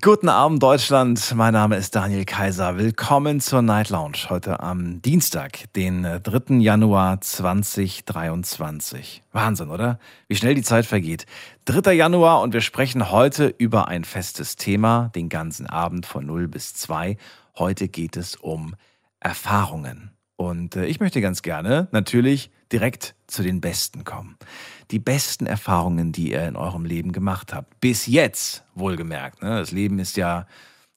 Guten Abend Deutschland, mein Name ist Daniel Kaiser. Willkommen zur Night Lounge heute am Dienstag, den 3. Januar 2023. Wahnsinn, oder? Wie schnell die Zeit vergeht. 3. Januar und wir sprechen heute über ein festes Thema, den ganzen Abend von 0 bis 2. Heute geht es um Erfahrungen. Und äh, ich möchte ganz gerne natürlich direkt zu den Besten kommen die besten Erfahrungen, die ihr in eurem Leben gemacht habt. Bis jetzt, wohlgemerkt. Ne? Das Leben ist ja,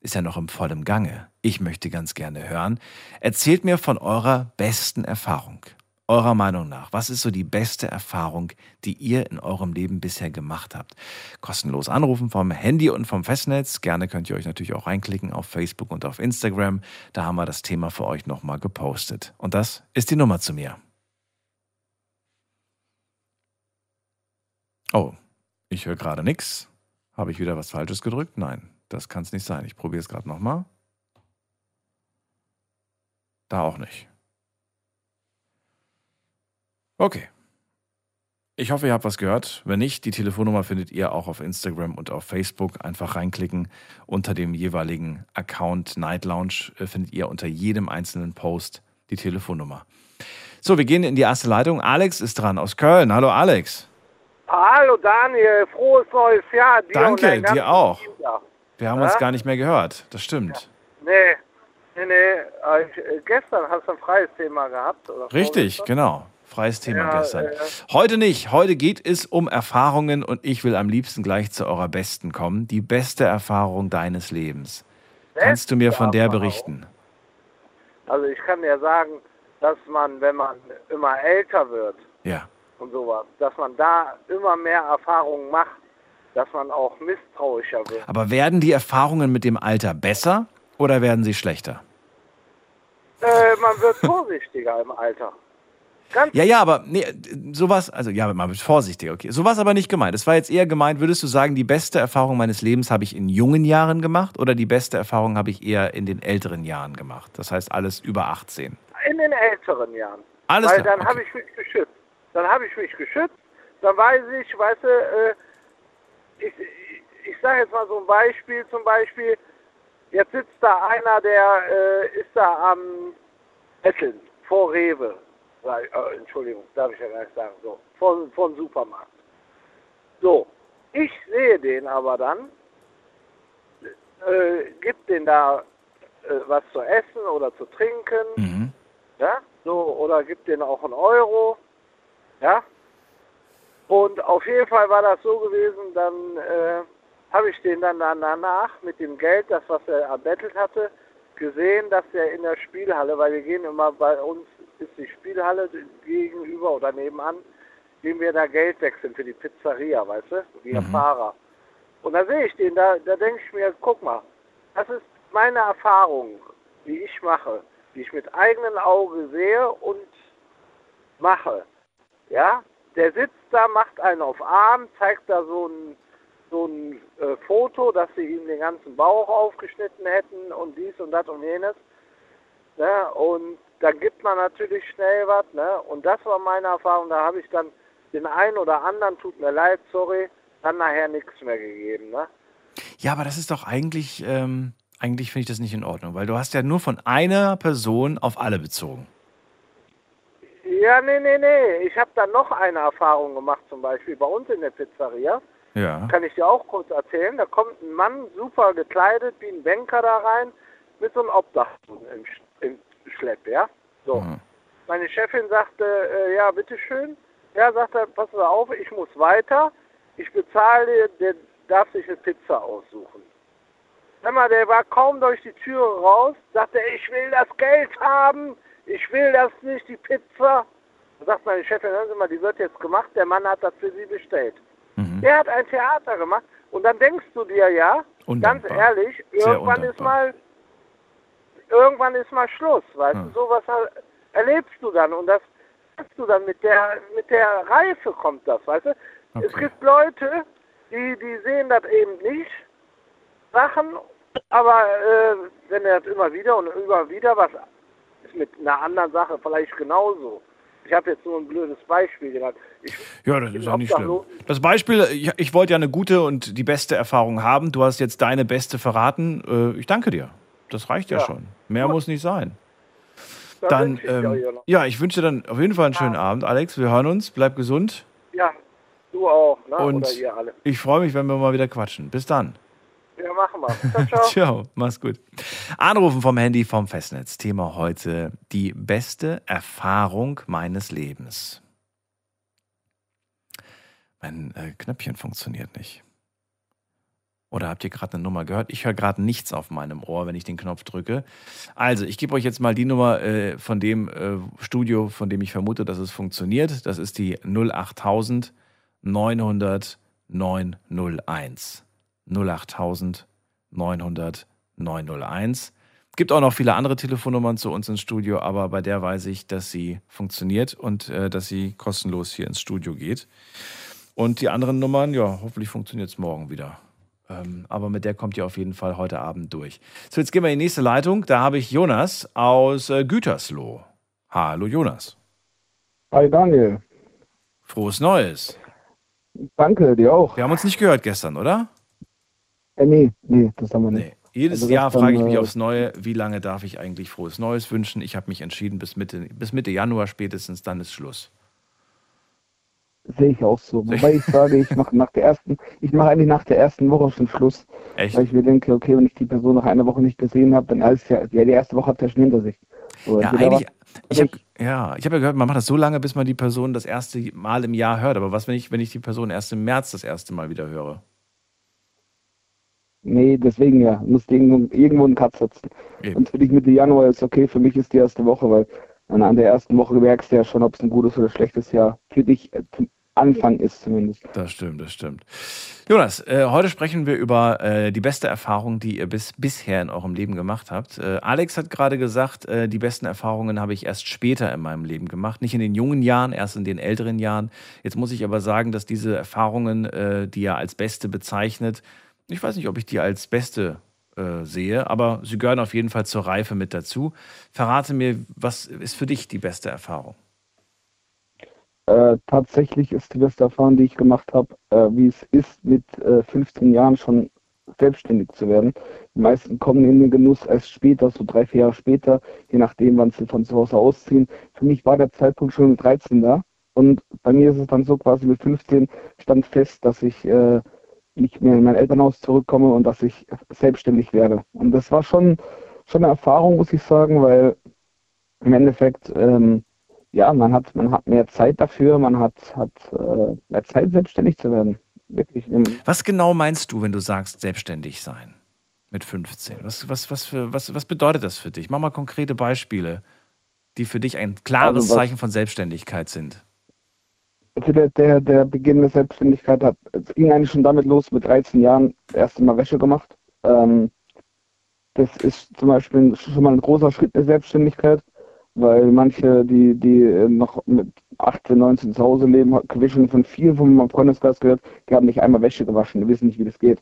ist ja noch im vollen Gange. Ich möchte ganz gerne hören. Erzählt mir von eurer besten Erfahrung. Eurer Meinung nach, was ist so die beste Erfahrung, die ihr in eurem Leben bisher gemacht habt? Kostenlos anrufen vom Handy und vom Festnetz. Gerne könnt ihr euch natürlich auch reinklicken auf Facebook und auf Instagram. Da haben wir das Thema für euch nochmal gepostet. Und das ist die Nummer zu mir. Oh, ich höre gerade nichts. Habe ich wieder was Falsches gedrückt? Nein, das kann es nicht sein. Ich probiere es gerade nochmal. Da auch nicht. Okay. Ich hoffe, ihr habt was gehört. Wenn nicht, die Telefonnummer findet ihr auch auf Instagram und auf Facebook. Einfach reinklicken. Unter dem jeweiligen Account Night Lounge äh, findet ihr unter jedem einzelnen Post die Telefonnummer. So, wir gehen in die erste Leitung. Alex ist dran aus Köln. Hallo Alex. Hallo Daniel, frohes neues Jahr. Dir Danke, dir auch. Wir haben ja? uns gar nicht mehr gehört, das stimmt. Ja. Nee, nee, nee. Ich, äh, gestern hast du ein freies Thema gehabt. Oder Richtig, genau. Freies Thema ja, gestern. Äh, Heute nicht. Heute geht es um Erfahrungen und ich will am liebsten gleich zu eurer besten kommen. Die beste Erfahrung deines Lebens. Beste Kannst du mir von der berichten? Also ich kann dir sagen, dass man, wenn man immer älter wird, ja und sowas, dass man da immer mehr Erfahrungen macht, dass man auch misstrauischer wird. Aber werden die Erfahrungen mit dem Alter besser oder werden sie schlechter? Äh, man wird vorsichtiger im Alter. Ganz ja, ja, aber nee, sowas, also ja, man wird vorsichtiger, okay. Sowas aber nicht gemeint. Es war jetzt eher gemeint, würdest du sagen, die beste Erfahrung meines Lebens habe ich in jungen Jahren gemacht oder die beste Erfahrung habe ich eher in den älteren Jahren gemacht? Das heißt alles über 18. In den älteren Jahren. Alles Weil klar, dann okay. habe ich mich geschützt. Dann habe ich mich geschützt. Dann weiß ich, weißt du, äh, ich, ich sage jetzt mal so ein Beispiel, zum Beispiel, jetzt sitzt da einer, der äh, ist da am Betteln vor Rewe. Äh, Entschuldigung, darf ich ja gar nicht sagen, so, vor, vor dem Supermarkt. So, ich sehe den aber dann, äh, gibt den da äh, was zu essen oder zu trinken, mhm. ja, so, oder gibt den auch einen Euro, ja? Und auf jeden Fall war das so gewesen, dann äh, habe ich den dann danach mit dem Geld, das was er erbettelt hatte, gesehen, dass er in der Spielhalle, weil wir gehen immer bei uns ist die Spielhalle gegenüber oder nebenan, gehen wir da Geld wechseln für die Pizzeria, weißt du, wie mhm. Fahrer. Und da sehe ich den, da, da denke ich mir, guck mal, das ist meine Erfahrung, die ich mache, die ich mit eigenen Augen sehe und mache. Ja, der sitzt da, macht einen auf Arm, zeigt da so ein, so ein äh, Foto, dass sie ihm den ganzen Bauch aufgeschnitten hätten und dies und das und jenes. Ne? Und da gibt man natürlich schnell was. Ne? Und das war meine Erfahrung. Da habe ich dann den einen oder anderen, tut mir leid, sorry, dann nachher nichts mehr gegeben. Ne? Ja, aber das ist doch eigentlich, ähm, eigentlich finde ich das nicht in Ordnung, weil du hast ja nur von einer Person auf alle bezogen. Ja, nee, nee, nee. Ich habe da noch eine Erfahrung gemacht, zum Beispiel bei uns in der Pizzeria. Ja. Kann ich dir auch kurz erzählen. Da kommt ein Mann, super gekleidet, wie ein Banker da rein, mit so einem Obdachlosen im, im Schlepp, ja? So. Mhm. Meine Chefin sagte, äh, ja, bitteschön. Ja, sagt er, pass auf, ich muss weiter. Ich bezahle, der darf sich eine Pizza aussuchen. Sag mal, der war kaum durch die Tür raus, sagte, ich will das Geld haben ich will das nicht, die Pizza. Da sagt meine Chefin, hören Sie mal, die wird jetzt gemacht, der Mann hat das für Sie bestellt. Mhm. Der hat ein Theater gemacht und dann denkst du dir ja, Undankbar. ganz ehrlich, irgendwann ist mal irgendwann ist mal Schluss, weißt ja. du, sowas erlebst du dann und das hast du dann mit der mit der Reife kommt das, weißt du? Okay. Es gibt Leute, die die sehen das eben nicht Sachen, aber äh, wenn er jetzt immer wieder und immer wieder was ist mit einer anderen Sache vielleicht genauso. Ich habe jetzt nur ein blödes Beispiel genannt. Ich Ja, das ist auch nicht schlimm. Das Beispiel, ich, ich wollte ja eine gute und die beste Erfahrung haben. Du hast jetzt deine beste verraten. Äh, Ich danke dir. Das reicht ja, Ja. schon. Mehr muss nicht sein. Da Dann, dir ähm, ja, ich wünsche dir dann auf jeden Fall einen schönen Abend, Alex. Wir hören uns. Bleib gesund. Ja, du auch, ne? Und ich freue mich, wenn wir mal wieder quatschen. Bis dann. Ja, machen wir. Ciao, ciao. Ciao, mach's gut. Anrufen vom Handy vom Festnetz. Thema heute: die beste Erfahrung meines Lebens. Mein äh, Knöpfchen funktioniert nicht. Oder habt ihr gerade eine Nummer gehört? Ich höre gerade nichts auf meinem Ohr, wenn ich den Knopf drücke. Also, ich gebe euch jetzt mal die Nummer äh, von dem äh, Studio, von dem ich vermute, dass es funktioniert. Das ist die 08000 900 901. 08000 900 901. Gibt auch noch viele andere Telefonnummern zu uns ins Studio, aber bei der weiß ich, dass sie funktioniert und äh, dass sie kostenlos hier ins Studio geht. Und die anderen Nummern, ja, hoffentlich funktioniert es morgen wieder. Ähm, aber mit der kommt ihr auf jeden Fall heute Abend durch. So, jetzt gehen wir in die nächste Leitung. Da habe ich Jonas aus äh, Gütersloh. Hallo Jonas. Hi Daniel, Frohes Neues. danke dir auch. Wir haben uns nicht gehört gestern, oder? Äh, nee, nee, das haben wir nicht. Nee. Jedes Also Jahr frage ich mich äh, aufs Neue, wie lange darf ich eigentlich frohes Neues wünschen? Ich habe mich entschieden, bis Mitte, bis Mitte Januar spätestens, dann ist Schluss. Sehe ich auch so. Wobei ich sage, ich mache nach der ersten, ich mache eigentlich nach der ersten Woche schon Schluss, Echt? weil ich mir denke, okay, wenn ich die Person nach einer Woche nicht gesehen habe, dann alles ja, ja die erste Woche hat er schon hinter sich. So, Ja, entweder eigentlich, ich habe ja, ich hab ja gehört, man macht das so lange, bis man die Person das erste Mal im Jahr hört. Aber was, wenn ich, wenn ich die Person erst im März das erste Mal wieder höre? Nee, deswegen ja, muss irgendwo, irgendwo einen Cut setzen. Eben. Und für dich Mitte Januar ist okay, für mich ist die erste Woche, weil an an der ersten Woche merkst du ja schon, ob es ein gutes oder schlechtes Jahr für dich äh, zum Anfang ist zumindest. Das stimmt, das stimmt. Jonas, äh, heute sprechen wir über äh, die beste Erfahrung, die ihr bis bisher in eurem Leben gemacht habt. Äh, Alex hat gerade gesagt, äh, die besten Erfahrungen habe ich erst später in meinem Leben gemacht, nicht in den jungen Jahren, erst in den älteren Jahren. Jetzt muss ich aber sagen, dass diese Erfahrungen, äh, die er als beste bezeichnet, ich weiß nicht, ob ich die als beste äh, sehe, aber sie gehören auf jeden Fall zur Reife mit dazu. Verrate mir, was ist für dich die beste Erfahrung? Äh, tatsächlich ist die beste Erfahrung, die ich gemacht habe, äh, wie es ist, mit äh, 15 Jahren schon selbstständig zu werden. Die meisten kommen in den Genuss erst später, so drei, vier Jahre später, je nachdem, wann sie von zu Hause ausziehen. Für mich war der Zeitpunkt schon mit 13 da. Und bei mir ist es dann so quasi mit 15 stand fest, dass ich äh, nicht mehr in mein Elternhaus zurückkomme und dass ich selbstständig werde. Und das war schon, schon eine Erfahrung, muss ich sagen, weil im Endeffekt ähm, ja, man hat, man hat mehr Zeit dafür, man hat, hat äh, mehr Zeit, selbstständig zu werden. Wirklich. Was genau meinst du, wenn du sagst, selbstständig sein mit 15? Was, was, was, für, was, was bedeutet das für dich? Mach mal konkrete Beispiele, die für dich ein klares Also was- Zeichen von Selbstständigkeit sind. Also der, der, der Beginn der Selbstständigkeit hat, es ging eigentlich schon damit los, mit 13 Jahren das erste Mal Wäsche gemacht. Ähm, das ist zum Beispiel schon mal ein großer Schritt der Selbstständigkeit, weil manche, die, die noch mit 18, 19 zu Hause leben, habe von vielen von meinem Freundeskreis gehört, die haben nicht einmal Wäsche gewaschen, die wissen nicht, wie das geht.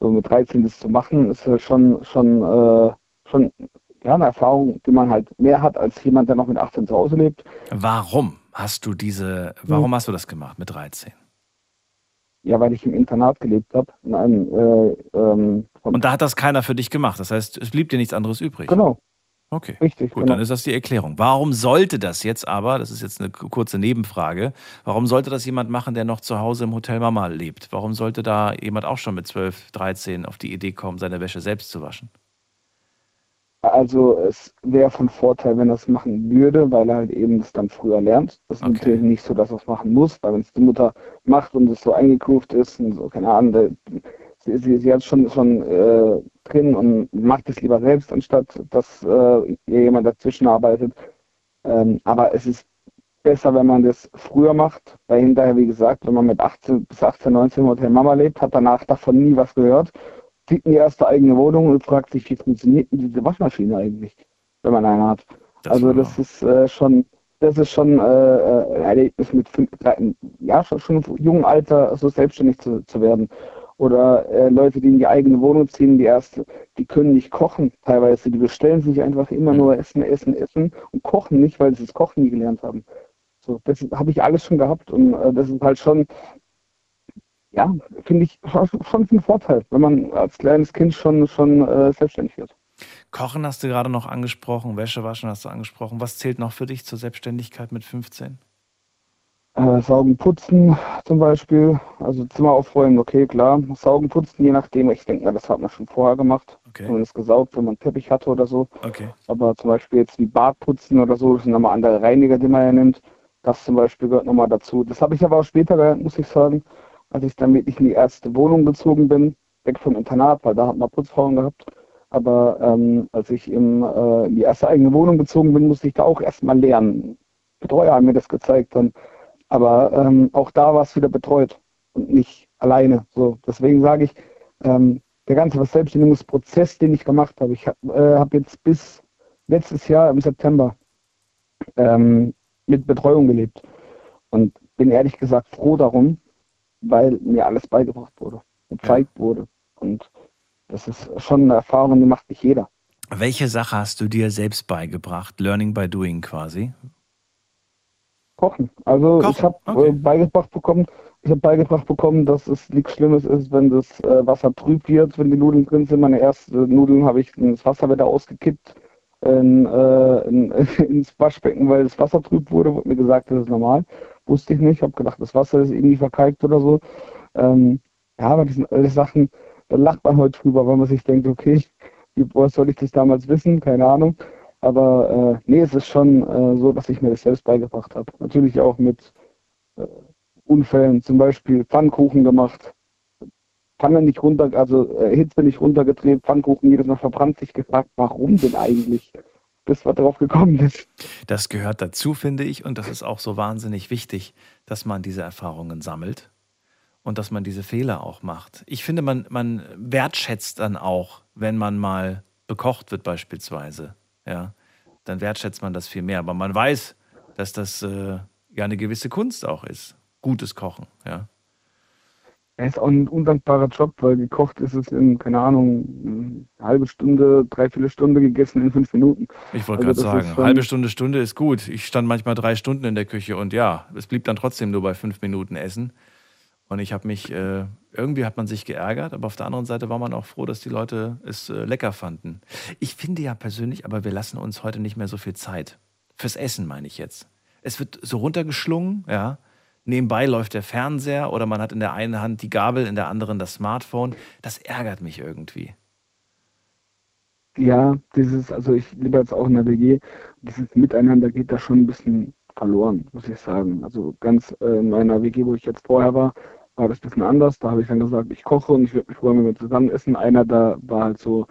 So mit 13 das zu machen, ist ja schon, schon, äh, schon ja, eine Erfahrung, die man halt mehr hat als jemand, der noch mit 18 zu Hause lebt. Warum hast du diese, Hm. warum hast du das gemacht mit 13? Ja, weil ich im Internat gelebt habe. In einem, äh, ähm, Und da hat das keiner für dich gemacht. Das heißt, es blieb dir nichts anderes übrig. genau, Okay. richtig. Gut, genau. dann ist das die Erklärung. Warum sollte das jetzt aber, das ist jetzt eine kurze Nebenfrage, warum sollte das jemand machen, der noch zu Hause im Hotel Mama lebt? Warum sollte da jemand auch schon mit 12, 13 auf die Idee kommen, seine Wäsche selbst zu waschen? Also es wäre von Vorteil, wenn er es machen würde, weil er halt eben das dann früher lernt. Das ist Okay. natürlich nicht so, dass er es machen muss, weil wenn es die Mutter macht und es so eingegroovt ist und so, keine Ahnung, sie, sie, sie hat es schon, schon äh, drin und macht es lieber selbst, anstatt dass äh, ihr jemand dazwischen arbeitet. Ähm, aber es ist besser, wenn man das früher macht, weil hinterher, wie gesagt, wenn man mit 18 bis 18, 19 im Hotel Mama lebt, hat danach davon nie was gehört, zieht in die erste eigene Wohnung und fragt sich, wie funktioniert denn diese Waschmaschine eigentlich, wenn man eine hat. Das also das ist äh, schon, das ist schon äh, äh, ein Erlebnis mit fünf, ja schon, schon im jungen Alter so selbstständig zu, zu werden. Oder äh, Leute, die in die eigene Wohnung ziehen, die erste, die können nicht kochen teilweise. Die bestellen sich einfach immer nur Essen, Essen, Essen und kochen nicht, weil sie das Kochen nie gelernt haben. So, das habe ich alles schon gehabt und äh, das ist halt schon, ja, finde ich schon, ein Vorteil, wenn man als kleines Kind schon, schon äh, selbstständig wird. Kochen hast du gerade noch angesprochen, Wäsche waschen hast du angesprochen. Was zählt noch für dich zur Selbstständigkeit mit 15? Äh, saugen, putzen zum Beispiel, also Zimmer aufräumen, okay, klar. Saugen, putzen, je nachdem. Ich denke mal, das hat man schon vorher gemacht. Okay. Zumindest gesaugt, wenn man Teppich hatte oder so. Okay. Aber zum Beispiel jetzt wie Bad putzen oder so, das sind nochmal andere Reiniger, die man ja nimmt. Das zum Beispiel gehört nochmal dazu. Das habe ich aber auch später gelernt, muss ich sagen, als ich dann wirklich in die erste Wohnung gezogen bin, weg vom Internat, weil da hat man Putzfrauen gehabt. Aber ähm, als ich im, äh, in die erste eigene Wohnung gezogen bin, musste ich da auch erstmal lernen. Betreuer haben mir das gezeigt dann. Aber ähm, auch da war es wieder betreut und nicht alleine. So, deswegen sage ich, ähm, der ganze Selbstständigungsprozess, den ich gemacht habe, ich habe äh, hab jetzt bis letztes Jahr im September ähm, mit Betreuung gelebt und bin ehrlich gesagt froh darum, weil mir alles beigebracht wurde, gezeigt ja. wurde. Und das ist schon eine Erfahrung, die macht nicht jeder. Welche Sache hast du dir selbst beigebracht? Learning by doing quasi? Kochen. Also Kochen. ich habe okay. äh, beigebracht bekommen, ich habe beigebracht bekommen, dass es nichts Schlimmes ist, wenn das äh, Wasser trüb wird, wenn die Nudeln drin sind. Meine ersten Nudeln habe ich ins Wasser wieder ausgekippt in, äh, in, ins Waschbecken, weil das Wasser trüb wurde. Wurde mir gesagt, das ist normal. Wusste ich nicht. Habe gedacht, das Wasser ist irgendwie verkalkt oder so. Ähm, ja, aber das sind alles Sachen, da lacht man heute drüber, weil man sich denkt, okay, was soll ich das damals wissen? Keine Ahnung. Aber äh, nee, es ist schon äh, so, dass ich mir das selbst beigebracht habe. Natürlich auch mit äh, Unfällen, zum Beispiel Pfannkuchen gemacht. Pfanne nicht runter, also äh, Hitze nicht runtergedreht, Pfannkuchen jedes Mal verbrannt, sich gefragt, warum denn eigentlich? Bis wir drauf gekommen ist. Das gehört dazu, finde ich, und das ist auch so wahnsinnig wichtig, dass man diese Erfahrungen sammelt und dass man diese Fehler auch macht. Ich finde, man, man wertschätzt dann auch, wenn man mal bekocht wird beispielsweise ja, dann wertschätzt man das viel mehr. Aber man weiß, dass das äh, ja eine gewisse Kunst auch ist. Gutes Kochen, ja. Er ist auch ein undankbarer Job, weil gekocht ist es in, keine Ahnung, eine halbe Stunde, dreiviertel Stunde gegessen in fünf Minuten. Ich wollte also gerade sagen, halbe Stunde, Stunde ist gut. Ich stand manchmal drei Stunden in der Küche und ja, es blieb dann trotzdem nur bei fünf Minuten Essen. Und ich habe mich, äh, irgendwie hat man sich geärgert, aber auf der anderen Seite war man auch froh, dass die Leute es äh, lecker fanden. Ich finde ja persönlich, aber wir lassen uns heute nicht mehr so viel Zeit. Fürs Essen meine ich jetzt. Es wird so runtergeschlungen, ja. Nebenbei läuft der Fernseher oder man hat in der einen Hand die Gabel, in der anderen das Smartphone. Das ärgert mich irgendwie. Ja, dieses, also ich lebe jetzt auch in der WG, dieses Miteinander geht da schon ein bisschen verloren, muss ich sagen. Also ganz äh, in meiner WG, wo ich jetzt vorher war, war das ein bisschen anders. Da habe ich dann gesagt, ich koche und ich würde mich freuen, wenn wir zusammen essen. Einer da war halt so,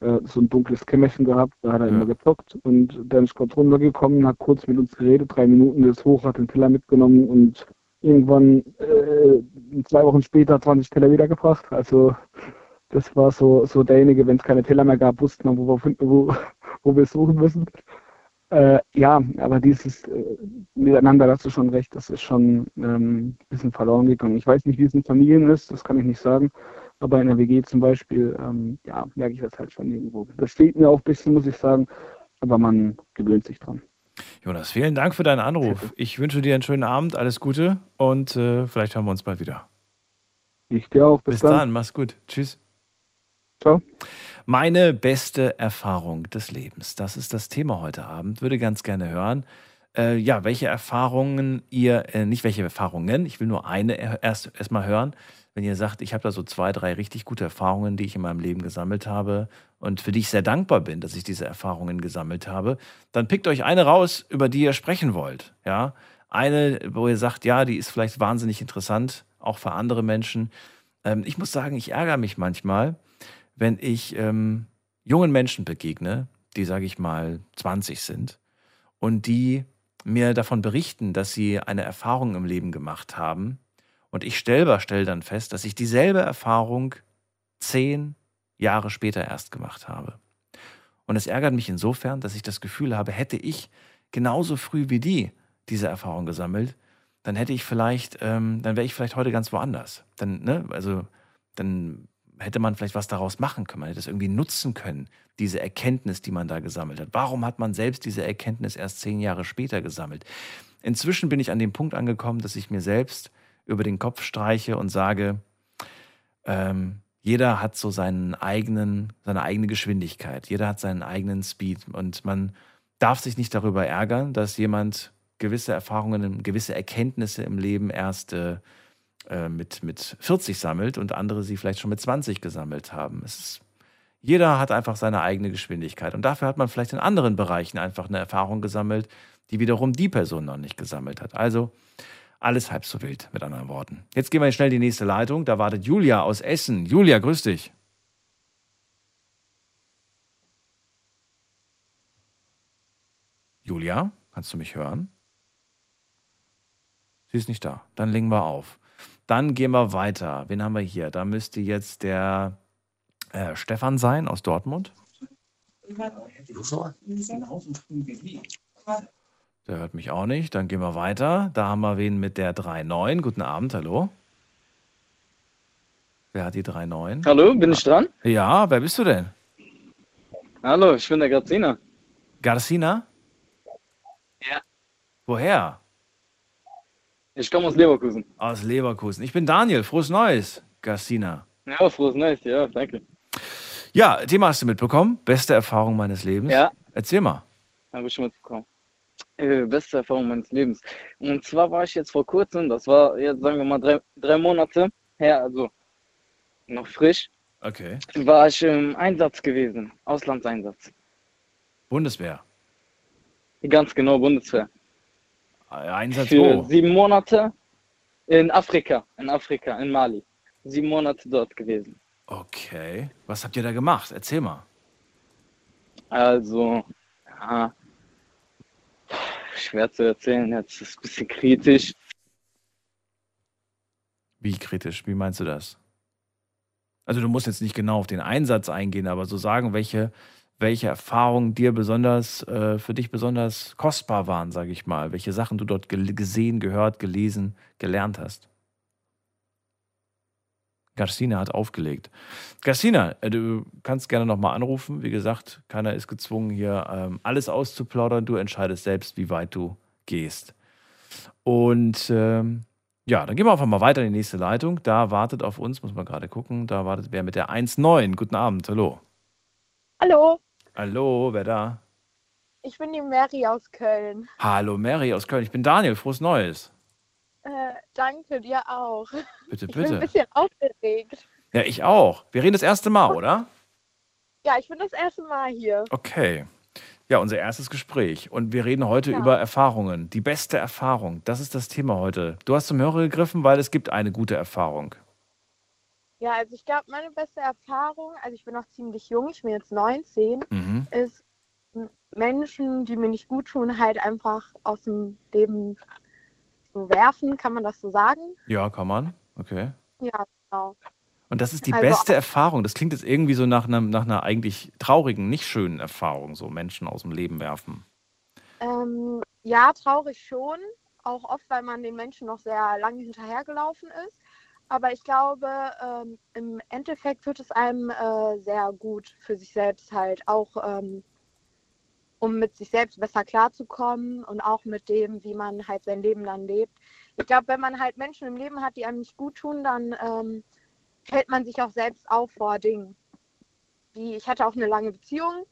äh, so ein dunkles Kämmerchen gehabt, da hat er ja. immer gezockt und dann ist kurz runtergekommen, hat kurz mit uns geredet, drei Minuten ist hoch, hat den Teller mitgenommen und irgendwann äh, zwei Wochen später 20 Teller wiedergebracht. Also das war so, so derjenige, wenn es keine Teller mehr gab, wussten wir, wo wir, wo, wo wir suchen müssen. Äh, ja, aber dieses äh, Miteinander, da hast du schon recht, das ist schon ähm, ein bisschen verloren gegangen. Ich weiß nicht, wie es in Familien ist, das kann ich nicht sagen. Aber in der WG zum Beispiel, ähm, ja, merke ich das halt schon irgendwo. Das fehlt mir auch ein bisschen, muss ich sagen, aber man gewöhnt sich dran. Jonas, vielen Dank für deinen Anruf. Ich wünsche dir einen schönen Abend, alles Gute und äh, vielleicht hören wir uns bald wieder. Ich dir auch. Bis, Bis dann. dann, mach's gut. Tschüss. Ciao. Meine beste Erfahrung des Lebens. Das ist das Thema heute Abend. Würde ganz gerne hören. Äh, ja, welche Erfahrungen ihr, äh, nicht welche Erfahrungen, ich will nur eine erst erstmal hören. Wenn ihr sagt, ich habe da so zwei, drei richtig gute Erfahrungen, die ich in meinem Leben gesammelt habe und für die ich sehr dankbar bin, dass ich diese Erfahrungen gesammelt habe, dann pickt euch eine raus, über die ihr sprechen wollt. Ja, eine, wo ihr sagt, ja, die ist vielleicht wahnsinnig interessant, auch für andere Menschen. Ähm, ich muss sagen, ich ärgere mich manchmal, wenn ich ähm, jungen Menschen begegne, die, sage ich mal, 20 sind und die mir davon berichten, dass sie eine Erfahrung im Leben gemacht haben und ich selber stelle dann fest, dass ich dieselbe Erfahrung zehn Jahre später erst gemacht habe. Und es ärgert mich insofern, dass ich das Gefühl habe, hätte ich genauso früh wie die diese Erfahrung gesammelt, dann hätte ich vielleicht, ähm, dann wäre ich vielleicht heute ganz woanders. Dann, ne, also dann hätte man vielleicht was daraus machen können. Man hätte es irgendwie nutzen können, diese Erkenntnis, die man da gesammelt hat. Warum hat man selbst diese Erkenntnis erst zehn Jahre später gesammelt? Inzwischen bin ich an dem Punkt angekommen, dass ich mir selbst über den Kopf streiche und sage, ähm, jeder hat so seinen eigenen, seine eigene Geschwindigkeit, jeder hat seinen eigenen Speed und man darf sich nicht darüber ärgern, dass jemand gewisse Erfahrungen, gewisse Erkenntnisse im Leben erst äh, äh mit, mit 40 sammelt und andere sie vielleicht schon mit 20 gesammelt haben. Es ist, jeder hat einfach seine eigene Geschwindigkeit und dafür hat man vielleicht in anderen Bereichen einfach eine Erfahrung gesammelt, die wiederum die Person noch nicht gesammelt hat. Also alles halb so wild, mit anderen Worten. Jetzt gehen wir schnell in die nächste Leitung. Da wartet Julia aus Essen. Julia, grüß dich. Julia, kannst du mich hören? Sie ist nicht da. Dann legen wir auf. Dann gehen wir weiter. Wen haben wir hier? Da müsste jetzt der äh, Stefan sein aus Dortmund. Der hört mich auch nicht. Dann gehen wir weiter. Da haben wir wen mit der 3.9. Guten Abend, hallo. Wer hat die 3.9? Hallo, bin ich dran? Ja, wer bist du denn? Hallo, ich bin der Garzina. Garcina? Ja. Woher? Ich komme aus Leverkusen. Aus Leverkusen. Ich bin Daniel. Frohes Neues, Garcina. Ja, frohes Neues. Ja, danke. Ja, Thema hast du mitbekommen. Beste Erfahrung meines Lebens. Ja. Erzähl mal. Habe ich schon mitbekommen. Äh, beste Erfahrung meines Lebens. Und zwar war ich jetzt vor kurzem, das war jetzt sagen wir mal drei, drei Monate her, also noch frisch, Okay. war ich im Einsatz gewesen, Auslandseinsatz. Bundeswehr. Ganz genau, Bundeswehr. Einsatz Für wo? sieben Monate in Afrika, in Afrika, in Mali. Sieben Monate dort gewesen. Okay. Was habt ihr da gemacht? Erzähl mal. Also, ja, schwer zu erzählen, jetzt ist es ein bisschen kritisch. Wie kritisch? Wie meinst du das? Also du musst jetzt nicht genau auf den Einsatz eingehen, aber so sagen, welche, welche Erfahrungen dir besonders, äh, für dich besonders kostbar waren, sage ich mal. Welche Sachen du dort gesehen, gehört, gelesen, gelernt hast. Garcina hat aufgelegt. Garcina, äh, du kannst gerne nochmal anrufen. Wie gesagt, keiner ist gezwungen, hier ähm, alles auszuplaudern. Du entscheidest selbst, wie weit du gehst. Und ähm, ja, dann gehen wir einfach mal weiter in die nächste Leitung. Da wartet auf uns, muss man gerade gucken, da wartet wer mit der 1.9. Guten Abend, hallo. Hallo, Hallo, wer da? ich bin die Mary aus Köln. Hallo, Mary aus Köln. Ich bin Daniel, frohes Neues. Äh, danke dir auch. Bitte, Ich bin ein bitte. bisschen aufgeregt. Ja, ich auch. Wir reden das erste Mal, oder? Ja, ich bin das erste Mal hier. Okay. Ja, unser erstes Gespräch. Und wir reden heute Ja. über Erfahrungen. Die beste Erfahrung. Das ist das Thema heute. Du hast zum Hörer gegriffen, weil es gibt eine gute Erfahrung. Ja, also ich glaube, meine beste Erfahrung, also ich bin noch ziemlich jung, ich bin jetzt 19, Mhm. ist Menschen, die mir nicht gut tun, halt einfach aus dem Leben so werfen, kann man das so sagen? Ja, kann man. Okay. Ja, genau. Und das ist die Also- beste Erfahrung. Das klingt jetzt irgendwie so nach einer, nach einer eigentlich traurigen, nicht schönen Erfahrung, so Menschen aus dem Leben werfen. Ähm, ja, traurig schon. Auch oft, weil man den Menschen noch sehr lange hinterhergelaufen ist. Aber ich glaube, ähm, im Endeffekt tut es einem äh, sehr gut für sich selbst halt auch, ähm, um mit sich selbst besser klarzukommen und auch mit dem, wie man halt sein Leben dann lebt. Ich glaube, wenn man halt Menschen im Leben hat, die einem nicht gut tun, dann ähm, hält man sich auch selbst auf vor Dingen. Wie ich hatte auch eine lange Beziehung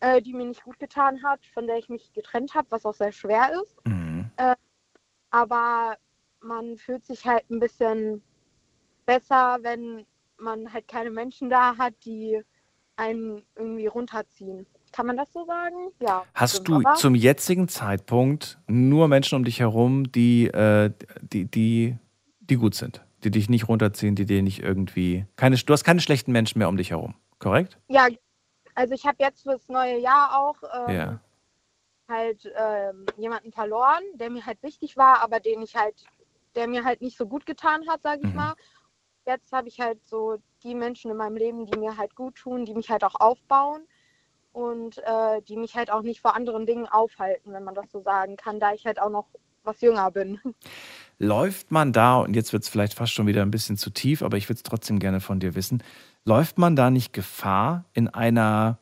äh, die mir nicht gut getan hat, von der ich mich getrennt habe, was auch sehr schwer ist. Mhm. Aber man fühlt sich halt ein bisschen besser, wenn man halt keine Menschen da hat, die einen irgendwie runterziehen. Kann man das so sagen? Ja. Hast du aber- zum jetzigen Zeitpunkt nur Menschen um dich herum, die, äh, die, die, die gut sind, die dich nicht runterziehen, die dir nicht irgendwie. Keine, du hast keine schlechten Menschen mehr um dich herum, korrekt? Ja, also ich habe jetzt fürs neue Jahr auch ähm, Ja. halt ähm, jemanden verloren, der mir halt wichtig war, aber den ich halt, der mir halt nicht so gut getan hat, sage ich Mhm. mal. Jetzt habe ich halt so die Menschen in meinem Leben, die mir halt gut tun, die mich halt auch aufbauen und äh, die mich halt auch nicht vor anderen Dingen aufhalten, wenn man das so sagen kann, da ich halt auch noch was jünger bin. läuft man da, und jetzt wird es vielleicht fast schon wieder ein bisschen zu tief, aber ich würde es trotzdem gerne von dir wissen, läuft man da nicht Gefahr, in einer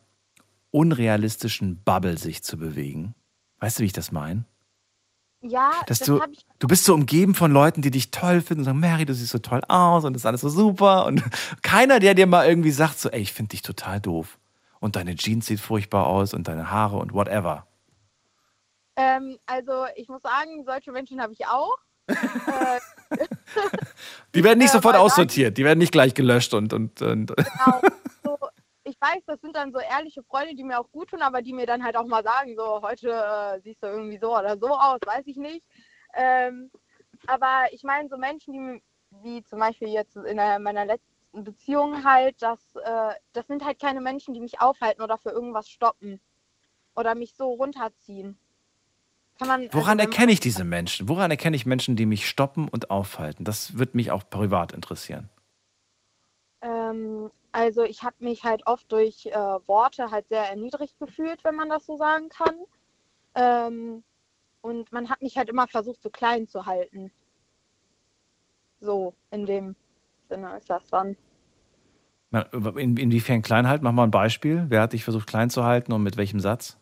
unrealistischen Bubble sich zu bewegen? Weißt du, wie ich das meine? Ja, Dass das du, habe ich. du bist so umgeben von Leuten, die dich toll finden und sagen, Mary, du siehst so toll aus und das ist alles so super. Und keiner, der dir mal irgendwie sagt, so, ey, ich finde dich total doof. Und deine Jeans sieht furchtbar aus und deine Haare und whatever. Ähm, also ich muss sagen, solche Menschen habe ich auch. äh, Die werden nicht Äh, sofort aussortiert, die werden nicht gleich gelöscht und, und, und genau. so, ich weiß, das sind dann so ehrliche Freunde, die mir auch gut tun, aber die mir dann halt auch mal sagen, so heute äh, siehst du irgendwie so oder so aus, weiß ich nicht. Ähm, aber ich meine, so Menschen, die wie zum Beispiel jetzt in meiner letzten Beziehung halt, das, äh, das sind halt keine Menschen, die mich aufhalten oder für irgendwas stoppen oder mich so runterziehen. Man, Woran also, erkenne ich diese Menschen? Woran erkenne ich Menschen, die mich stoppen und aufhalten? Das wird mich auch privat interessieren. Ähm, also ich habe mich halt oft durch äh, Worte halt sehr erniedrigt gefühlt, wenn man das so sagen kann. Ähm, und man hat mich halt immer versucht, so klein zu halten. So, in dem Sinne ist das dann. In, inwiefern klein halten? Mach mal ein Beispiel. Wer hat dich versucht klein zu halten und mit welchem Satz?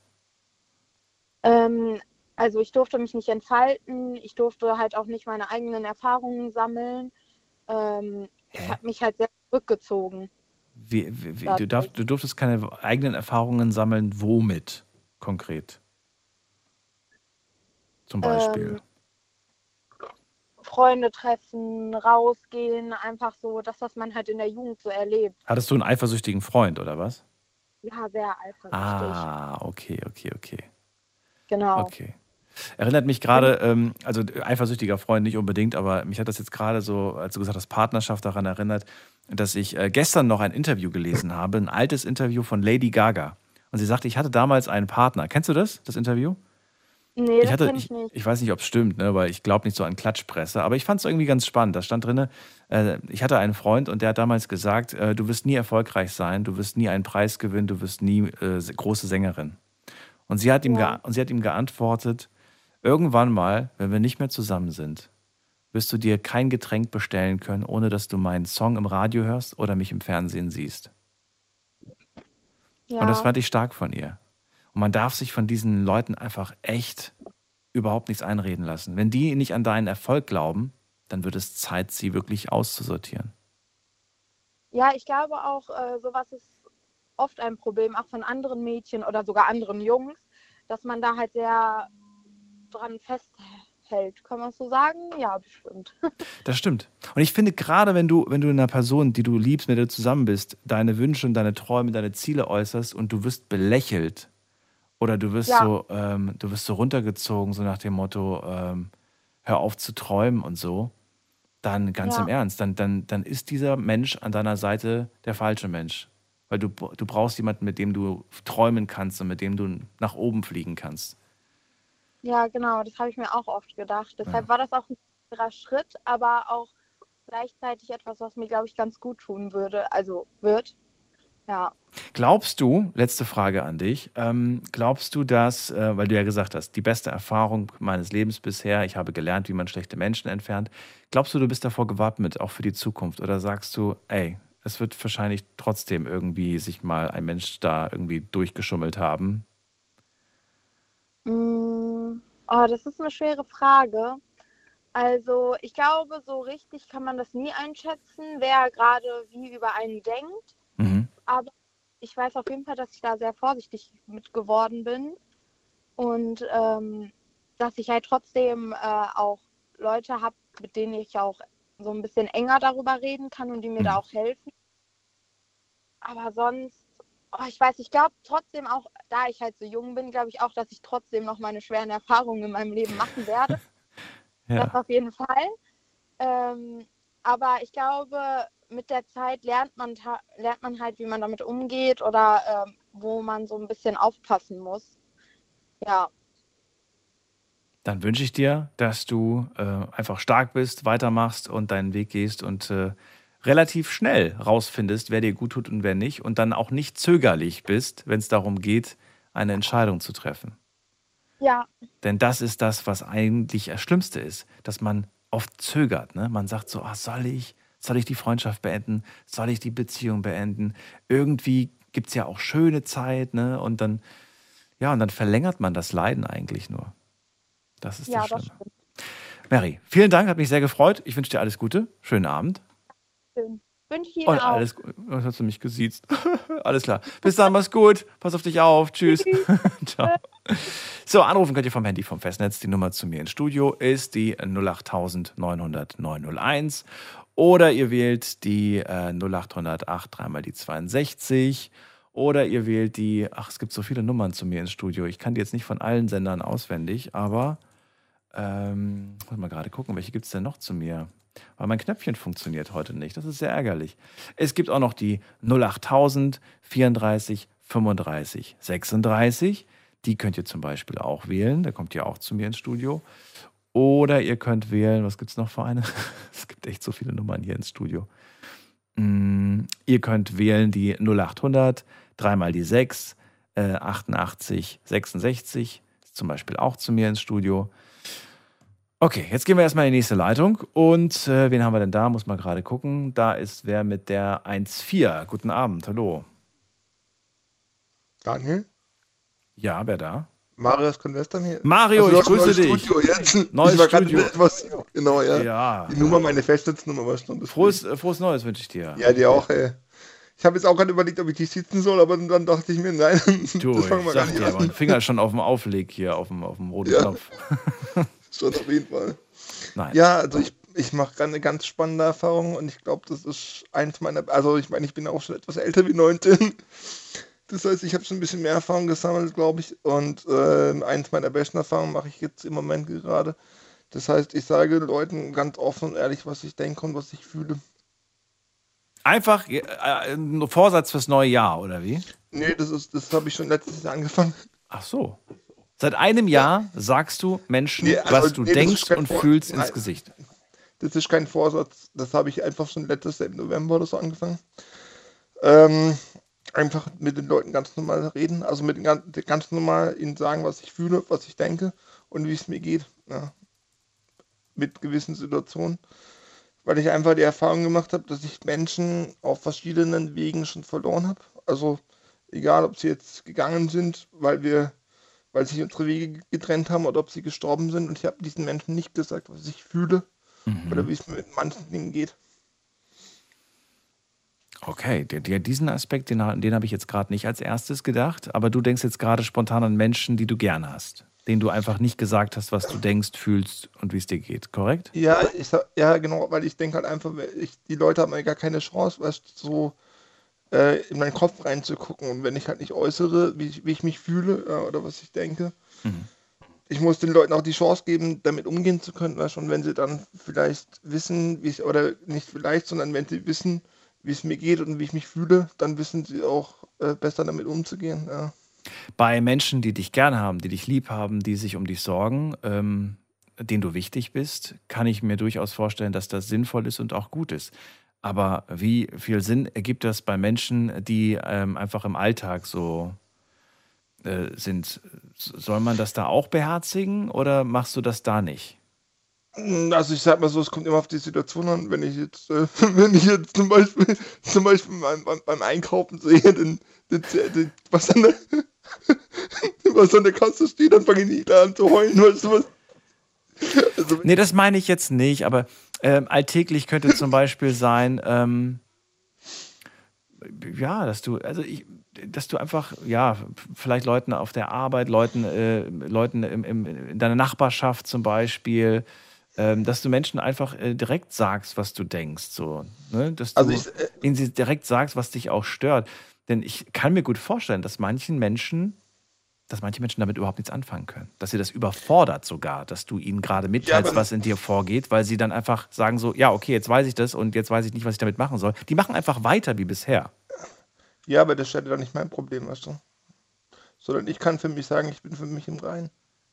Ähm, also ich durfte mich nicht entfalten, ich durfte halt auch nicht meine eigenen Erfahrungen sammeln. Ähm, ich habe mich halt sehr zurückgezogen. Wie, wie, wie, du, darf, du durftest keine eigenen Erfahrungen sammeln. Womit konkret? Zum Beispiel. Ähm, Freunde treffen, rausgehen, einfach so das, was man halt in der Jugend so erlebt. Hattest du einen eifersüchtigen Freund oder was? Ja, sehr eifersüchtig. Ah, okay, okay, okay. genau. Okay. Erinnert mich gerade, ähm, also eifersüchtiger Freund nicht unbedingt, aber mich hat das jetzt gerade so, als du gesagt hast, Partnerschaft daran erinnert, dass ich äh, gestern noch ein Interview gelesen habe, ein altes Interview von Lady Gaga. Und sie sagte, ich hatte damals einen Partner. Kennst du das, das Interview? Nee, Ich hatte, ich ich, ich weiß nicht, ob es stimmt, ne, weil ich glaube nicht so an Klatschpresse, aber ich fand es irgendwie ganz spannend. Da stand drin, äh, ich hatte einen Freund und der hat damals gesagt, äh, du wirst nie erfolgreich sein, du wirst nie einen Preis gewinnen, du wirst nie äh, große Sängerin. Und sie hat ihm, Ja. und sie hat ihm geantwortet, irgendwann mal, wenn wir nicht mehr zusammen sind, wirst du dir kein Getränk bestellen können, ohne dass du meinen Song im Radio hörst oder mich im Fernsehen siehst. ja. Und das fand ich stark von ihr. Und man darf sich von diesen Leuten einfach echt überhaupt nichts einreden lassen. Wenn die nicht an deinen Erfolg glauben, dann wird es Zeit, sie wirklich auszusortieren. ja, ich glaube auch, äh, sowas ist oft ein Problem, auch von anderen Mädchen oder sogar anderen Jungs, dass man da halt sehr dran festhält. Kann man es so sagen? Ja, bestimmt. Das stimmt. Und ich finde, gerade wenn du, wenn du einer Person, die du liebst, mit der du zusammen bist, deine Wünsche und deine Träume, deine Ziele äußerst und du wirst belächelt oder du wirst Ja. so, ähm, du wirst so runtergezogen, so nach dem Motto, ähm, hör auf zu träumen und so, dann ganz Ja. im Ernst, dann, dann, dann ist dieser Mensch an deiner Seite der falsche Mensch. Weil du, du brauchst jemanden, mit dem du träumen kannst und mit dem du nach oben fliegen kannst. Ja, genau, das habe ich mir auch oft gedacht. Deshalb Ja. war das auch ein schwerer Schritt, aber auch gleichzeitig etwas, was mir, glaube ich, ganz gut tun würde, also wird. Ja. Glaubst du, letzte Frage an dich, ähm, glaubst du, dass, äh, weil du ja gesagt hast, die beste Erfahrung meines Lebens bisher, ich habe gelernt, wie man schlechte Menschen entfernt, glaubst du, du bist davor gewappnet, auch für die Zukunft? Oder sagst du, ey, es wird wahrscheinlich trotzdem irgendwie sich mal ein Mensch da irgendwie durchgeschummelt haben? Mm, Oh, das ist eine schwere Frage. Also, ich glaube, so richtig kann man das nie einschätzen, wer gerade wie über einen denkt. Aber ich weiß auf jeden Fall, dass ich da sehr vorsichtig mit geworden bin. Und ähm, dass ich halt trotzdem äh, auch Leute habe, mit denen ich auch so ein bisschen enger darüber reden kann und die mir Mhm. da auch helfen. Aber sonst, oh, ich weiß, ich glaube trotzdem auch, da ich halt so jung bin, glaube ich auch, dass ich trotzdem noch meine schweren Erfahrungen in meinem Leben machen werde. Das Ja. auf jeden Fall. Ähm, aber ich glaube, mit der Zeit lernt man, lernt man halt, wie man damit umgeht oder ähm, wo man so ein bisschen aufpassen muss. Ja, Dann wünsche ich dir, dass du äh, einfach stark bist, weitermachst und deinen Weg gehst und äh, relativ schnell rausfindest, wer dir gut tut und wer nicht und dann auch nicht zögerlich bist, wenn es darum geht, eine Entscheidung zu treffen. ja, Denn das ist das, was eigentlich das Schlimmste ist, dass man oft zögert. Ne? Man sagt so, ah, soll ich, soll ich die Freundschaft beenden? Soll ich die Beziehung beenden? Irgendwie gibt es ja auch schöne Zeit, ne? Und dann, ja, und dann verlängert man das Leiden eigentlich nur. Das ist Ja, das das Schlimme. stimmt. Mary, vielen Dank, hat mich sehr gefreut. Ich wünsche dir alles Gute. Schönen Abend. Schön. Wünsche ich Ihnen Und auch. alles gut. Was hast du mich gesiezt? alles klar. Bis dann, mach's gut. Pass auf dich auf. Tschüss. Ciao. So, anrufen könnt ihr vom Handy vom Festnetz. Die Nummer zu mir ins Studio ist die 08000 900 901. Oder ihr wählt die äh, 0800 8 dreimal die 62. Oder ihr wählt die, ach, es gibt so viele Nummern zu mir ins Studio. Ich kann die jetzt nicht von allen Sendern auswendig, aber ähm, muss mal gerade gucken, welche gibt es denn noch zu mir? Weil mein Knöpfchen funktioniert heute nicht. Das ist sehr ärgerlich. Es gibt auch noch die 08000 34 35 36. Die könnt ihr zum Beispiel auch wählen. Da kommt ihr auch zu mir ins Studio. Oder ihr könnt wählen, was gibt es noch für eine? es gibt echt so viele Nummern hier ins Studio. Mm, ihr könnt wählen die 0800, dreimal die 6, äh, 88, 66. Ist zum Beispiel auch zu mir ins Studio. Okay, jetzt gehen wir erstmal in die nächste Leitung. Und äh, wen haben wir denn da? Muss mal gerade gucken. Da ist wer mit der 1.4. Guten Abend, hallo. Daniel? Ja, wer da? Marius Convestan hier. Mario, Also, ich grüße dich. Studio jetzt. Neues ich war Studio. etwas, genau, ja. Ja. Die Nummer, meine Festnetznummer war schon. Frohes, äh, frohes Neues wünsche ich dir. Ja, die auch, ey. Ich habe jetzt auch gerade überlegt, ob ich die sitzen soll, aber dann dachte ich mir, nein, Du, das fangen wir ich gar nicht dir, an. mein Finger ist schon auf dem Aufleg hier, auf dem, auf dem roten Ja. Knopf. Schon auf jeden Fall. Nein. Ja, also ich, ich mache gerade eine ganz spannende Erfahrung und ich glaube, das ist eins meiner, also ich meine, ich bin auch schon etwas älter wie 19. Das heißt, ich habe schon ein bisschen mehr Erfahrung gesammelt, glaube ich. Und äh, eins meiner besten Erfahrungen mache ich jetzt im Moment gerade. Das heißt, ich sage Leuten ganz offen und ehrlich, was ich denke und was ich fühle. Einfach äh, ein Vorsatz fürs neue Jahr, oder wie? Nee, das ist, das habe ich schon letztes Jahr angefangen. Ach so. Seit einem Jahr sagst du Menschen, Nee, also, was du nee, denkst und Vor- fühlst Nein. ins Gesicht. Das ist kein Vorsatz, das habe ich einfach schon letztes Jahr im November oder so angefangen. Ähm, einfach mit den Leuten ganz normal reden, also mit den gan- ganz normal ihnen sagen, was ich fühle, was ich denke und wie es mir geht. Ja. Mit gewissen Situationen. Weil ich einfach die Erfahrung gemacht habe, dass ich Menschen auf verschiedenen Wegen schon verloren habe. Also egal, ob sie jetzt gegangen sind, weil wir, weil sich unsere Wege getrennt haben oder ob sie gestorben sind. Und ich habe diesen Menschen nicht gesagt, was ich fühle oder wie es mir mit manchen Dingen geht. Okay, der, der, diesen Aspekt, den, den habe ich jetzt gerade nicht als erstes gedacht, aber du denkst jetzt gerade spontan an Menschen, die du gern hast, denen du einfach nicht gesagt hast, was du denkst, fühlst und wie es dir geht, korrekt? Ja, ich ja, genau, weil ich denke halt einfach, ich, die Leute haben ja gar keine Chance, du, so äh, in meinen Kopf reinzugucken. Und wenn ich halt nicht äußere, wie ich, wie ich mich fühle äh, oder was ich denke, ich muss den Leuten auch die Chance geben, damit umgehen zu können, du, und wenn sie dann vielleicht wissen, wie ich, oder nicht vielleicht, sondern wenn sie wissen, wie es mir geht und wie ich mich fühle, dann wissen sie auch äh, besser damit umzugehen. Ja. Bei Menschen, die dich gern haben, die dich lieb haben, die sich um dich sorgen, ähm, denen du wichtig bist, kann ich mir durchaus vorstellen, dass das sinnvoll ist und auch gut ist. Aber wie viel Sinn ergibt das bei Menschen, die ähm, einfach im Alltag so äh, sind? Soll man das da auch beherzigen oder machst du das da nicht? Also ich sag mal so, es kommt immer auf die Situation an. Wenn ich jetzt, äh, wenn ich jetzt zum Beispiel, zum Beispiel beim, beim, Einkaufen sehe, den, den, den, was, an der, was an der Kasse steht, dann fange ich nicht an zu heulen, weißt du was? Also, Nee, das meine ich jetzt nicht, aber ähm, alltäglich könnte zum Beispiel sein, ähm, ja, dass du, also ich, dass du einfach, ja, vielleicht Leuten auf der Arbeit, Leuten, äh, Leuten im, im, in deiner Nachbarschaft zum Beispiel, ähm, dass du Menschen einfach äh, direkt sagst, was du denkst, so, ne? dass du Also ich, äh, ihnen sie direkt sagst, was dich auch stört. Denn ich kann mir gut vorstellen, dass manchen Menschen, dass manche Menschen damit überhaupt nichts anfangen können. Dass sie das überfordert sogar, dass du ihnen gerade mitteilst, aber- was in dir vorgeht, weil sie dann einfach sagen so, ja, okay, jetzt weiß ich das und jetzt weiß ich nicht, was ich damit machen soll. Die machen einfach weiter wie bisher. ja, aber das ist ja nicht mein Problem, weißt du? Sondern ich kann für mich sagen, ich bin für mich im Reinen,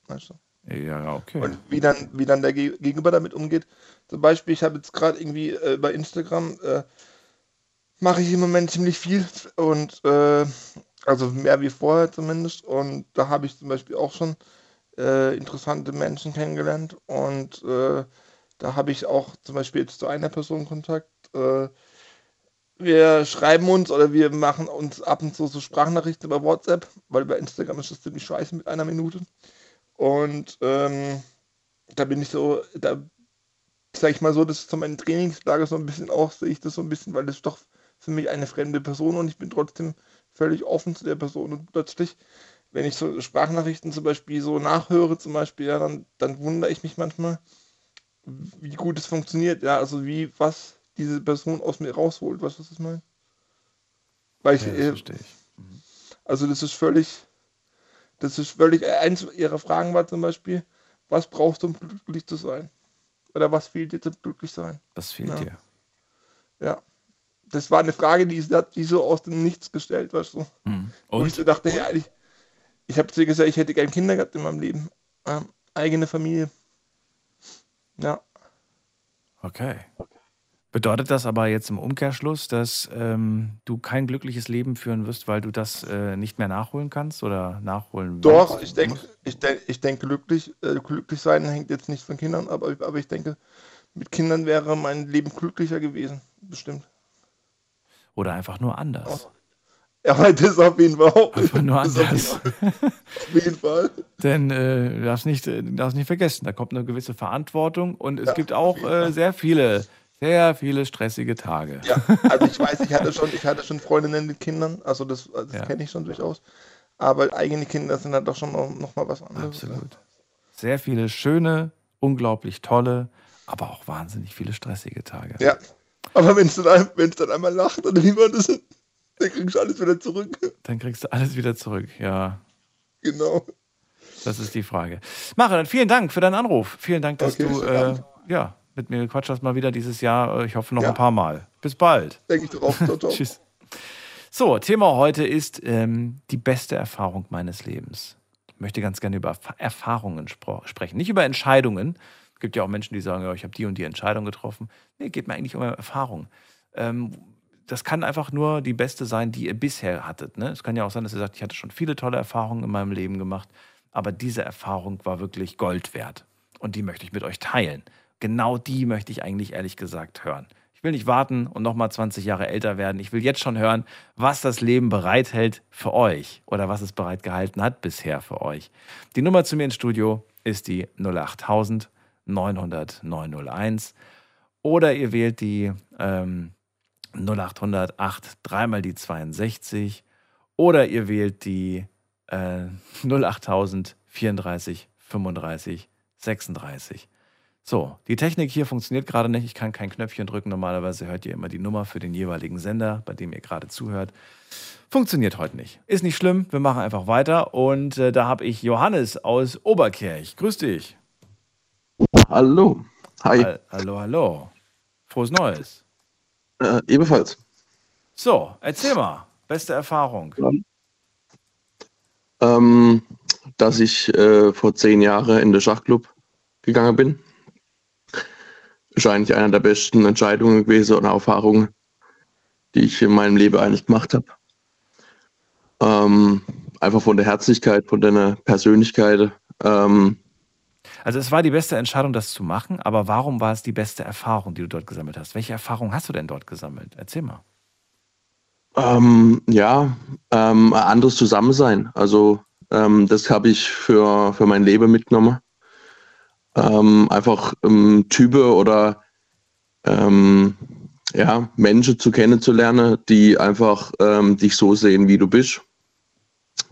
weißt du? Ja, okay. Und wie dann, wie dann der Ge- Gegenüber damit umgeht. Zum Beispiel, ich habe jetzt gerade irgendwie äh, bei Instagram, äh, mache ich im Moment ziemlich viel und äh, also mehr wie vorher zumindest. Und da habe ich zum Beispiel auch schon äh, interessante Menschen kennengelernt und äh, Da habe ich auch zum Beispiel jetzt zu einer Person Kontakt. Äh, wir schreiben uns oder wir machen uns ab und zu so Sprachnachrichten über WhatsApp, weil bei Instagram ist das ziemlich scheiße mit einer Minute. Und ähm, da bin ich so, da sag ich mal so, das ist so mein Trainingslager so ein bisschen auch, sehe ich das so ein bisschen, weil das ist doch für mich eine fremde Person und ich bin trotzdem völlig offen zu der Person und plötzlich, wenn ich so Sprachnachrichten zum Beispiel so nachhöre, zum Beispiel, ja, dann, dann wundere ich mich manchmal, wie gut es funktioniert, ja, also wie, was diese Person aus mir rausholt, du, was ich meine? Weil ich, Ja, das äh, verstehe ich. also das ist völlig, das ist völlig, äh, eins ihrer Fragen war zum Beispiel, was brauchst du, um glücklich zu sein? Oder was fehlt dir zum glücklich sein? Was fehlt Ja. dir? Ja. Das war eine Frage, die die so aus dem Nichts gestellt, weißt du? Hm. Wo ich Und? so dachte, ja, ich, ich habe zu ihr gesagt, ich hätte gern Kinder gehabt in meinem Leben. Ähm, eigene Familie. Ja. Okay. Bedeutet das aber jetzt im Umkehrschluss, dass ähm, du kein glückliches Leben führen wirst, weil du das äh, nicht mehr nachholen kannst oder nachholen Doch, willst? ich denke, ich denke, ich denke glücklich, äh, glücklich sein hängt jetzt nicht von Kindern ab, aber, aber ich denke, mit Kindern wäre mein Leben glücklicher gewesen. Bestimmt. Oder einfach nur anders. Ja, aber das auf jeden Fall auch. Einfach nur auf anders. Auf jeden Fall. Denn äh, du darfst nicht, äh, darfst nicht vergessen, da kommt eine gewisse Verantwortung und es Ja, gibt auch äh, sehr viele, sehr viele stressige Tage. Ja, also ich weiß, ich hatte schon, ich hatte schon Freundinnen mit Kindern, also das, das Ja. kenne ich schon durchaus. Aber eigene Kinder sind halt doch schon noch, noch mal was anderes. Absolut. Sehr viele schöne, unglaublich tolle, aber auch wahnsinnig viele stressige Tage. Ja. Aber wenn es dann, wenn's dann einmal lacht oder wie man das, dann kriegst du alles wieder zurück. Dann kriegst du alles wieder zurück. Ja, Genau. das ist die Frage. Mare, dann vielen Dank für deinen Anruf. Vielen Dank, dass Okay, du äh, ja, mit mir gequatscht hast mal wieder dieses Jahr. Äh, Ich hoffe noch Ja. ein paar Mal. Bis bald. Denke ich drauf. Ciao, ciao. Tschüss. So, Thema heute ist ähm, die beste Erfahrung meines Lebens. Ich möchte ganz gerne über Erfa- Erfahrungen sprechen, nicht über Entscheidungen. Es gibt ja auch Menschen, die sagen, ja, ich habe die und die Entscheidung getroffen. Nee, geht mir eigentlich um Erfahrung. Ähm, das kann einfach nur die beste sein, die ihr bisher hattet. Ne? Es kann ja auch sein, dass ihr sagt, ich hatte schon viele tolle Erfahrungen in meinem Leben gemacht, aber diese Erfahrung war wirklich Gold wert. Und die möchte ich mit euch teilen. Genau die möchte ich eigentlich ehrlich gesagt hören. Ich will nicht warten und nochmal 20 Jahre älter werden. Ich will jetzt schon hören, was das Leben bereithält für euch oder was es bereitgehalten hat bisher für euch. Die Nummer zu mir ins Studio ist die 08000 900 901 oder ihr wählt die ähm, 0800 8 dreimal die 62 oder ihr wählt die äh, 08000 34 35 36. So, die Technik hier funktioniert gerade nicht. Ich kann kein Knöpfchen drücken. Normalerweise hört ihr immer die Nummer für den jeweiligen Sender, bei dem ihr gerade zuhört. Funktioniert heute nicht. Ist nicht schlimm. Wir machen einfach weiter. Und äh, da habe ich Johannes aus Oberkirch. Grüß dich. Hallo. Hi. Hall- Hallo, hallo. Frohes Neues. Äh, ebenfalls. So, erzähl mal. Beste Erfahrung. Ähm, dass ich äh, vor zehn Jahren in den Schachclub gegangen bin. Ist eigentlich eine der besten Entscheidungen gewesen oder Erfahrungen, die ich in meinem Leben eigentlich gemacht habe. Ähm, einfach von der Herzlichkeit, von der Persönlichkeit. Ähm, Also es war die beste Entscheidung, das zu machen, aber warum war es die beste Erfahrung, die du dort gesammelt hast? Welche Erfahrung hast du denn dort gesammelt? Erzähl mal. Ähm, ja, ähm, ein anderes Zusammensein. Also ähm, das habe ich für, für mein Leben mitgenommen. Ähm, einfach ähm, Typen oder ähm, ja, Menschen zu kennenzulernen, die einfach ähm, dich so sehen, wie du bist.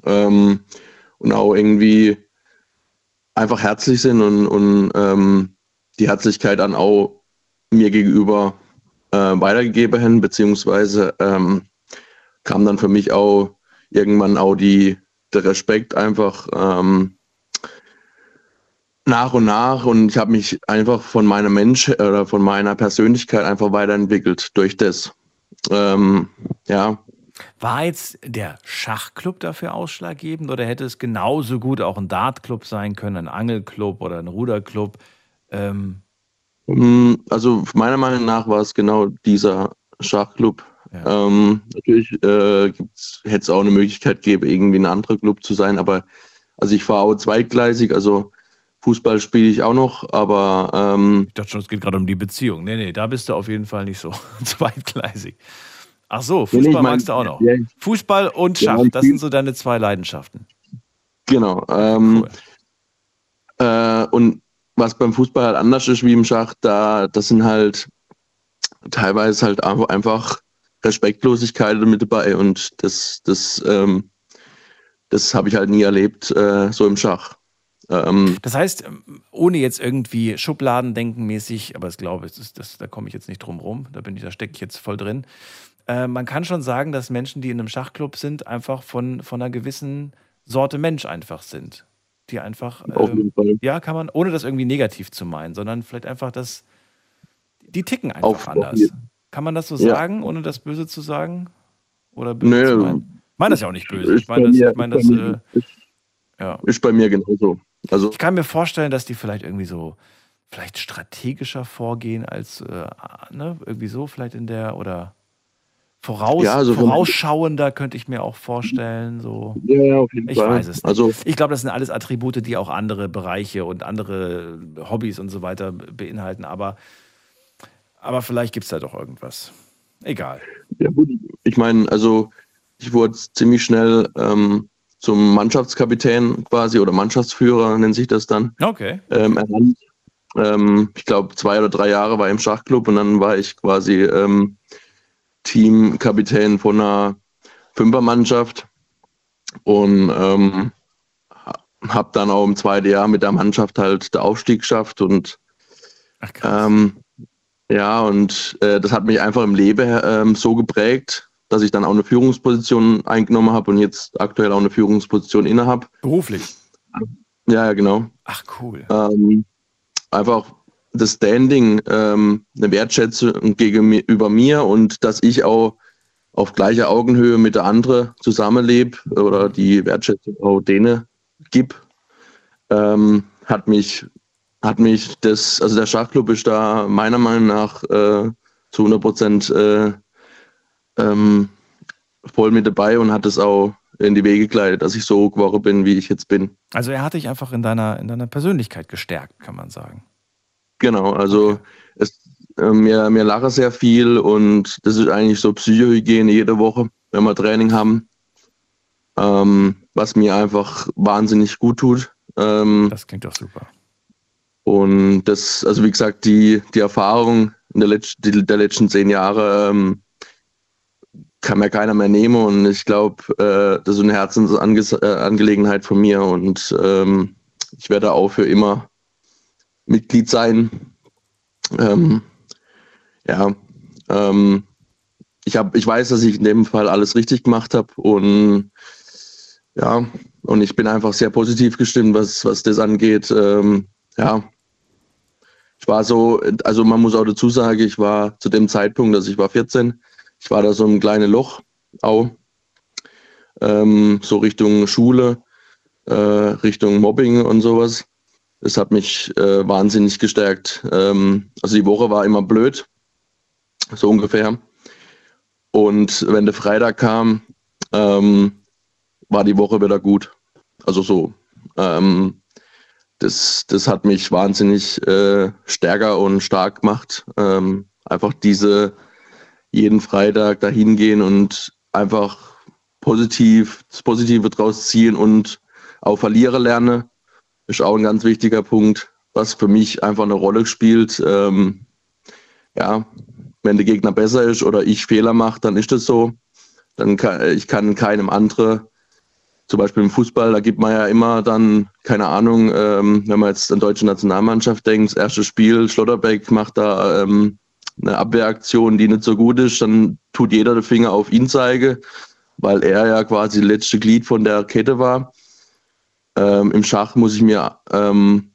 Ähm, und auch irgendwie einfach herzlich sind und, und ähm, die Herzlichkeit dann auch mir gegenüber äh, weitergegeben haben, beziehungsweise ähm, kam dann für mich auch irgendwann auch die, der Respekt einfach ähm, nach und nach und ich habe mich einfach von meiner Mensch oder von meiner Persönlichkeit einfach weiterentwickelt durch das. Ähm, ja, War jetzt der Schachclub dafür ausschlaggebend oder hätte es genauso gut auch ein Dartclub sein können, ein Angelclub oder ein Ruderclub? Ähm, Mm, Also meiner Meinung nach war es genau dieser Schachclub. Ja. Ähm, natürlich äh, hätte es auch eine Möglichkeit gegeben, irgendwie ein anderer Club zu sein, aber also ich fahre auch zweigleisig, also Fußball spiele ich auch noch, aber ähm, Ich dachte schon, es geht gerade um die Beziehung. Nee, nee, da bist du auf jeden Fall nicht so zweitgleisig. Ach so, Nee, nee, Fußball ich mein- magst du auch noch. ja, Fußball und Ja, Schach, ich das sind so deine zwei Leidenschaften. genau. Ähm, Cool. Äh, und was beim Fußball halt anders ist wie im Schach, da das sind halt teilweise halt einfach- einfach Respektlosigkeit mit dabei und das, das, ähm, das habe ich halt nie erlebt, äh, so im Schach. Ähm, Das heißt, ohne jetzt irgendwie Schubladendenkenmäßig, aber ich glaube, ist, das, da komme ich jetzt nicht drum rum, da bin ich, da stecke ich jetzt voll drin. Äh, man kann schon sagen, dass Menschen, die in einem Schachclub sind, einfach von, von einer gewissen Sorte Mensch einfach sind. Die einfach, auf ähm, jeden Fall. ja, kann man, ohne das irgendwie negativ zu meinen, sondern vielleicht einfach das, die ticken einfach Auf- auf anders. Kann man das so Ja. sagen, ohne das böse zu sagen? Oder böse Nö. zu meinen? Ich meine das ja auch nicht böse. Ich meine das, ich meine das, äh, ja. Ist bei mir genauso. Also Ich kann mir vorstellen, dass die vielleicht irgendwie so, vielleicht strategischer vorgehen als, äh, ne, irgendwie so, vielleicht in der, oder voraus, Ja, also vorausschauender könnte ich mir auch vorstellen, so. ja, ja, auf jeden Ich Fall. weiß es nicht. Also Ich glaube, das sind alles Attribute, die auch andere Bereiche und andere Hobbys und so weiter beinhalten, aber, aber vielleicht gibt es da doch irgendwas. Egal. Ja, gut. Ich meine, also ich wurde ziemlich schnell ähm, zum Mannschaftskapitän quasi oder Mannschaftsführer nennt sich das dann Okay. ähm, ernannt. Ähm, ich glaube, zwei oder drei Jahre war ich im Schachclub und dann war ich quasi ähm, Teamkapitän von einer Fünfermannschaft und ähm, habe dann auch im zweiten Jahr mit der Mannschaft halt den Aufstieg geschafft und Ach, ähm, ja, und äh, das hat mich einfach im Leben ähm, so geprägt, dass ich dann auch eine Führungsposition eingenommen habe und jetzt aktuell auch eine Führungsposition innehabe. Beruflich. Ja, ja, genau. Ach, cool. Ähm, einfach das Standing, ähm, eine Wertschätzung gegenüber mir und dass ich auch auf gleicher Augenhöhe mit der anderen zusammenlebe oder die Wertschätzung auch denen gib, ähm, hat mich, hat mich das, also der Schachclub ist da meiner Meinung nach äh, zu 100 Prozent äh, ähm, voll mit dabei und hat es auch in die Wege geleitet, dass ich so geworden bin, wie ich jetzt bin. Also er hat dich einfach in deiner, in deiner Persönlichkeit gestärkt, kann man sagen. Genau, also Okay. es, äh, mir, mir lache sehr viel und das ist eigentlich so Psychohygiene jede Woche, wenn wir Training haben, ähm, was mir einfach wahnsinnig gut tut. Ähm, Das klingt doch super. und das, also wie gesagt, die, die Erfahrung in der, Letz-, die, der letzten zehn Jahre ähm, kann mir keiner mehr nehmen und ich glaube, äh, das ist eine Herzensangelegenheit von mir und ähm, ich werde auch für immer Mitglied sein. Ähm, ja, ähm, ich, hab, ich weiß, dass ich in dem Fall alles richtig gemacht habe und ja, und ich bin einfach sehr positiv gestimmt, was, was das angeht. Ähm, ja, ich war so, also man muss auch dazu sagen, ich war zu dem Zeitpunkt, dass ich war 14, ich war da so ein kleines Loch, auch ähm, so Richtung Schule, äh, Richtung Mobbing und sowas. Das hat mich äh, wahnsinnig gestärkt. Ähm, also die Woche war immer blöd, so ungefähr. Und wenn der Freitag kam, ähm, war die Woche wieder gut. Also so. Ähm, das, das hat mich wahnsinnig äh, stärker und stark gemacht. Ähm, einfach diese jeden Freitag dahin gehen und einfach positiv, das Positive draus ziehen und auch verlieren lernen, ist auch ein ganz wichtiger Punkt, was für mich einfach eine Rolle spielt. Ähm, ja, wenn der Gegner besser ist oder ich Fehler mache, dann ist das so. Dann kann ich kann keinem anderen zum Beispiel im Fußball, da gibt man ja immer dann, keine Ahnung, ähm, wenn man jetzt an deutsche Nationalmannschaft denkt, das erste Spiel, Schlotterbeck macht da ähm, eine Abwehraktion, die nicht so gut ist, dann tut jeder den Finger auf ihn zeige, weil er ja quasi das letzte Glied von der Kette war. Ähm, Im Schach muss ich mir ähm,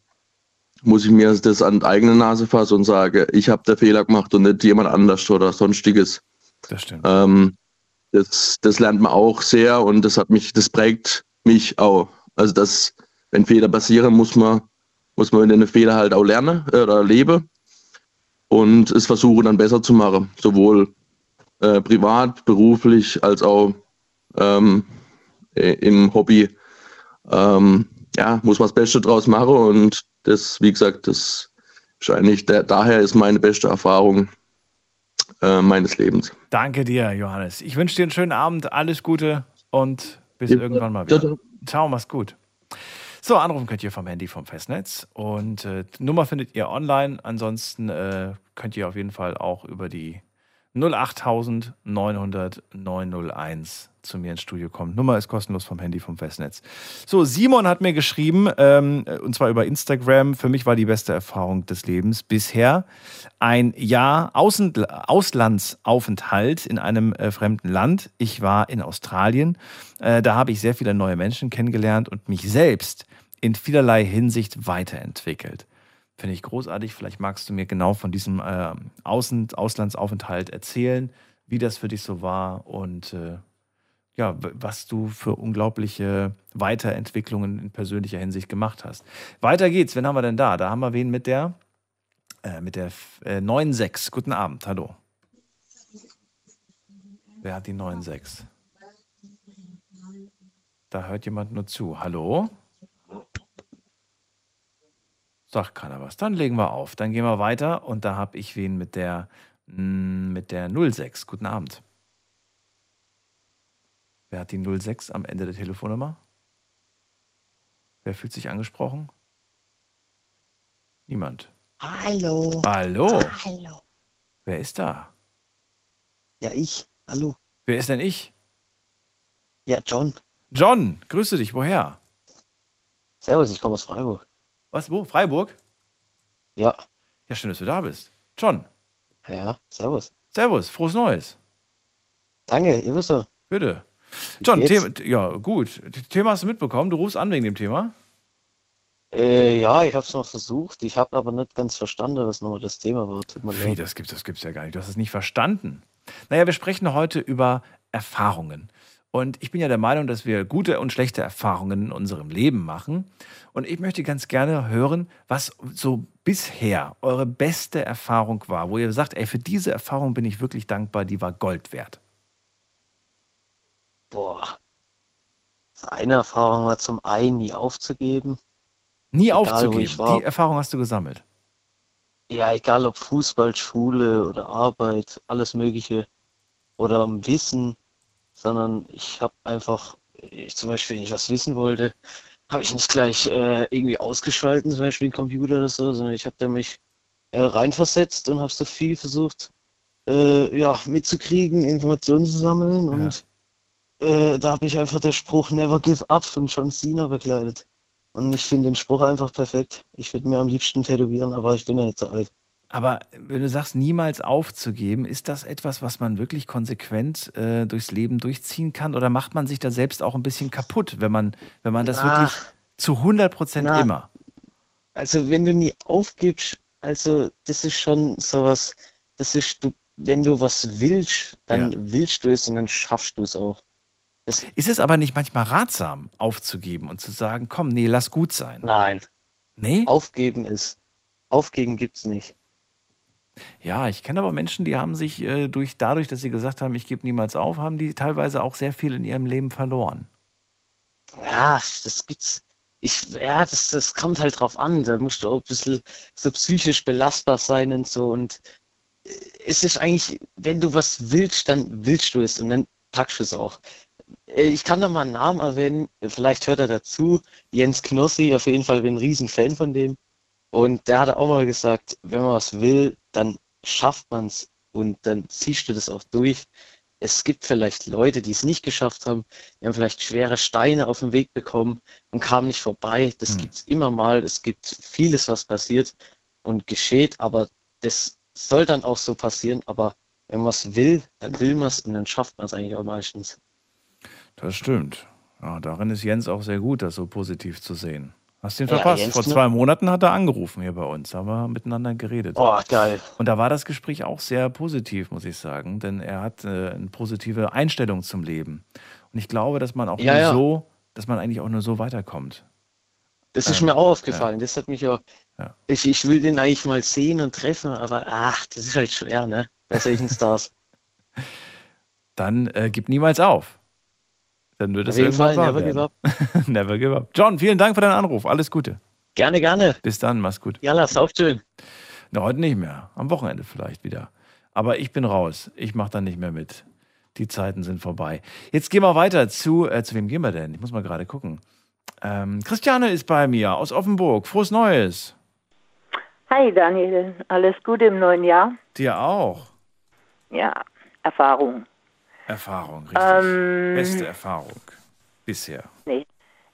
muss ich mir das an die eigene Nase fassen und sage, ich habe den Fehler gemacht und nicht jemand anders oder sonstiges. Das stimmt. Ähm, das, das lernt man auch sehr und das hat mich, das prägt mich auch. Also dass, wenn Fehler passieren, muss man, muss man in den Fehler halt auch lernen äh, oder leben und es versuchen dann besser zu machen, sowohl äh, privat, beruflich als auch ähm, äh, im Hobby. Ähm, ja, muss man das Beste draus machen und das, wie gesagt, das ist eigentlich, der, daher ist meine beste Erfahrung äh, meines Lebens. Danke dir, Johannes. Ich wünsche dir einen schönen Abend, alles Gute und bis Ja. irgendwann mal Ciao, wieder. ciao. Ciao, mach's gut. So, anrufen könnt ihr vom Handy vom Festnetz und äh, Nummer findet ihr online. Ansonsten äh, könnt ihr auf jeden Fall auch über die 08000 900 901 zu mir ins Studio kommen. Nummer ist kostenlos vom Handy vom Festnetz. So, Simon hat mir geschrieben, ähm, und zwar über Instagram, für mich war die beste Erfahrung des Lebens bisher ein Jahr Außen Auslandsaufenthalt in einem äh, fremden Land. Ich war in Australien. Äh, da habe ich sehr viele neue Menschen kennengelernt und mich selbst in vielerlei Hinsicht weiterentwickelt. Finde ich großartig. Vielleicht magst du mir genau von diesem äh, Außen Auslandsaufenthalt erzählen, wie das für dich so war und äh, ja, was du für unglaubliche Weiterentwicklungen in persönlicher Hinsicht gemacht hast. Weiter geht's. Wen haben wir denn da? Da haben wir wen mit der äh, mit der äh, 9.6. Guten Abend, hallo. Wer hat die 9.6? Da hört jemand nur zu. Hallo? Sagt keiner was. Dann legen wir auf. Dann gehen wir weiter und da habe ich wen mit der mm, mit der 06. Guten Abend. Wer hat die 06 am Ende der Telefonnummer? Wer fühlt sich angesprochen? Niemand. Hallo. Hallo. Hallo. Wer ist da? Ja, ich. Hallo. Wer ist denn ich? Ja, John. John, grüße dich. Woher? Servus, ich komme aus Freiburg. Was, wo? Freiburg? Ja. Ja, schön, dass du da bist. John. Ja, servus. Servus, frohes Neues. Danke, ihr wisst doch. Bitte. John? Thema, ja, gut. Thema hast du mitbekommen. Du rufst an wegen dem Thema. Äh, ja, ich habe es noch versucht. Ich habe aber nicht ganz verstanden, was nochmal das Thema Wie, leid. das gibt das gibt's ja gar nicht. Du hast es nicht verstanden. Naja, wir sprechen heute über Erfahrungen. Und ich bin ja der Meinung, dass wir gute und schlechte Erfahrungen in unserem Leben machen. Und ich möchte ganz gerne hören, was so bisher eure beste Erfahrung war, wo ihr sagt, ey, für diese Erfahrung bin ich wirklich dankbar, die war Gold wert. Boah. Eine Erfahrung war zum einen, nie aufzugeben. Nie Egal, aufzugeben. Die Erfahrung hast du gesammelt. Ja, egal ob Fußball, Schule oder Arbeit, alles Mögliche. Oder am Wissen, sondern ich habe einfach, ich, zum Beispiel, wenn ich was wissen wollte, habe ich nicht gleich äh, irgendwie ausgeschalten, zum Beispiel den Computer oder so, sondern ich habe da mich äh, reinversetzt und habe so viel versucht, äh, ja, mitzukriegen, Informationen zu sammeln und äh, da hat mich einfach der Spruch Never Give Up von John Cena begleitet. Und ich finde den Spruch einfach perfekt. Ich würde mir am liebsten tätowieren, aber ich bin ja nicht so alt. Aber wenn du sagst, niemals aufzugeben, ist das etwas, was man wirklich konsequent äh, durchs Leben durchziehen kann? Oder macht man sich da selbst auch ein bisschen kaputt, wenn man, wenn man das Na, wirklich zu 100 Prozent immer? Also wenn du nie aufgibst, also das ist schon sowas, das ist, du, wenn du was willst, dann willst du es und dann schaffst du es auch. Das, Ist es aber nicht manchmal ratsam, aufzugeben und zu sagen, komm, nee, lass gut sein? nein, Nee? aufgeben ist, aufgeben gibt's nicht. Ja, ich kenne aber Menschen, die haben sich äh, durch, dadurch, dass sie gesagt haben, ich gebe niemals auf, haben die teilweise auch sehr viel in ihrem Leben verloren. Ja, das gibt's. Ich, ja, das, das kommt halt drauf an. Da musst du auch ein bisschen so psychisch belastbar sein und so. Und äh, es ist eigentlich, wenn du was willst, dann willst du es und dann packst du es auch. Äh, Ich kann da mal einen Namen erwähnen, vielleicht hört er dazu. Jens Knossi, auf jeden Fall bin ein Riesenfan von dem. Und der hat auch mal gesagt, wenn man was will, dann schafft man es und dann ziehst du das auch durch. Es gibt vielleicht Leute, die es nicht geschafft haben, die haben vielleicht schwere Steine auf dem Weg bekommen und kamen nicht vorbei. Das Hm. gibt's immer mal. Es gibt vieles, was passiert und geschieht, aber das soll dann auch so passieren. Aber wenn man es will, dann will man es und dann schafft man es eigentlich auch meistens. Das stimmt. Ja, darin ist Jens auch sehr gut, das so positiv zu sehen. Hast du ihn Ja, verpasst? Jens Vor Kno- zwei Monaten hat er angerufen hier bei uns, haben wir miteinander geredet. Oh, geil. Und da war das Gespräch auch sehr positiv, muss ich sagen, denn er hat äh, eine positive Einstellung zum Leben. Und ich glaube, dass man auch Ja, nur ja. so, dass man eigentlich auch nur so weiterkommt. Das ist Ähm, mir auch aufgefallen. Das hat mich ja. Ja. Ich, ich will den eigentlich mal sehen und treffen, aber ach, das ist halt schwer, ne? Bei solchen Stars. Dann äh, gib niemals auf. Dann wird es Auf jeden irgendwann Fall, wahr never give werden. never give up. John, vielen Dank für deinen Anruf. Alles Gute. Gerne, gerne. Bis dann, mach's gut. Ja, lass auf schön. Na, heute nicht mehr. Am Wochenende vielleicht wieder. Aber ich bin raus. Ich mache da nicht mehr mit. Die Zeiten sind vorbei. Jetzt gehen wir weiter zu, äh, zu wem gehen wir denn? Ich muss mal gerade gucken. Ähm, Christiane ist bei mir aus Offenburg. Frohes Neues. Hi Daniel, alles Gute im neuen Jahr. Dir auch. Ja, Erfahrung. Erfahrung, richtig. Ähm, Beste Erfahrung bisher. Nee,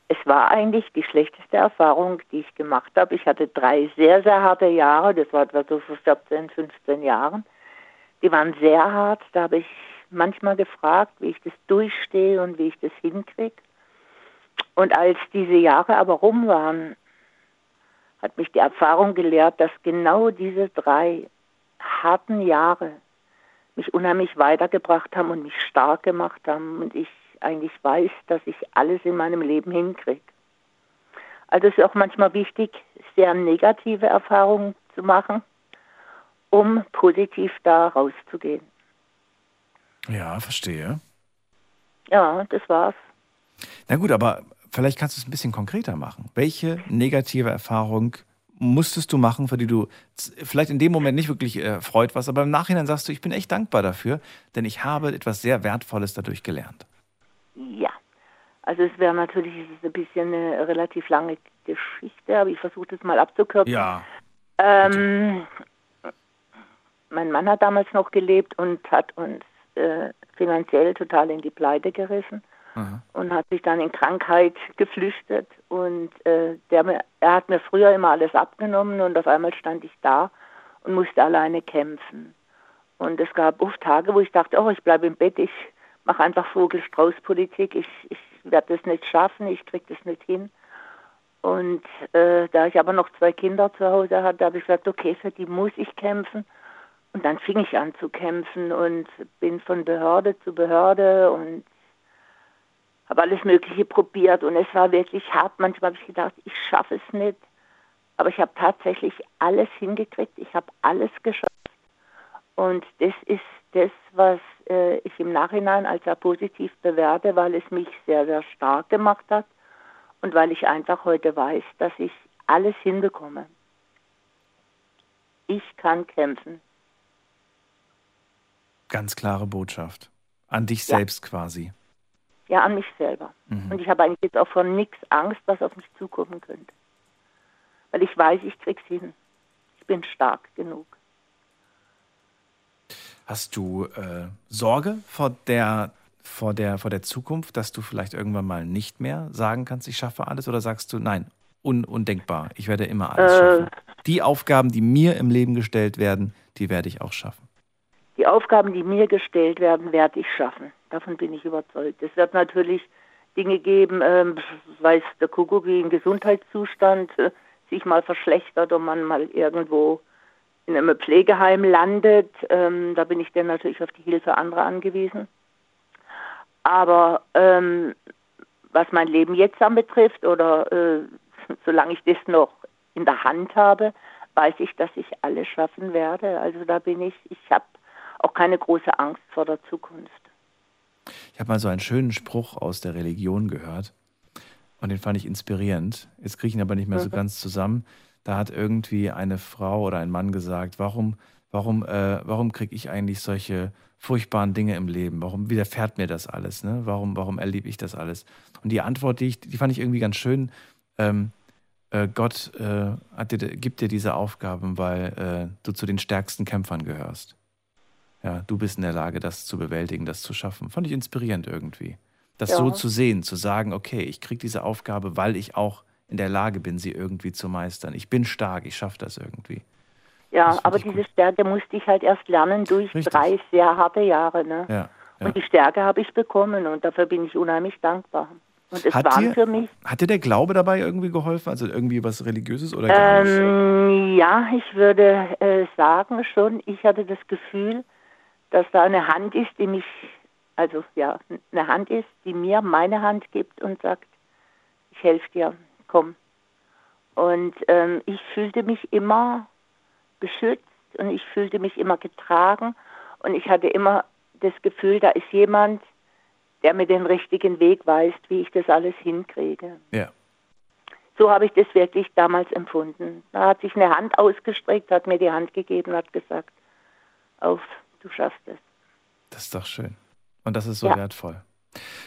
es war eigentlich die schlechteste Erfahrung, die ich gemacht habe. Ich hatte drei sehr, sehr harte Jahre, das war etwa so vor 14, 15 Jahren. Die waren sehr hart, da habe ich manchmal gefragt, wie ich das durchstehe und wie ich das hinkriege. Und als diese Jahre aber rum waren, hat mich die Erfahrung gelehrt, dass genau diese drei harten Jahre mich unheimlich weitergebracht haben und mich stark gemacht haben und ich eigentlich weiß, dass ich alles in meinem Leben hinkriege. Also es ist auch manchmal wichtig, sehr negative Erfahrungen zu machen, um positiv da rauszugehen. Ja, verstehe. Ja, das war's. Na gut, aber vielleicht kannst du es ein bisschen konkreter machen. Welche negative Erfahrung musstest du machen, für die du vielleicht in dem Moment nicht wirklich äh, freut warst, aber im Nachhinein sagst du, ich bin echt dankbar dafür, denn ich habe etwas sehr Wertvolles dadurch gelernt. Ja, also es wäre natürlich es ist ein bisschen eine relativ lange Geschichte, aber ich versuche das mal abzukürzen. Ja. Ähm, mein Mann hat damals noch gelebt und hat uns äh, finanziell total in die Pleite gerissen Aha. und hat sich dann in Krankheit geflüchtet und äh, der, er hat mir früher immer alles abgenommen und auf einmal stand ich da und musste alleine kämpfen. Und es gab oft Tage, wo ich dachte, oh, ich bleibe im Bett, ich mache einfach Vogel-Strauß-Politik, ich, ich werde das nicht schaffen, ich kriege das nicht hin. Und äh, da ich aber noch zwei Kinder zu Hause hatte, habe ich gesagt, okay, für die muss ich kämpfen. Und dann fing ich an zu kämpfen und bin von Behörde zu Behörde und habe alles Mögliche probiert. Und es war wirklich hart. Manchmal habe ich gedacht, ich schaffe es nicht. Aber ich habe tatsächlich alles hingekriegt. Ich habe alles geschafft. Und das ist das, was äh, ich im Nachhinein als sehr positiv bewerte, weil es mich sehr, sehr stark gemacht hat und weil ich einfach heute weiß, dass ich alles hinbekomme. Ich kann kämpfen. Ganz klare Botschaft. An dich Ja. selbst quasi. Ja, an mich selber. Mhm. Und ich habe eigentlich jetzt auch vor nichts Angst, was auf mich zukommen könnte. Weil ich weiß, ich krieg's hin. Ich bin stark genug. Hast du äh, Sorge vor der, vor, der, vor der Zukunft, dass du vielleicht irgendwann mal nicht mehr sagen kannst, ich schaffe alles? Oder sagst du, nein, un undenkbar, ich werde immer alles Äh. schaffen? Die Aufgaben, die mir im Leben gestellt werden, die werde ich auch schaffen. Aufgaben, die mir gestellt werden, werde ich schaffen. Davon bin ich überzeugt. Es wird natürlich Dinge geben, ähm, weiß der Kuckuck, wie ein Gesundheitszustand äh, sich mal verschlechtert und man mal irgendwo in einem Pflegeheim landet. Ähm, da bin ich dann natürlich auf die Hilfe anderer angewiesen. Aber ähm, was mein Leben jetzt anbetrifft oder äh, solange ich das noch in der Hand habe, weiß ich, dass ich alles schaffen werde. Also da bin ich, ich habe auch keine große Angst vor der Zukunft. Ich habe mal so einen schönen Spruch aus der Religion gehört und den fand ich inspirierend. Jetzt kriege ich ihn aber nicht mehr so Mhm. ganz zusammen. Da hat irgendwie eine Frau oder ein Mann gesagt, warum, warum, äh, warum kriege ich eigentlich solche furchtbaren Dinge im Leben? Warum widerfährt mir das alles? Ne? Warum, warum erlebe ich das alles? Und die Antwort, die, ich, die fand ich irgendwie ganz schön. Ähm, äh, Gott äh, dir, gibt dir diese Aufgaben, weil äh, du zu den stärksten Kämpfern gehörst. Ja, du bist in der Lage, das zu bewältigen, das zu schaffen. Fand ich inspirierend irgendwie. Das Ja. so zu sehen, zu sagen, okay, ich kriege diese Aufgabe, weil ich auch in der Lage bin, sie irgendwie zu meistern. Ich bin stark, ich schaffe das irgendwie. Ja, aber diese Stärke musste ich halt erst lernen durch Richtig. drei sehr harte Jahre. Ne? Ja, ja. Und die Stärke habe ich bekommen und dafür bin ich unheimlich dankbar. Und es Hat waren dir- für mich Hat dir der Glaube dabei irgendwie geholfen? Also irgendwie was Religiöses oder gar? Ähm, ja, ich würde äh, sagen schon, ich hatte das Gefühl, dass da eine Hand ist, die mich, also ja, eine Hand ist, die mir meine Hand gibt und sagt, ich helfe dir, komm. Und ähm, ich fühlte mich immer beschützt und ich fühlte mich immer getragen und ich hatte immer das Gefühl, da ist jemand, der mir den richtigen Weg weist, wie ich das alles hinkriege. Ja. So habe ich das wirklich damals empfunden. Da hat sich eine Hand ausgestreckt, hat mir die Hand gegeben, hat gesagt, auf, du schaffst es. Das ist doch schön. Und das ist so Ja. wertvoll.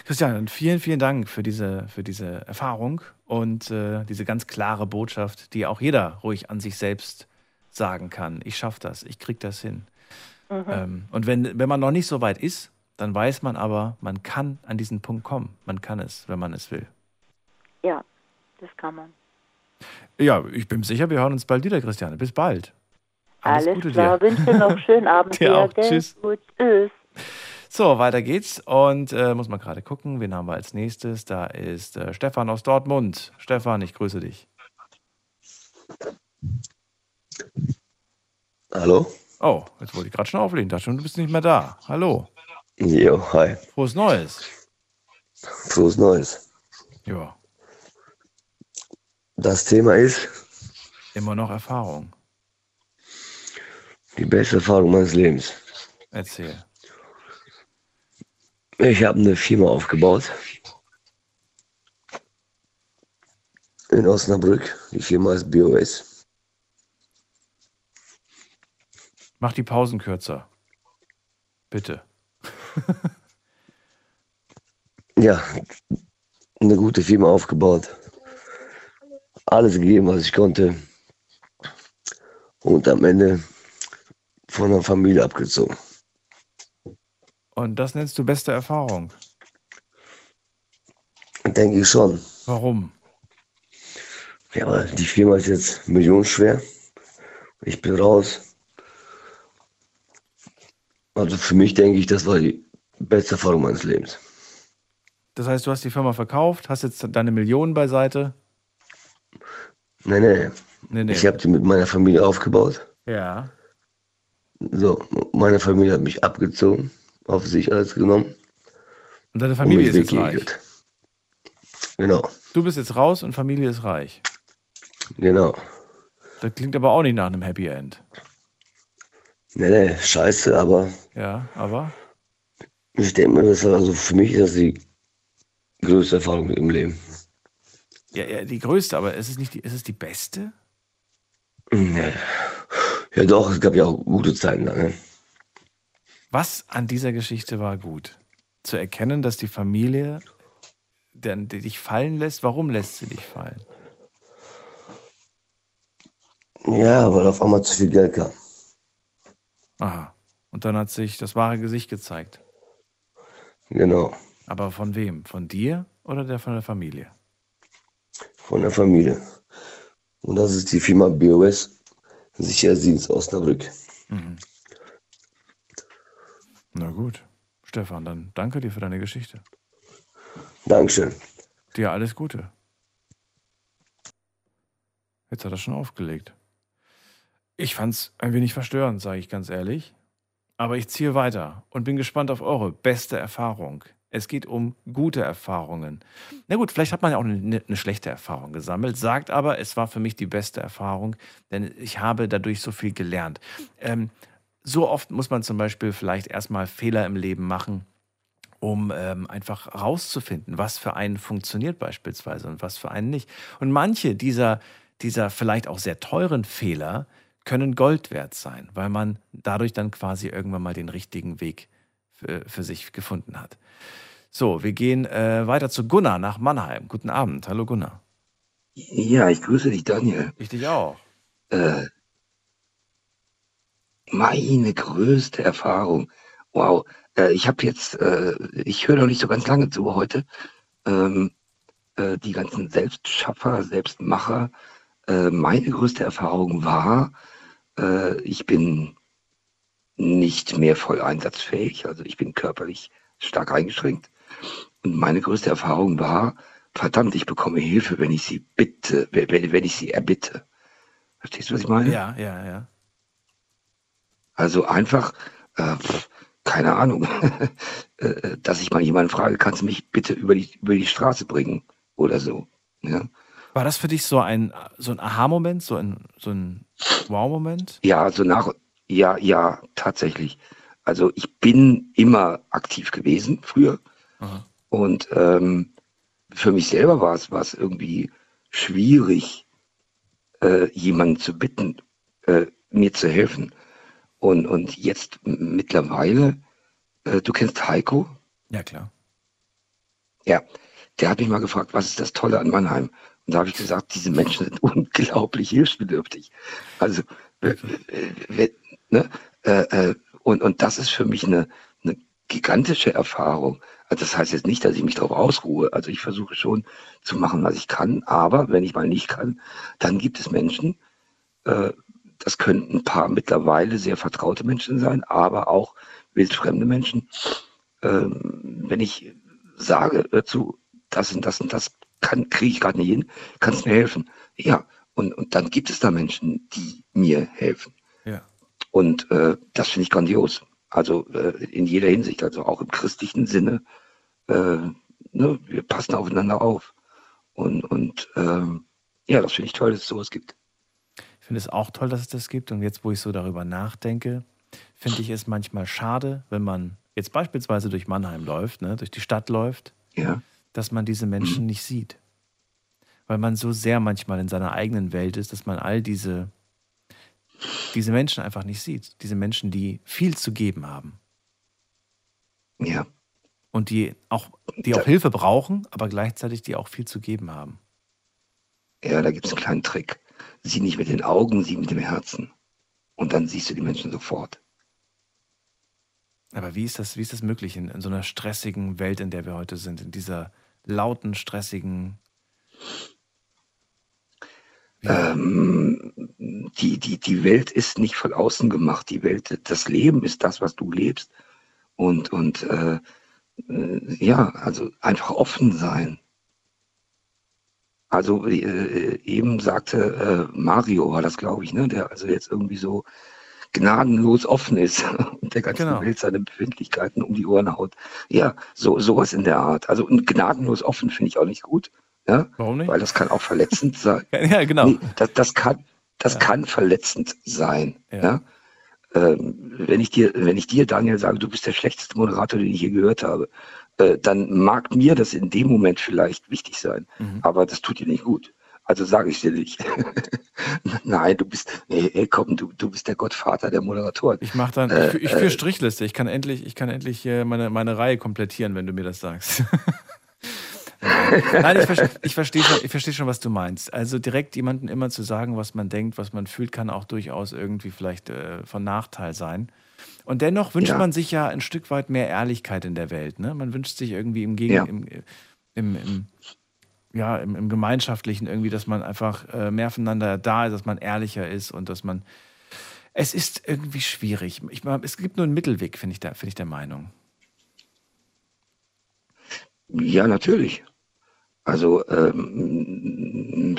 Christian, vielen, vielen Dank für diese, für diese Erfahrung und äh, diese ganz klare Botschaft, die auch jeder ruhig an sich selbst sagen kann. Ich schaffe das, ich krieg das hin. Mhm. Ähm, und wenn, wenn man noch nicht so weit ist, dann weiß man aber, man kann an diesen Punkt kommen. Man kann es, wenn man es will. Ja, das kann man. Ja, ich bin sicher, wir hören uns bald wieder, Christiane. Bis bald. Alles, Alles Gute klar, dir. wünsche noch einen schönen Abend Dir auch. gell? Tschüss. Gut, tschüss. So, weiter geht's. Und äh, muss mal gerade gucken, wen haben wir als nächstes? Da ist äh, Stefan aus Dortmund. Stefan, ich grüße dich. Hallo? Oh, jetzt wollte ich gerade schon auflegen. Dachte schon, du bist nicht mehr da. Hallo. Jo, hi. Frohes Neues. Frohes Neues. Ja, Das Thema ist immer noch Erfahrung. Die beste Erfahrung meines Lebens. Erzähl. Ich habe eine Firma aufgebaut. In Osnabrück. Die Firma ist BOS. Mach die Pausen kürzer. Bitte. Ja, eine gute Firma aufgebaut. Alles gegeben, was ich konnte. Und am Ende von der Familie abgezogen. Und das nennst du beste Erfahrung. Denke ich schon. Warum? Ja, aber die Firma ist jetzt millionenschwer. Ich bin raus. Also für mich denke ich, das war die beste Erfahrung meines Lebens. Das heißt, du hast die Firma verkauft, hast jetzt deine Millionen beiseite. Nee, nee. Nee, nee. Ich habe die mit meiner Familie aufgebaut. Ja. So, meine Familie hat mich abgezogen, auf sich alles genommen. Und deine und Familie mich ist jetzt reich. Genau, Du bist jetzt raus und Familie ist reich. genau. Das klingt aber auch nicht nach einem Happy End. Nee, nee, scheiße, aber Ja, aber ich denke mir, das war also für mich ist das die größte Erfahrung im Leben. ja, ja, die größte, aber ist es nicht die, ist es die beste? Nee. Ja doch, es gab ja auch gute Zeiten da, ne? Was an dieser Geschichte war gut? Zu erkennen, dass die Familie der, die dich fallen lässt. Warum lässt sie dich fallen? Ja, weil auf einmal zu viel Geld kam. Aha. Und dann hat sich das wahre Gesicht gezeigt. Genau, Aber von wem? Von dir oder der von der Familie? von der Familie. Und das ist die Firma BOS, Sicherheitsdienst Osnabrück. Mhm. Na gut. Stefan, dann danke dir für deine Geschichte. Dankeschön. Dir alles Gute. Jetzt hat er schon aufgelegt. Ich fand's ein wenig verstörend, sage ich ganz ehrlich. Aber ich ziehe weiter und bin gespannt auf eure beste Erfahrung. Es geht um gute Erfahrungen. Na gut, vielleicht hat man ja auch eine, eine schlechte Erfahrung gesammelt, sagt aber, es war für mich die beste Erfahrung, denn ich habe dadurch so viel gelernt. Ähm, so oft muss man zum Beispiel vielleicht erstmal Fehler im Leben machen, um ähm, einfach rauszufinden, was für einen funktioniert beispielsweise und was für einen nicht. Und manche dieser, dieser vielleicht auch sehr teuren Fehler können Gold wert sein, weil man dadurch dann quasi irgendwann mal den richtigen Weg für, für sich gefunden hat. So, wir gehen äh, weiter zu Gunnar nach Mannheim. Guten Abend. Hallo Gunnar. Ja, ich grüße dich, Daniel. Ich dich auch. Äh, meine größte Erfahrung. Wow. Äh, ich habe jetzt, äh, ich höre noch nicht so ganz lange zu heute. Ähm, äh, die ganzen Selbstschaffer, Selbstmacher. Äh, meine größte Erfahrung war, äh, ich bin nicht mehr voll einsatzfähig. Also ich bin körperlich stark eingeschränkt. Und meine größte Erfahrung war, verdammt, ich bekomme Hilfe, wenn ich sie bitte, wenn, wenn ich sie erbitte. Verstehst du, was ich meine? Ja, ja, ja. Also einfach, äh, keine Ahnung, äh, dass ich mal jemanden frage, kannst du mich bitte über die, über die Straße bringen oder so. Ja, War das für dich so ein, so ein Aha-Moment, so ein, so ein Wow-Moment? ja so nach, ja, ja, tatsächlich. Also ich bin immer aktiv gewesen früher Aha. und ähm, für mich selber war es, war es irgendwie schwierig, äh, jemanden zu bitten, äh, mir zu helfen. Und, und jetzt mittlerweile, äh, du kennst Heiko? Ja, klar. Ja, der hat mich mal gefragt, was ist das Tolle an Mannheim? Und da habe ich gesagt, diese Menschen sind unglaublich hilfsbedürftig. Also, äh, ne? äh, äh, und, und das ist für mich eine, eine gigantische Erfahrung. Also das heißt jetzt nicht, dass ich mich darauf ausruhe. Also ich versuche schon zu machen, was ich kann. Aber wenn ich mal nicht kann, dann gibt es Menschen, äh, das könnten ein paar mittlerweile sehr vertraute Menschen sein, aber auch wildfremde Menschen. Ähm, wenn ich sage dazu, das und das und das kriege ich gerade nicht hin, kannst mir helfen. Ja, und, und dann gibt es da Menschen, die mir helfen. Und äh, das finde ich grandios. Also äh, in jeder Hinsicht, also auch im christlichen Sinne. Äh, ne, wir passen aufeinander auf. Und, und ähm, ja, das finde ich toll, dass es sowas gibt. Ich finde es auch toll, dass es das gibt. Und jetzt, wo ich so darüber nachdenke, finde ich es manchmal schade, wenn man jetzt beispielsweise durch Mannheim läuft, ne, durch die Stadt läuft, ja. dass man diese Menschen mhm. nicht sieht. Weil man so sehr manchmal in seiner eigenen Welt ist, dass man all diese, diese Menschen einfach nicht sieht. Diese Menschen, die viel zu geben haben. Ja. Und die auch, die auch Hilfe brauchen, aber gleichzeitig die auch viel zu geben haben. Ja, da gibt es einen kleinen Trick. Sieh nicht mit den Augen, sieh mit dem Herzen. Und dann siehst du die Menschen sofort. Aber wie ist das, wie ist das möglich in, in so einer stressigen Welt, in der wir heute sind, in dieser lauten, stressigen. Ähm, die, die, die Welt ist nicht von außen gemacht. Die Welt, das Leben ist das, was du lebst. Und, und äh, äh, ja, also einfach offen sein. Also äh, eben sagte äh, Mario, war das glaube ich, ne, der also jetzt irgendwie so gnadenlos offen ist und der ganzen Genau. Welt seine Befindlichkeiten um die Ohren haut. Ja, so sowas in der Art. Also gnadenlos offen finde ich auch nicht gut. Ja, Warum nicht? weil das kann auch verletzend sein. Ja, genau. Nee, das, das kann, das kann verletzend sein. Ja. Ähm, wenn ich dir, wenn ich dir, Daniel, sage, du bist der schlechteste Moderator, den ich je gehört habe, äh, dann mag mir das in dem Moment vielleicht wichtig sein, Mhm. aber das tut dir nicht gut. Also sage ich dir nicht. Nein, du bist, ey, ey, komm, du, du bist der Gottvater der Moderatoren. Ich mache dann, Äh, ich, ich führe äh, Strichliste. Ich kann endlich, ich kann endlich äh, meine, meine Reihe komplettieren, wenn du mir das sagst. Nein, ich, ver ich verstehe schon, ich schon, was du meinst. Also direkt jemandem immer zu sagen, was man denkt, was man fühlt, kann auch durchaus irgendwie vielleicht äh, von Nachteil sein. Und dennoch wünscht Ja. man sich ja ein Stück weit mehr Ehrlichkeit in der Welt. Ne? Man wünscht sich irgendwie im Gegen, Ja. im, im, im, ja, im, im Gemeinschaftlichen irgendwie, dass man einfach äh, mehr voneinander da ist, dass man ehrlicher ist und dass man. Es ist irgendwie schwierig. Ich, es gibt nur einen Mittelweg, finde ich, find ich der Meinung. Ja, natürlich. Also ähm,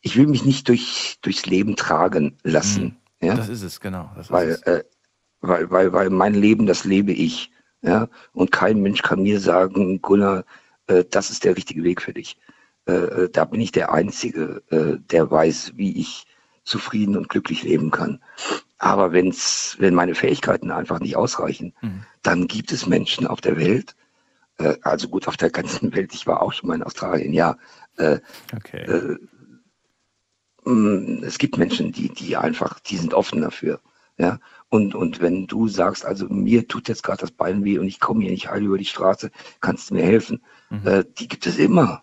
ich will mich nicht durch, durchs Leben tragen lassen. Ja? Das ist es, genau. Ist weil, es. äh, weil, weil, weil mein Leben, das lebe ich. Ja? Und kein Mensch kann mir sagen, Gunnar, äh, das ist der richtige Weg für dich. Äh, äh, da bin ich der Einzige, äh, der weiß, wie ich zufrieden und glücklich leben kann. Aber wenn's, wenn meine Fähigkeiten einfach nicht ausreichen, Mhm. dann gibt es Menschen auf der Welt, äh, also gut auf der ganzen Welt, ich war auch schon mal in Australien, ja. Äh, Okay. äh, mh, es gibt Menschen, die, die einfach, die sind offen dafür. Ja, und, und wenn du sagst, also mir tut jetzt gerade das Bein weh und ich komme hier nicht heil über die Straße, kannst du mir helfen? Mhm. Äh, die gibt es immer.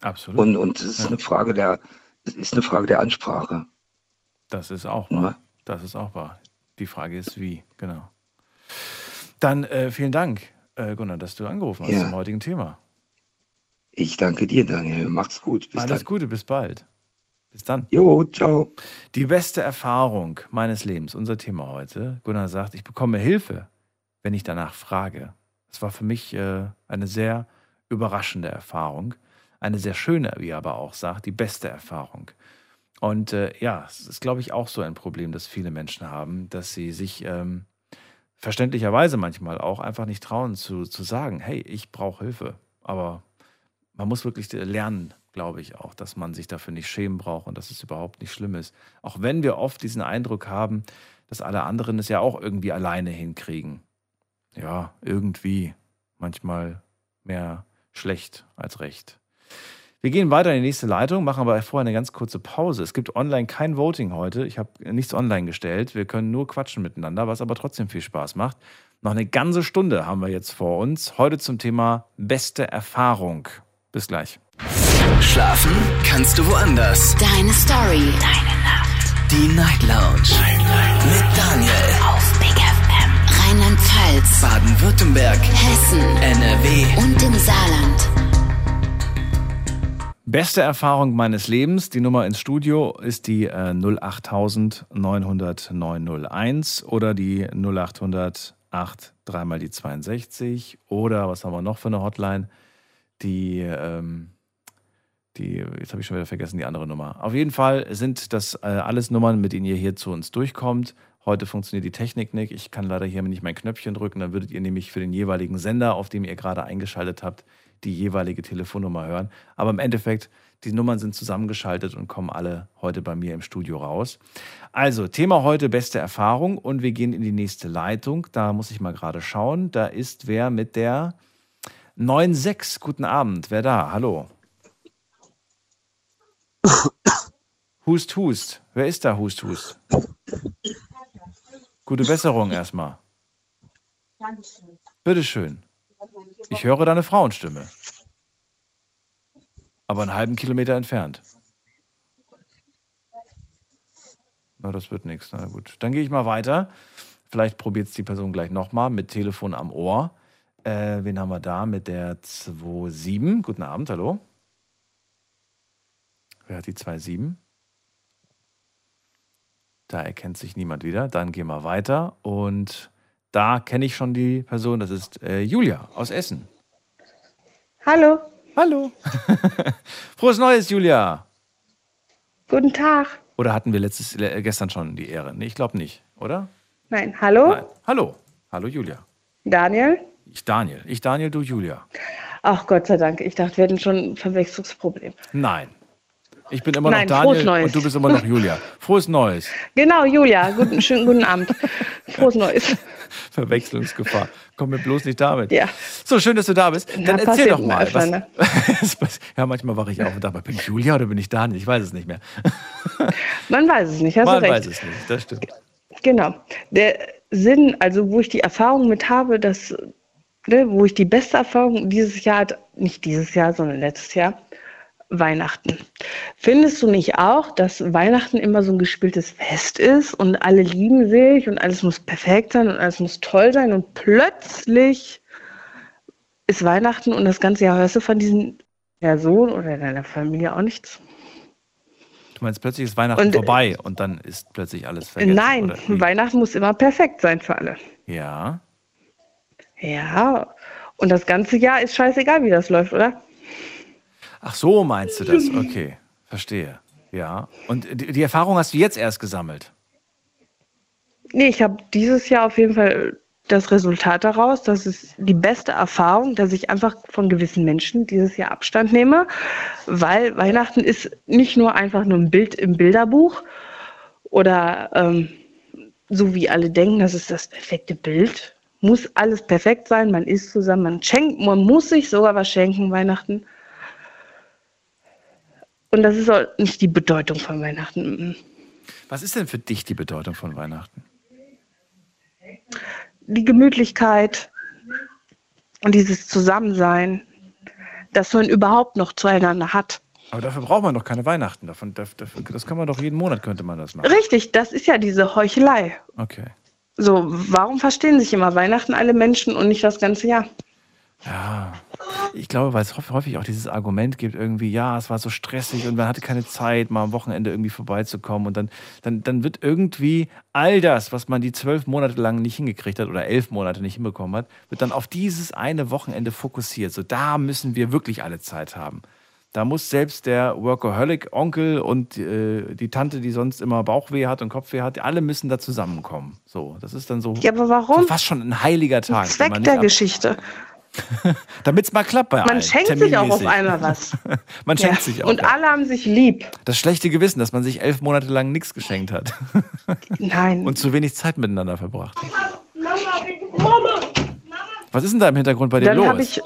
Absolut. Und, und es ist Ja. eine Frage der, es ist eine Frage der Ansprache. Das ist auch Ja. wahr. Das ist auch wahr. Die Frage ist, wie, genau. Dann äh, vielen Dank, äh, Gunnar, dass du angerufen hast Ja. zum heutigen Thema. Ich danke dir, Daniel. Macht's gut. Bis Alles dann. Gute, bis bald. Bis dann. Jo, ciao. Die beste Erfahrung meines Lebens, unser Thema heute. Gunnar sagt, ich bekomme Hilfe, wenn ich danach frage. Das war für mich äh, eine sehr überraschende Erfahrung. Eine sehr schöne, wie er aber auch sagt, die beste Erfahrung. Und äh, ja, es ist, glaube ich, auch so ein Problem, das viele Menschen haben, dass sie sich ähm, verständlicherweise manchmal auch einfach nicht trauen zu, zu sagen, hey, ich brauche Hilfe. Aber man muss wirklich lernen, glaube ich auch, dass man sich dafür nicht schämen braucht und dass es überhaupt nicht schlimm ist. Auch wenn wir oft diesen Eindruck haben, dass alle anderen es ja auch irgendwie alleine hinkriegen. Ja, irgendwie. Manchmal mehr schlecht als recht. Wir gehen weiter in die nächste Leitung, machen aber vorher eine ganz kurze Pause. Es gibt online kein Voting heute. Ich habe nichts online gestellt. Wir können nur quatschen miteinander, was aber trotzdem viel Spaß macht. Noch eine ganze Stunde haben wir jetzt vor uns. Heute zum Thema beste Erfahrung. Bis gleich. Schlafen kannst du woanders. Deine Story. Deine Nacht. Die Night Lounge. Night, Night. Mit Daniel. Auf Big FM. Rheinland-Pfalz. Baden-Württemberg. Hessen. NRW. Und im Saarland. Beste Erfahrung meines Lebens. Die Nummer ins Studio ist die äh, 08000 900 901 oder die 0800 8 dreimal die 62 oder was haben wir noch für eine Hotline? Die, ähm, die jetzt habe ich schon wieder vergessen, die andere Nummer. Auf jeden Fall sind das äh, alles Nummern, mit denen ihr hier zu uns durchkommt. Heute funktioniert die Technik nicht. Ich kann leider hier nicht mein Knöpfchen drücken. Dann würdet ihr nämlich für den jeweiligen Sender, auf dem ihr gerade eingeschaltet habt, die jeweilige Telefonnummer hören. Aber im Endeffekt, die Nummern sind zusammengeschaltet und kommen alle heute bei mir im Studio raus. Also, Thema heute beste Erfahrung und wir gehen in die nächste Leitung. Da muss ich mal gerade schauen. Da ist wer mit der 96. Guten Abend. Wer da? Hallo. Hust, hust. Wer ist da? Hust, hust. Gute Besserung erstmal. Bitteschön. Ich höre deine Frauenstimme. Aber einen halben Kilometer entfernt. Na, das wird nichts. Na gut. Dann gehe ich mal weiter. Vielleicht probiert es die Person gleich nochmal mit Telefon am Ohr. Äh, wen haben wir da mit der 27? Guten Abend, hallo. Wer hat die 27? Da erkennt sich niemand wieder. Dann gehen wir weiter. Und da kenne ich schon die Person. Das ist äh, Julia aus Essen. Hallo. Hallo. Frohes Neues, Julia. Guten Tag. Oder hatten wir letztes, äh, gestern schon die Ehre? Nee, ich glaube nicht, oder? Nein, hallo? Nein. Hallo. Hallo, Julia. Daniel? Ich Daniel. Ich Daniel, du Julia. Ach Gott sei Dank. Ich dachte, wir hätten schon ein Verwechslungsproblem. Nein. Ich bin immer noch Daniel und du bist immer noch Julia. Frohes Neues. Genau, Julia. Guten, schönen guten Abend. Frohes Neues. Verwechslungsgefahr. Komm mir bloß nicht damit. Ja. So, schön, dass du da bist. Na, Dann erzähl passiert doch mal. öfter, Was, ne? ja, manchmal wache ich auf und dachte, bin ich Julia oder bin ich Daniel? Ich weiß es nicht mehr. Man weiß es nicht, hast Man recht. weiß es nicht, das stimmt. Genau. Der Sinn, also wo ich die Erfahrung mit habe, dass, ne, wo ich die beste Erfahrung dieses Jahr, hatte, nicht dieses Jahr, sondern letztes Jahr, Weihnachten. Findest du nicht auch, dass Weihnachten immer so ein gespieltes Fest ist und alle lieben sich und alles muss perfekt sein und alles muss toll sein und plötzlich ist Weihnachten und das ganze Jahr hörst du von diesem Person oder deiner Familie auch nichts? Du meinst, plötzlich ist Weihnachten Und- vorbei und dann ist plötzlich alles vergessen. Nein? Weihnachten muss immer perfekt sein für alle. Ja. Ja, und das ganze Jahr ist scheißegal, wie das läuft, oder? Ach so, meinst du das? Okay, verstehe. Ja. Und die, die Erfahrung hast du jetzt erst gesammelt. Nee, ich habe dieses Jahr auf jeden Fall das Resultat daraus. Das ist die beste Erfahrung, dass ich einfach von gewissen Menschen dieses Jahr Abstand nehme, weil Weihnachten ist nicht nur einfach nur ein Bild im Bilderbuch oder ähm, so wie alle denken, das ist das perfekte Bild. Muss alles perfekt sein, man isst zusammen, man schenkt, man muss sich sogar was schenken Weihnachten. Und das ist auch nicht die Bedeutung von Weihnachten. Was ist denn für dich die Bedeutung von Weihnachten? die Gemütlichkeit und dieses Zusammensein, dass man überhaupt noch zueinander hat. Aber dafür braucht man doch keine Weihnachten. Davon, dafür, das kann man doch jeden Monat könnte man das machen. Richtig, das ist ja diese Heuchelei. Okay. So, warum verstehen sich immer Weihnachten alle Menschen und nicht das ganze Jahr? Ja, ich glaube, weil es häufig- auch dieses Argument gibt, irgendwie, ja, es war so stressig und man hatte keine Zeit, mal am Wochenende irgendwie vorbeizukommen. Und dann, dann, dann wird irgendwie all das, was man die zwölf Monate lang nicht hingekriegt hat oder elf Monate nicht hinbekommen hat, wird dann auf dieses eine Wochenende fokussiert. So, da müssen wir wirklich alle Zeit haben. Da muss selbst der Workaholic-Onkel und äh, die Tante, die sonst immer Bauchweh hat und Kopfweh hat, alle müssen da zusammenkommen. So, das ist dann so, Ja, aber warum? so fast schon ein heiliger Tag. Zweck der Geschichte. damit es mal klappt bei allen. Man schenkt sich auch auf einmal was. man schenkt Ja, sich auch. Und ja. alle haben sich lieb. Das schlechte Gewissen, dass man sich elf Monate lang nichts geschenkt hat. Nein. Und zu wenig Zeit miteinander verbracht. Was ist denn da im Hintergrund bei dir Dann habe los? ich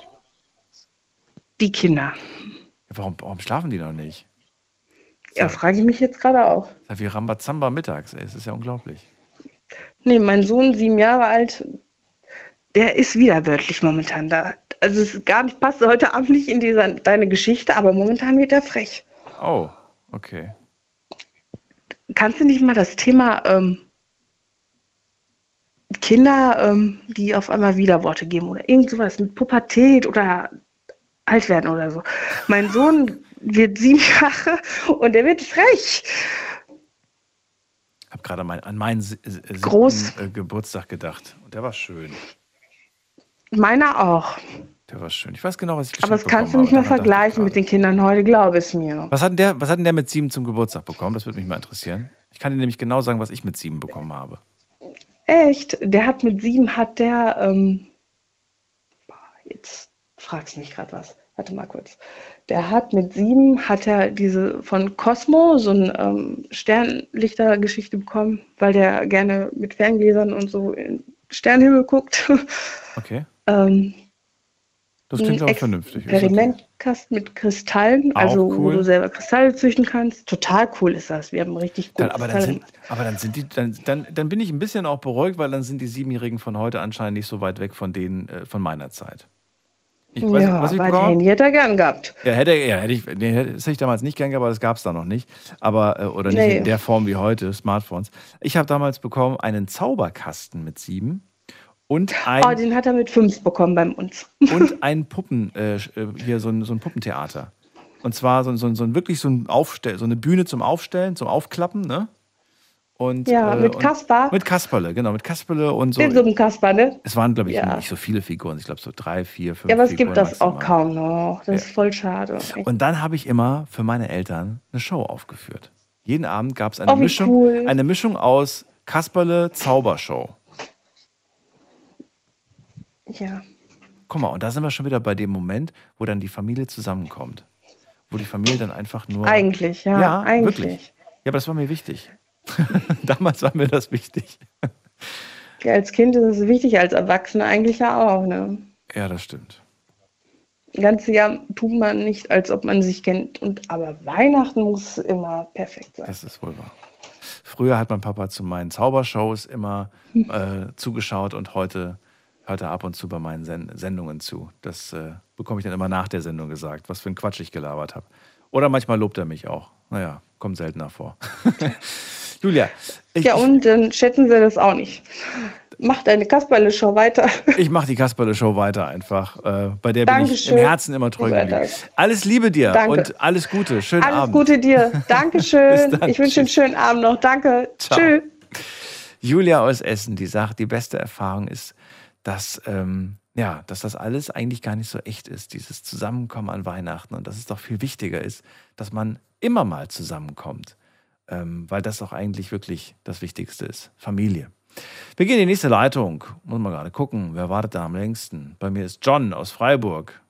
die Kinder. Warum, warum schlafen die noch nicht? Ja, frage ich mich jetzt gerade auch. Das ist ja wie Rambazamba mittags, ey. Das ist ja unglaublich. Nee, mein Sohn, sieben Jahre alt, der ist widerwärtig momentan da. Also es ist gar nicht, passt heute Abend nicht in dieser, deine Geschichte, aber momentan wird er frech. Oh, okay. Kannst du nicht mal das Thema ähm, Kinder, ähm, die auf einmal Widerworte geben oder irgend sowas mit Pubertät oder alt werden oder so. Mein Sohn wird sieben Jahre und der wird frech. Ich habe gerade an meinen si- äh, siebten, Groß. äh, Geburtstag gedacht. Und der war schön. Meiner auch. Der war schön. Ich weiß genau, was ich Aber das geschenkt kannst du nicht mehr ich vergleichen mit den Kindern heute, glaube es mir. Was hat, denn der, was hat denn der mit sieben zum Geburtstag bekommen? Das würde mich mal interessieren. Ich kann dir nämlich genau sagen, was ich mit sieben bekommen habe. Echt? Der hat mit sieben hat der, ähm, jetzt fragst du mich gerade was. Warte mal kurz. Der hat mit sieben hat er diese von Cosmo so eine ähm, Sternlichtergeschichte bekommen, weil der gerne mit Ferngläsern und so in Sternhimmel guckt. Okay. Ähm, Das klingt aber vernünftig. Experimentkasten mit Kristallen, Auch also wo cool. du selber Kristalle züchten kannst. Total cool ist das. Wir haben richtig Dann, gutes aber, dann sind, aber dann sind die, dann, dann, dann bin ich ein bisschen auch beruhigt, weil dann sind die Siebenjährigen von heute anscheinend nicht so weit weg von denen äh, von meiner Zeit. Ich weiß, ja, was ich habe? Handy hätte er gern gehabt. Ja, hätte, ja, hätte ich, nee, hätte- das hätte ich damals nicht gern gehabt, aber das gab es da noch nicht. Aber, äh, oder nicht Nee. in der Form wie heute, Smartphones. Ich habe damals bekommen einen Zauberkasten mit sieben und ein, Oh, den hat er mit fünf bekommen beim uns. und ein Puppen, äh, äh, hier so ein, so ein Puppentheater. Und zwar so, so, so ein wirklich so ein Aufstell, so eine Bühne zum Aufstellen, zum Aufklappen, ne? Und, Ja, mit und- Kaspar. Mit Kasperle, genau, mit Kasperle und so. Den Suppenkasper, ne? Es waren, glaube ich, Ja. nicht so viele Figuren. Ich glaube, so drei, vier, fünf Ja, aber es Figuren gibt das auch maximal. kaum noch. Das ist voll schade. Und dann habe ich immer für meine Eltern eine Show aufgeführt. Jeden Abend gab es eine, Oh, Mischung, cool. eine Mischung aus Kasperle Zaubershow. Ja. Guck mal, und da sind wir schon wieder bei dem Moment, wo dann die Familie zusammenkommt. Wo die Familie dann einfach nur. Eigentlich, ja, Ja, eigentlich. wirklich. Ja, aber das war mir wichtig. Damals war mir das wichtig. Als Kind ist es wichtig, als Erwachsener eigentlich ja auch. Ne? Ja, das stimmt. Ein ganzes Jahr tut man nicht, als ob man sich kennt. Und, aber Weihnachten muss immer perfekt sein. Das ist wohl wahr. Früher hat mein Papa zu meinen Zaubershows immer äh, zugeschaut und heute hört er ab und zu bei meinen Sen Sendungen zu. Das äh, bekomme ich dann immer nach der Sendung gesagt, was für ein Quatsch ich gelabert habe. Oder manchmal lobt er mich auch. Naja, kommt seltener vor. Julia, ich, ja, und dann schätzen sie das auch nicht. Mach deine Kasperle-Show weiter. ich mache die Kasperle-Show weiter einfach. Äh, bei der bin ich Dankeschön. im Herzen immer treu geblieben. Alles Liebe dir Danke. und alles Gute. Schönen Alles Abend. Gute dir. Dankeschön. Ich wünsche einen schönen Abend noch. Danke. Ciao. Tschüss. Julia aus Essen, die sagt, die beste Erfahrung ist, dass, ähm, ja, dass das alles eigentlich gar nicht so echt ist, dieses Zusammenkommen an Weihnachten und dass es doch viel wichtiger ist, dass man immer mal zusammenkommt, ähm, weil das auch eigentlich wirklich das Wichtigste ist, Familie. Wir gehen in die nächste Leitung. Muss mal gerade gucken, wer wartet da am längsten? Bei mir ist John aus Freiburg.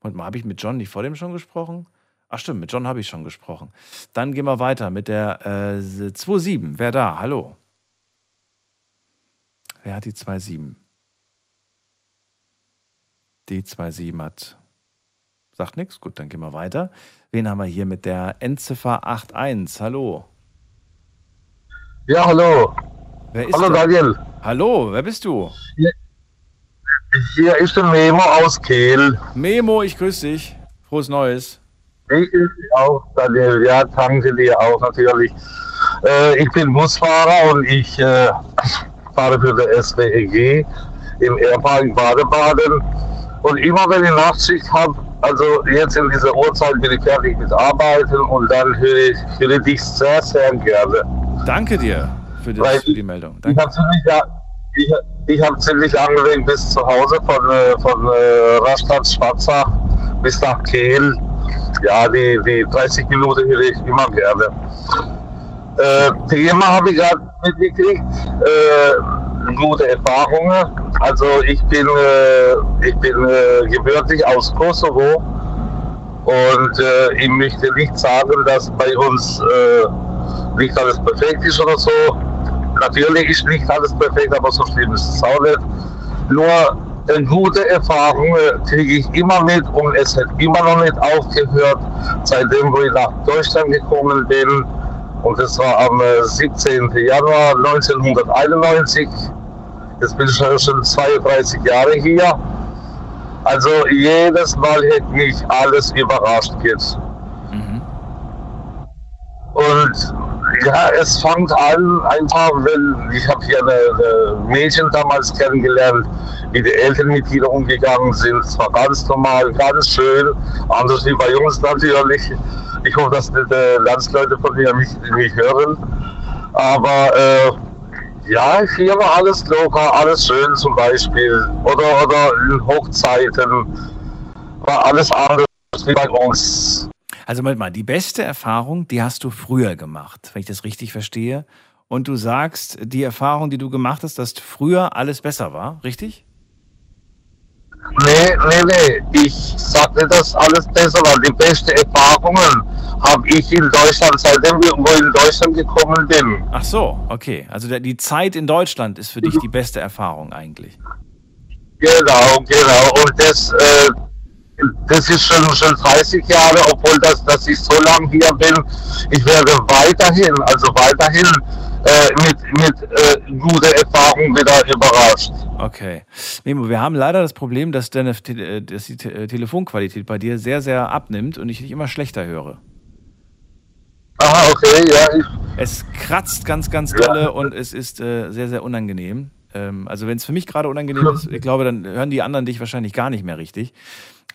Und mal, habe ich mit John nicht vor dem schon gesprochen? Ach stimmt, mit John habe ich schon gesprochen. Dann gehen wir weiter mit der äh, 2.7. Wer da? Hallo. Wer hat die 2.7? Die 2.7 hat. Sagt nichts. Gut, dann gehen wir weiter. Wen haben wir hier mit der Endziffer 8.1? Hallo. Ja, hallo. Wer ist Hallo da? Daniel. Hallo, wer bist du? Hier ist der Memo aus Kehl. Memo, ich grüße dich. Frohes Neues. Ich grüße dich auch, Daniel. Ja, danke dir auch natürlich. Äh, ich bin Busfahrer und ich äh, fahre für die SWEG im Airpark Baden-Baden. Und immer wenn ich Nachtschicht habe, also jetzt in dieser Uhrzeit bin ich fertig mit Arbeiten und dann höre ich, höre dich sehr, sehr gerne. Danke dir für, das, für die Meldung. Ich habe ziemlich, ich, ich hab ziemlich lange Weg bis zu Hause von, äh, von äh, Rastatt Schwarzach bis nach Kehl. Ja, die, die 30 Minuten höre ich immer gerne. Äh, Thema habe ich gerade mitgekriegt. Äh, gute Erfahrungen. Also ich bin, äh, ich bin äh, gebürtig aus Kosovo und äh, ich möchte nicht sagen, dass bei uns äh, nicht alles perfekt ist oder so. Natürlich ist nicht alles perfekt, aber so schlimm ist es auch nicht. Nur gute Erfahrungen kriege ich immer mit und es hat immer noch nicht aufgehört, seitdem ich nach Deutschland gekommen bin. Und das war am äh, 17. Januar 1991. Jetzt bin ich schon- schon 32 Jahre hier. Also jedes Mal hat mich alles überrascht jetzt. Und ja, es fängt an einfach, wenn ich habe hier eine, eine Mädchen damals kennengelernt, wie die Eltern mit ihr umgegangen sind. Es war ganz normal, ganz schön. Anders wie bei uns natürlich. Ich hoffe, dass die, die Landsleute von mir mich nicht hören. Aber äh, ja, hier war alles locker, alles schön zum Beispiel. Oder, oder in Hochzeiten war alles anders wie bei uns. Also Moment mal, die beste Erfahrung, die hast du früher gemacht, wenn ich das richtig verstehe. Und du sagst, die Erfahrung, die du gemacht hast, dass früher alles besser war, richtig? Nee, nee, nee. Ich sagte, dass alles besser war. Die besten Erfahrungen habe ich in Deutschland, seitdem ich in Deutschland gekommen bin. Ach so, okay. Also die Zeit in Deutschland ist für dich die beste Erfahrung eigentlich. Genau, genau. Und das, äh, das ist schon, schon 30 Jahre, obwohl das, dass ich so lange hier bin. Ich werde weiterhin, also weiterhin äh, mit, mit äh, guten Erfahrungen wieder überrascht. Okay. Memo, wir haben leider das Problem, dass, deine, Te- äh, dass die Te äh, Telefonqualität bei dir sehr, sehr abnimmt und ich dich immer schlechter höre. Aha, okay, ja. Ich, Es kratzt ganz, ganz dolle und es ist äh, sehr, sehr unangenehm. Ähm, also wenn es für mich gerade unangenehm ist, ich glaube, dann hören die anderen dich wahrscheinlich gar nicht mehr richtig.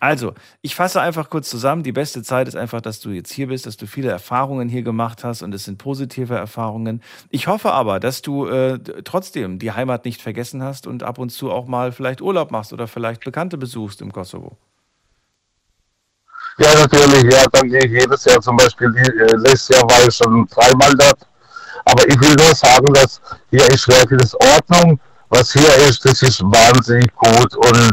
Also, ich fasse einfach kurz zusammen. Die beste Zeit ist einfach, dass du jetzt hier bist, dass du viele Erfahrungen hier gemacht hast und es sind positive Erfahrungen. Ich hoffe aber, dass du äh, trotzdem die Heimat nicht vergessen hast und ab und zu auch mal vielleicht Urlaub machst oder vielleicht Bekannte besuchst im Kosovo. ja, natürlich, ja, dann gehe ich jedes Jahr zum Beispiel, äh, letztes Jahr war ich schon dreimal dort. Aber ich will nur sagen, dass hier ist wirklich Ordnung. Was hier ist, das ist wahnsinnig gut und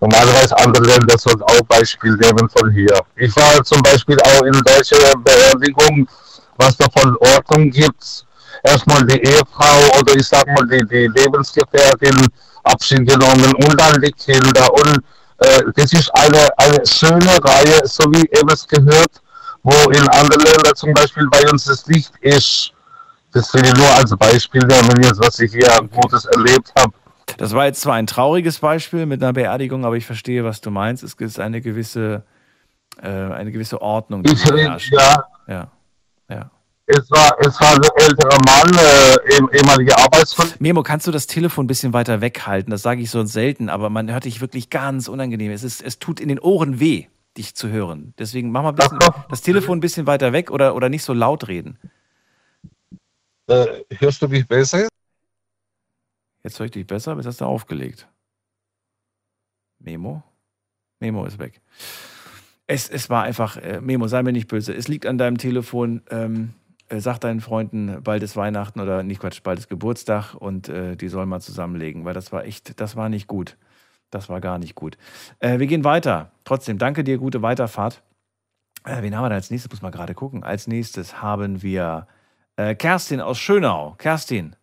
normalerweise andere Länder sollten auch Beispiel nehmen von hier. Ich war zum Beispiel auch in deutscher Beerdigung, was da von Ordnung gibt. Erstmal die Ehefrau oder ich sag mal die, die Lebensgefährtin Abschied genommen und dann die Kinder und äh, das ist eine, eine schöne Reihe, so wie es gehört, wo in anderen Ländern zum Beispiel bei uns das nicht ist. Das will ich nur als Beispiel nehmen, jetzt, was ich hier Gutes erlebt habe. Das war jetzt zwar ein trauriges Beispiel mit einer Beerdigung, aber ich verstehe, was du meinst. Es ist eine gewisse, äh, eine gewisse Ordnung, die Ich ja, Ja. ja. es war, es war ein älterer Mann, äh, ehemaliger Arbeitskollege. Memo, kannst du das Telefon ein bisschen weiter weghalten? Das sage ich so selten, aber man hört dich wirklich ganz unangenehm. Es, ist, es tut in den Ohren weh, dich zu hören. Deswegen mach mal ein bisschen, das Telefon ein bisschen weiter weg oder, oder nicht so laut reden. Äh, hörst du mich besser? Jetzt höre ich dich besser, aber jetzt hast du aufgelegt. Memo? Memo ist weg. Es, es war einfach, äh, Memo, sei mir nicht böse. Es liegt an deinem Telefon. Ähm, äh, sag deinen Freunden, bald ist Weihnachten oder nicht Quatsch, bald ist Geburtstag und äh, die sollen mal zusammenlegen, weil das war echt, das war nicht gut. Das war gar nicht gut. Äh, wir gehen weiter. Trotzdem, danke dir, gute Weiterfahrt. Äh, wen haben wir da als nächstes? Muss mal gerade gucken. Als nächstes haben wir äh, Kerstin aus Schönau. Kerstin.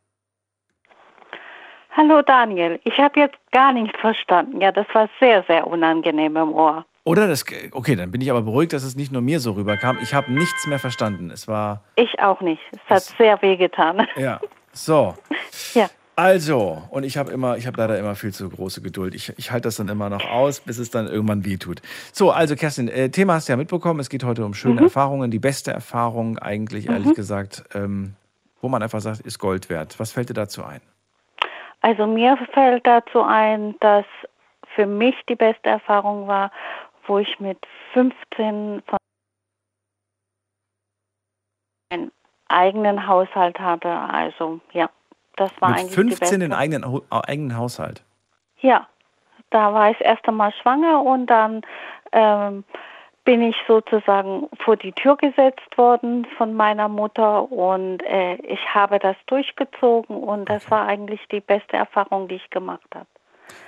Hallo Daniel, ich habe jetzt gar nicht verstanden. Ja, das war sehr, sehr unangenehm im Ohr. Oder das, okay, dann bin ich aber beruhigt, dass es nicht nur mir so rüberkam. Ich habe nichts mehr verstanden. Es war, Ich auch nicht. Es hat sehr wehgetan. ja, so. Ja. Also, und ich habe immer, ich habe leider immer viel zu große Geduld. Ich, ich halte das dann immer noch aus, bis es dann irgendwann weh tut. So, also Kerstin, äh, Thema hast du ja mitbekommen. Es geht heute um schöne Mhm. Erfahrungen. Die beste Erfahrung eigentlich, ehrlich Mhm. gesagt, ähm, wo man einfach sagt, ist Gold wert. Was fällt dir dazu ein? Also mir fällt dazu ein, dass für mich die beste Erfahrung war, wo ich mit 15 von einen eigenen Haushalt hatte. Also ja, das war Mit eigentlich 15 die beste. den eigenen, eigenen Haushalt. Ja, da war ich das erste Mal schwanger und dann ähm, bin ich sozusagen vor die Tür gesetzt worden von meiner Mutter und äh, ich habe das durchgezogen und das war eigentlich die beste Erfahrung, die ich gemacht habe.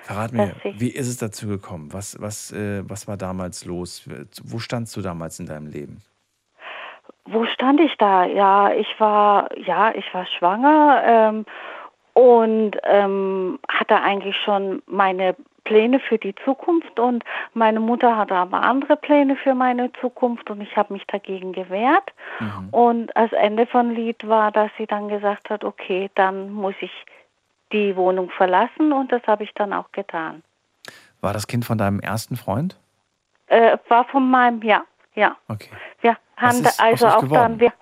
Verrat mir, wie ist es dazu gekommen? Was, was, äh, was war damals los? Wo standst du damals in deinem Leben? Wo stand ich da? Ja, ich war, ja, ich war schwanger ähm, und ähm, hatte eigentlich schon meine Pläne für die Zukunft und meine Mutter hatte aber andere Pläne für meine Zukunft und ich habe mich dagegen gewehrt. Mhm. Und das Ende von Lied war, dass sie dann gesagt hat, okay, dann muss ich die Wohnung verlassen und das habe ich dann auch getan. War das Kind von deinem ersten Freund? Äh, war von meinem, ja, ja. Okay. Wir haben da, also auch geworden? dann, wir,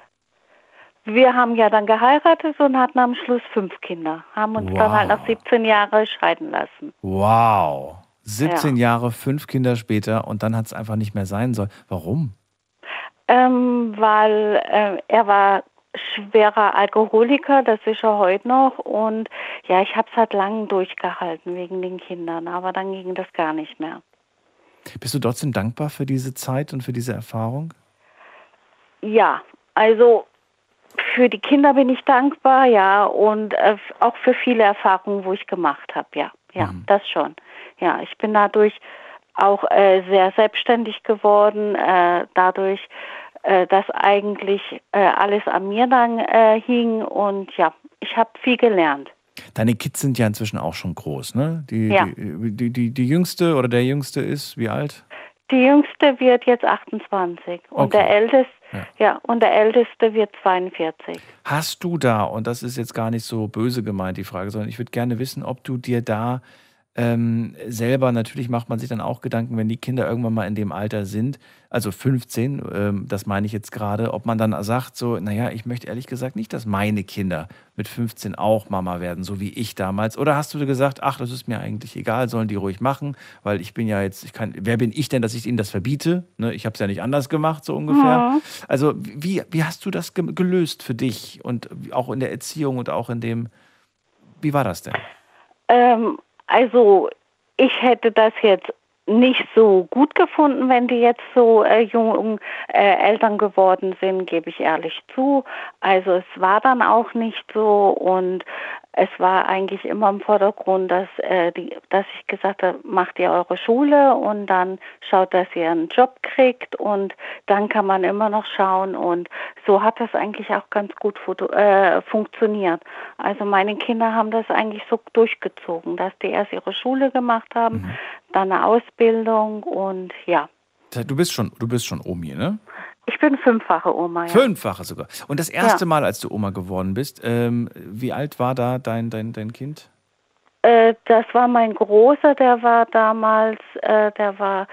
wir haben ja dann geheiratet und hatten am Schluss fünf Kinder. Haben uns dann halt Wow. nach 17 Jahren scheiden lassen. Wow. 17 Ja. Jahre, fünf Kinder später und dann hat es einfach nicht mehr sein sollen. Warum? Ähm, weil äh, er war schwerer Alkoholiker, das ist er heute noch. Und ja, ich habe es halt lang durchgehalten wegen den Kindern, aber dann ging das gar nicht mehr. Bist du trotzdem dankbar für diese Zeit und für diese Erfahrung? Ja, also für die Kinder bin ich dankbar, ja, und äh, auch für viele Erfahrungen, wo ich gemacht habe, ja, ja, das schon. Ja, ich bin dadurch auch äh, sehr selbstständig geworden, äh, dadurch, äh, dass eigentlich äh, alles an mir dann äh, hing und ja, ich habe viel gelernt. Deine Kids sind ja inzwischen auch schon groß, ne? Die, Ja. die, die, die, die jüngste oder der jüngste ist wie alt? Die jüngste wird jetzt 28 und Okay. der älteste, Ja. ja, und der älteste wird 42. Hast du da, und das ist jetzt gar nicht so böse gemeint, die Frage, sondern ich würde gerne wissen, ob du dir da ähm, selber, natürlich macht man sich dann auch Gedanken, wenn die Kinder irgendwann mal in dem Alter sind, also 15, ähm, das meine ich jetzt gerade, ob man dann sagt, so, naja, ich möchte ehrlich gesagt nicht, dass meine Kinder mit 15 auch Mama werden, so wie ich damals. Oder hast du gesagt, ach, das ist mir eigentlich egal, sollen die ruhig machen, weil ich bin ja jetzt, ich kann, wer bin ich denn, dass ich ihnen das verbiete? Ne, ich habe es ja nicht anders gemacht, so ungefähr. Mhm. Also wie, wie hast du das ge- gelöst für dich und auch in der Erziehung und auch in dem, wie war das denn? Ähm, also ich hätte das jetzt nicht so gut gefunden, wenn die jetzt so äh, jung äh, Eltern geworden sind, gebe ich ehrlich zu. Also es war dann auch nicht so und es war eigentlich immer im Vordergrund, dass, äh, die, dass ich gesagt habe, macht ihr eure Schule und dann schaut, dass ihr einen Job kriegt und dann kann man immer noch schauen und so hat das eigentlich auch ganz gut äh, funktioniert. Also meine Kinder haben das eigentlich so durchgezogen, dass die erst ihre Schule gemacht haben, dann eine Ausbildung und ja. Du bist schon, du bist schon Omi, ne? Ich bin fünffache Oma. Ja. Fünffache sogar. Und das erste Ja. Mal, als du Oma geworden bist, ähm, wie alt war da dein, dein, dein Kind? Äh, das war mein Großer, der war damals, äh, der war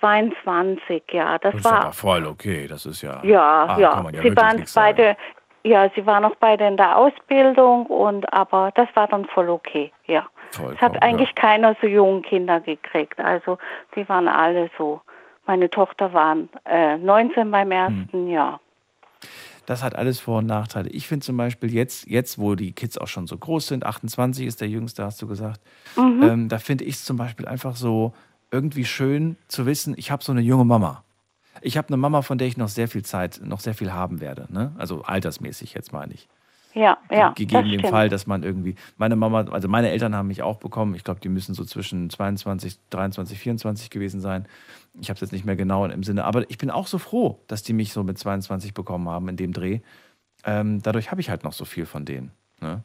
22, ja. Das, Das ist war aber voll okay. Das ist ja. Ja, ah, ja. Ja sie waren beide, ja, sie waren noch beide in der Ausbildung und aber das war dann voll okay, ja. Vollkommen, Es hat eigentlich keiner so jungen Kinder gekriegt. Also die waren alle so. Meine Tochter war äh, 19 beim Hm. ersten Jahr. Das hat alles Vor- und Nachteile. Ich finde zum Beispiel jetzt, jetzt, wo die Kids auch schon so groß sind, 28 ist der Jüngste, hast du gesagt, Mhm. ähm, da finde ich es zum Beispiel einfach so irgendwie schön zu wissen, ich habe so eine junge Mama. Ich habe eine Mama, von der ich noch sehr viel Zeit, noch sehr viel haben werde. Ne? Also altersmäßig jetzt meine ich. Ja, ja. gegeben stimmt. Fall, dass man irgendwie, meine Mama, also meine Eltern haben mich auch bekommen. Ich glaube, die müssen so zwischen 22, 23, 24 gewesen sein. Ich habe es jetzt nicht mehr genau im Sinne, aber ich bin auch so froh, dass die mich so mit 22 bekommen haben in dem Dreh. Ähm, dadurch habe ich halt noch so viel von denen. Ne?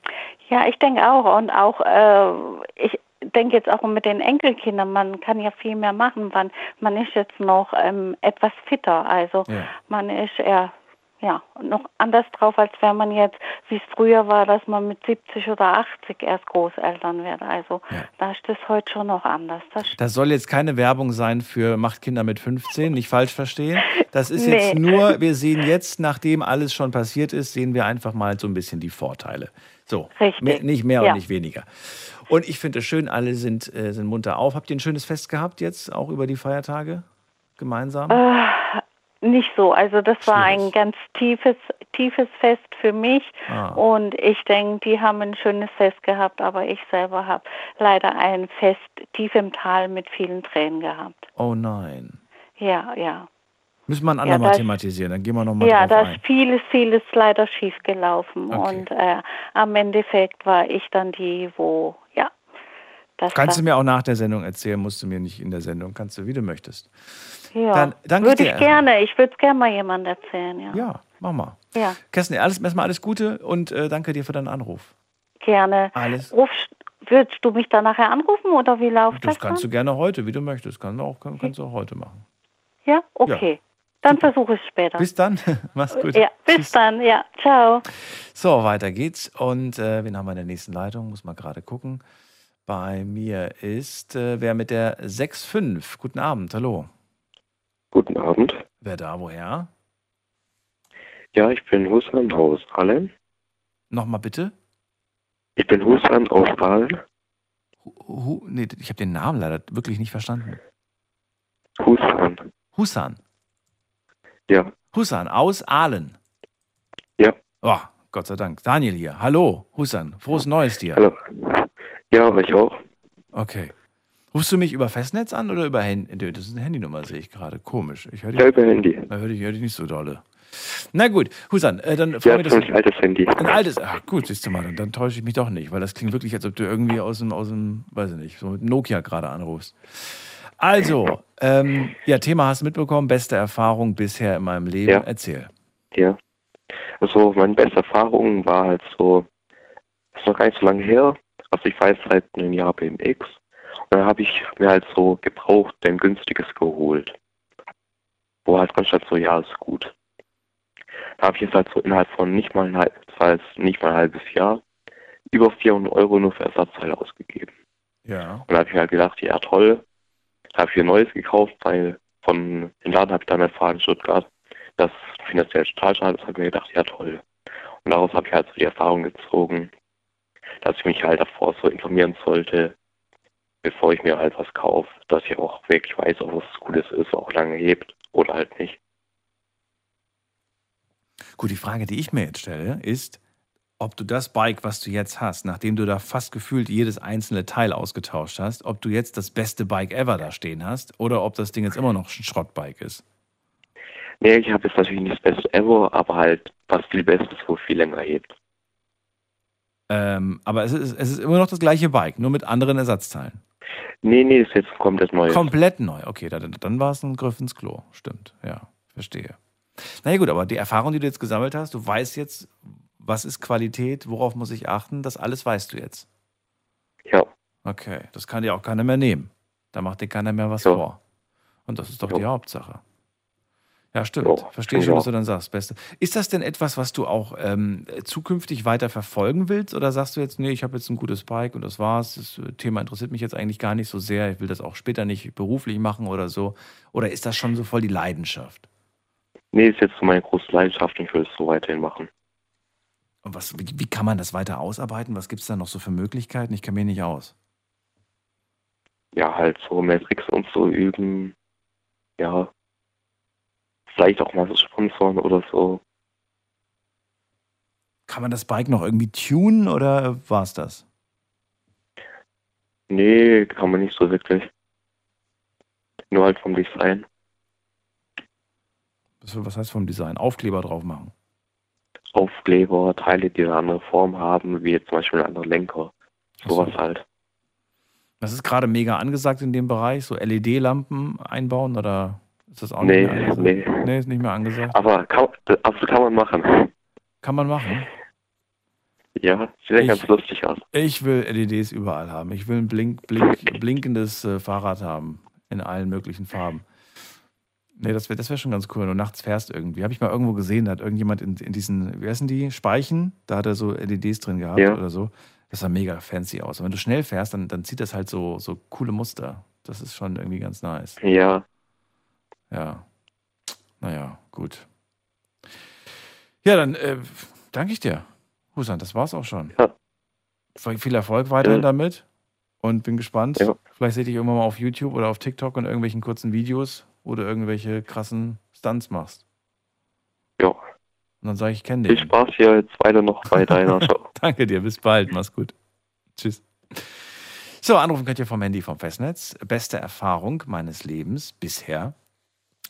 Ja, ich denke auch. Und auch, äh, ich denke jetzt auch mit den Enkelkindern, man kann ja viel mehr machen. Man, man ist jetzt noch ähm, etwas fitter. Also Ja. man ist eher ja, noch anders drauf, als wenn man jetzt, wie es früher war, dass man mit 70 oder 80 erst Großeltern wird. Also da ist das heute schon noch anders. Das Das soll jetzt keine Werbung sein für Macht Kinder mit 15, nicht falsch verstehen. Das ist Nee. jetzt nur, wir sehen jetzt, nachdem alles schon passiert ist, sehen wir einfach mal so ein bisschen die Vorteile. So, Richtig. mehr, nicht mehr Ja. und nicht weniger. Und ich finde es schön, alle sind, äh, sind munter auf. Habt ihr ein schönes Fest gehabt jetzt, auch über die Feiertage? Gemeinsam? Äh, nicht so. Also das war ein ganz tiefes, tiefes Fest für mich. Ah. Und ich denke, die haben ein schönes Fest gehabt, aber ich selber habe leider ein Fest tief im Tal mit vielen Tränen gehabt. Oh nein. Ja, ja. Müssen wir ein Ja, andermal das- thematisieren, dann gehen wir nochmal Ja, da ist vieles, vieles leider schief gelaufen. Okay. Und äh, am Endeffekt war ich dann die, wo, ja. Das Kannst du mir auch nach der Sendung erzählen, musst du mir nicht in der Sendung, kannst du, wie du möchtest. Ja. dann danke Würde dir ich erstmal. gerne, ich würde es gerne mal jemandem erzählen, ja. Ja, mach mal. Ja, Kerstin, alles, erstmal alles Gute und äh, danke dir für deinen Anruf. gerne. Alles. Ruf, würdest du mich dann nachher anrufen oder wie läuft das? Das kannst du gerne heute, wie du möchtest. Kannst du auch, kann, kannst du auch heute machen. Ja, okay. Dann versuche ich es später. Bis dann. Mach's gut. Ja, bis dann. Ja, ciao. So, weiter geht's. Und äh, wen haben wir in der nächsten Leitung? Muss mal gerade gucken. Bei mir ist äh, wer mit der 6.5. Guten Abend, hallo. Guten Abend. Wer da, woher? Ja, ich bin Hussein aus Allen. Nochmal bitte? Ich bin Hussein aus Allen. Hu, nee, ich habe den Namen leider wirklich nicht verstanden. Hussein. Husan. Ja. Husan aus Aalen. Ja. Oh, Gott sei Dank. Daniel hier. Hallo, Husan. Frohes Neues dir. Hallo. Ja, ich auch. Okay. Rufst du mich über Festnetz an oder über Handy? Das ist eine Handynummer, sehe ich gerade. Komisch. Ich höre dich, Ja, über Handy. Da höre ich, hör dich nicht so dolle. Na gut, Husan, äh, dann Ja, freue mich, das ein altes Handy. Ein altes, ach gut, siehst du mal, dann, dann täusche ich mich doch nicht, weil das klingt wirklich, als ob du irgendwie aus dem, aus dem, weiß ich nicht, so mit Nokia gerade anrufst. Also, ähm, ja, Thema hast du mitbekommen, beste Erfahrung bisher in meinem Leben. Ja. Erzähl. Ja. Also meine beste Erfahrung war halt so, das ist noch gar nicht so lange her. Also ich jetzt seit einem Jahr BMX. Dann habe ich mir halt so gebraucht ein günstiges geholt. Wo halt ganz halt so, ja, ist gut. Da habe ich jetzt halt so innerhalb von nicht mal ein halb, das jetzt nicht mal ein halbes Jahr, über 400 Euro nur für Ersatzteile ausgegeben. Ja. Und da habe ich halt gedacht, ja toll, da habe ich ein neues gekauft, weil von dem Laden habe ich dann erfahren in Stuttgart, das finanziell total schade ist, habe ich mir gedacht, ja toll. Und daraus habe ich halt so die Erfahrung gezogen, dass ich mich halt davor so informieren sollte, bevor ich mir halt was kaufe, dass ich auch wirklich weiß, ob was Gutes ist, auch lange hebt oder halt nicht. Gut, die Frage, die ich mir jetzt stelle, ist, ob du das Bike, was du jetzt hast, nachdem du da fast gefühlt jedes einzelne Teil ausgetauscht hast, ob du jetzt das beste Bike ever da stehen hast oder ob das Ding jetzt immer noch ein Schrottbike ist. Nee, ich habe jetzt natürlich nicht das Beste ever, aber halt was viel Besseres, wo viel länger hebt. Ähm, aber es ist, es ist immer noch das gleiche Bike, nur mit anderen Ersatzteilen. Nee, nee, ist jetzt komplett neu. Komplett neu. Okay, dann, dann war es ein Griff ins Klo. Stimmt, ja, verstehe. Na ja, gut, aber die Erfahrung, die du jetzt gesammelt hast, du weißt jetzt, was ist Qualität, worauf muss ich achten, das alles weißt du jetzt. Ja. Okay, das kann dir auch keiner mehr nehmen. Da macht dir keiner mehr was vor. Und das ist doch die Hauptsache. Ja, stimmt. Verstehe finde schon, was du dann sagst. Beste. Ist das denn etwas, was du auch ähm, zukünftig weiter verfolgen willst? Oder sagst du jetzt, nee, ich habe jetzt ein gutes Bike und das war's. Das äh, Thema interessiert mich jetzt eigentlich gar nicht so sehr. Ich will das auch später nicht beruflich machen oder so. Oder ist das schon so voll die Leidenschaft? Nee, ist jetzt so meine große Leidenschaft und ich will es so weiterhin machen. Und was, wie, wie kann man das weiter ausarbeiten? Was gibt es da noch so für Möglichkeiten? Ich kenne mich nicht aus. Ja, halt so mehr Tricks und so üben. Ja. Vielleicht auch mal so Sponsoren oder so. Kann man das Bike noch irgendwie tunen oder war es das? Nee, kann man nicht so wirklich. Nur halt vom Design. Was, heißt vom Design? Aufkleber drauf machen. Aufkleber, Teile, die eine andere Form haben, wie jetzt zum Beispiel ein anderer Lenker. Sowas halt. Das ist gerade mega angesagt in dem Bereich, so LED-Lampen einbauen oder ist das auch Nee, nicht mehr angesagt? nee. Nee, ist nicht mehr angesagt. Aber kann, also kann man machen. Kann man machen. Ja, sieht ja ganz lustig aus. Ich will LEDs überall haben. Ich will ein blink, blink, blinkendes äh, Fahrrad haben. In allen möglichen Farben. Nee, das wäre das wär schon ganz cool, wenn du nachts fährst irgendwie. Habe ich mal irgendwo gesehen, da hat irgendjemand in, in diesen, wie heißen die, Speichen, da hat er so LEDs drin gehabt Ja. oder so. Das sah mega fancy aus. Und wenn du schnell fährst, dann, dann zieht das halt so, so coole Muster. Das ist schon irgendwie ganz nice. Ja. Ja. Naja, gut. Ja, dann äh, danke ich dir. Husan, das war's auch schon. Ja. Viel Erfolg weiterhin Ja. damit. Und bin gespannt. Vielleicht sehe ich dich irgendwann mal auf YouTube oder auf TikTok und irgendwelchen kurzen Videos, wo du irgendwelche krassen Stunts machst. Ja. Und dann sage ich, ich kenne Viel dich. Spaß hier jetzt weiter noch bei deiner Show. Danke dir, bis bald, mach's gut. Tschüss. So, anrufen könnt ihr vom Handy vom Festnetz. Beste Erfahrung meines Lebens bisher.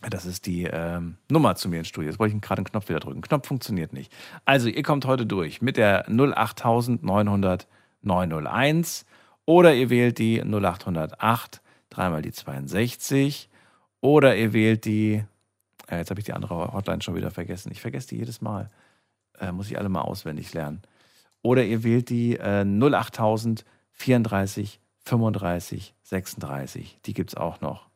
Das ist die ähm, Nummer zu mir ins Studio. Jetzt wollte ich gerade einen Knopf wieder drücken. Knopf funktioniert nicht. Also, ihr kommt heute durch mit der 08900 901 oder ihr wählt die 0808, dreimal die 62 oder ihr wählt die, äh, jetzt habe ich die andere Hotline schon wieder vergessen. Ich vergesse die jedes Mal. Äh, muss ich alle mal auswendig lernen. Oder ihr wählt die äh, 08000 34, 35, 36. Die gibt es auch noch.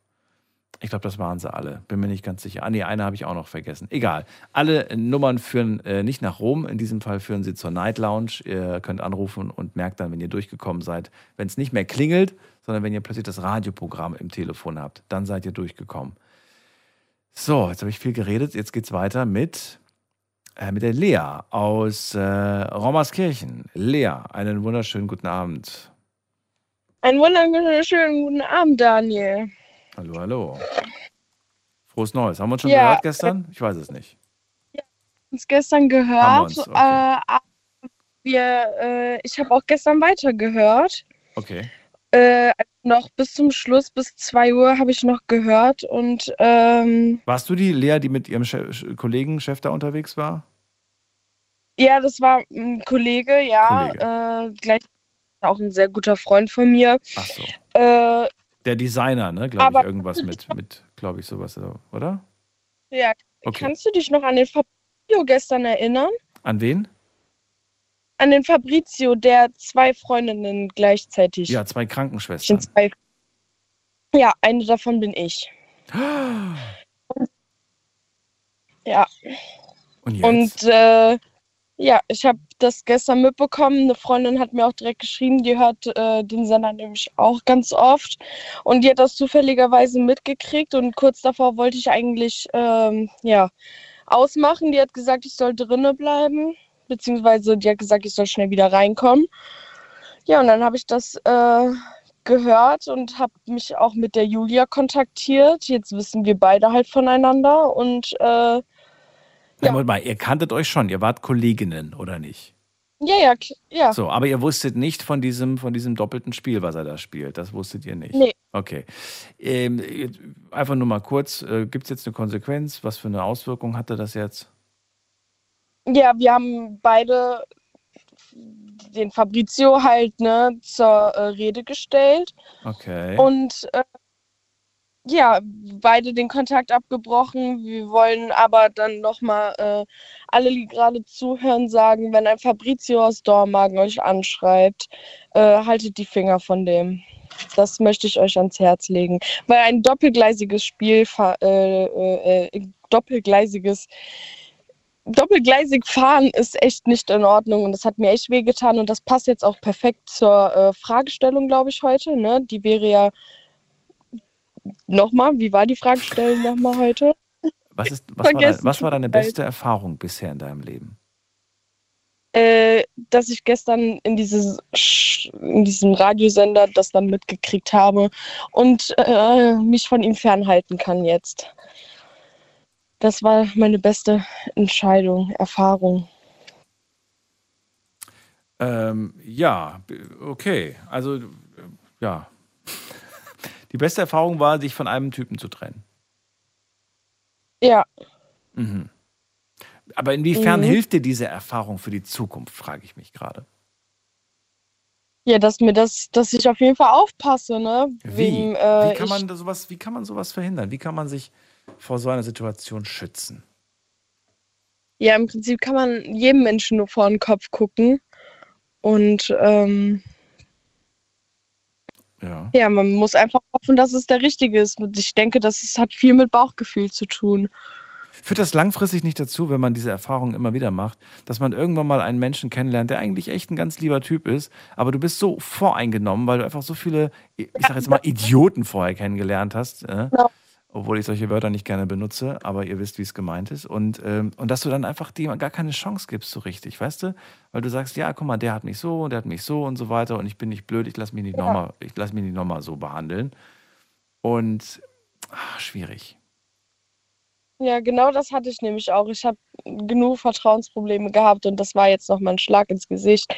Ich glaube, das waren sie alle. Bin mir nicht ganz sicher. Ah, nee, eine habe ich auch noch vergessen. Egal. Alle Nummern führen äh, nicht nach Rom. In diesem Fall führen sie zur Night Lounge. Ihr könnt anrufen und merkt dann, wenn ihr durchgekommen seid, wenn es nicht mehr klingelt, sondern wenn ihr plötzlich das Radioprogramm im Telefon habt, dann seid ihr durchgekommen. So, jetzt habe ich viel geredet. Jetzt geht es weiter mit, äh, mit der Lea aus äh, Rommerskirchen. Lea, einen wunderschönen guten Abend. Einen wunderschönen guten Abend, Daniel. Hallo, hallo. Frohes Neues. Haben wir uns schon Ja, gehört gestern? Ich weiß es nicht. uns gestern gehört. uns, okay. äh, wir, äh, ich habe auch gestern weitergehört. Okay. Äh, noch bis zum Schluss, bis 2 Uhr habe ich noch gehört. Und ähm, Warst du die Lea, die mit ihrem Chef, Kollegen, Chef da unterwegs war? ja, das war ein Kollege, ja. Äh, gleich auch ein sehr guter Freund von mir. Ach so. Äh, Der Designer, ne? Glaube ich, irgendwas mit, mit glaube ich, sowas, oder? ja, Okay. kannst du dich noch an den Fabrizio gestern erinnern? An wen? An den Fabrizio, der zwei Freundinnen gleichzeitig. Ja, zwei Krankenschwestern. Zwei. Ja, eine davon bin ich. Ja. Und jetzt? Und äh, ja, ich habe das gestern mitbekommen. Eine Freundin hat mir auch direkt geschrieben, die hört äh, den Sender nämlich auch ganz oft. Und die hat das zufälligerweise mitgekriegt. Und kurz davor wollte ich eigentlich ähm, ja, ausmachen. Die hat gesagt, ich soll drinnen bleiben. Beziehungsweise die hat gesagt, ich soll schnell wieder reinkommen. Ja, und dann habe ich das äh, gehört und habe mich auch mit der Julia kontaktiert. Jetzt wissen wir beide halt voneinander. Und äh, Ja. Moment mal, ihr kanntet euch schon, ihr wart Kolleginnen, oder nicht? ja, ja, ja. So, aber ihr wusstet nicht von diesem, von diesem doppelten Spiel, was er da spielt. Das wusstet ihr nicht. Nee. Okay. Ähm, einfach nur mal kurz, äh, gibt es jetzt eine Konsequenz? Was für eine Auswirkung hatte das jetzt? Ja, wir haben beide den Fabrizio halt ne, zur äh, Rede gestellt Okay. und äh, ja, beide den Kontakt abgebrochen. Wir wollen aber dann nochmal äh, alle, die gerade zuhören, sagen, wenn ein Fabrizio aus Dormagen euch anschreibt, äh, haltet die Finger von dem. Das möchte ich euch ans Herz legen. Weil ein doppelgleisiges Spiel, äh, äh, äh, doppelgleisiges doppelgleisig fahren ist echt nicht in Ordnung und das hat mir echt wehgetan und das passt jetzt auch perfekt zur äh, Fragestellung, glaube ich, heute. Ne? Die wäre ja nochmal, wie war die Fragestellung nochmal heute? Was, ist, was, war Vergessen, was war deine beste Erfahrung bisher in deinem Leben? Äh, dass ich gestern in, dieses, in diesem Radiosender das dann mitgekriegt habe und äh, mich von ihm fernhalten kann jetzt. Das war meine beste Entscheidung, Erfahrung. Ähm, ja, okay. Also, ja. Die beste Erfahrung war, sich von einem Typen zu trennen. Ja. Mhm. Aber inwiefern Mhm. hilft dir diese Erfahrung für die Zukunft, frage ich mich gerade. Ja, dass mir das, dass ich auf jeden Fall aufpasse, ne? Wie? Wegen, äh, wie, kann man sowas, wie kann man sowas verhindern? Wie kann man sich vor so einer Situation schützen? ja, im Prinzip kann man jedem Menschen nur vor den Kopf gucken. Und ähm, Ja. ja, man muss einfach hoffen, dass es der Richtige ist. Und ich denke, das hat viel mit Bauchgefühl zu tun. Führt das langfristig nicht dazu, wenn man diese Erfahrungen immer wieder macht, dass man irgendwann mal einen Menschen kennenlernt, der eigentlich echt ein ganz lieber Typ ist, aber du bist so voreingenommen, weil du einfach so viele, ich sag jetzt mal, Idioten vorher kennengelernt hast, äh? Obwohl ich solche Wörter nicht gerne benutze, aber ihr wisst, wie es gemeint ist. Und, ähm, und dass du dann einfach dem gar keine Chance gibst, so richtig, weißt du? Weil du sagst, ja, guck mal, der hat mich so, der hat mich so und so weiter und ich bin nicht blöd, ich lass mich nicht Ja. nochmal, ich lass mich nicht nochmal so behandeln. Und ah, schwierig. Ja, genau das hatte ich nämlich auch. Ich habe genug Vertrauensprobleme gehabt und das war jetzt nochmal ein Schlag ins Gesicht.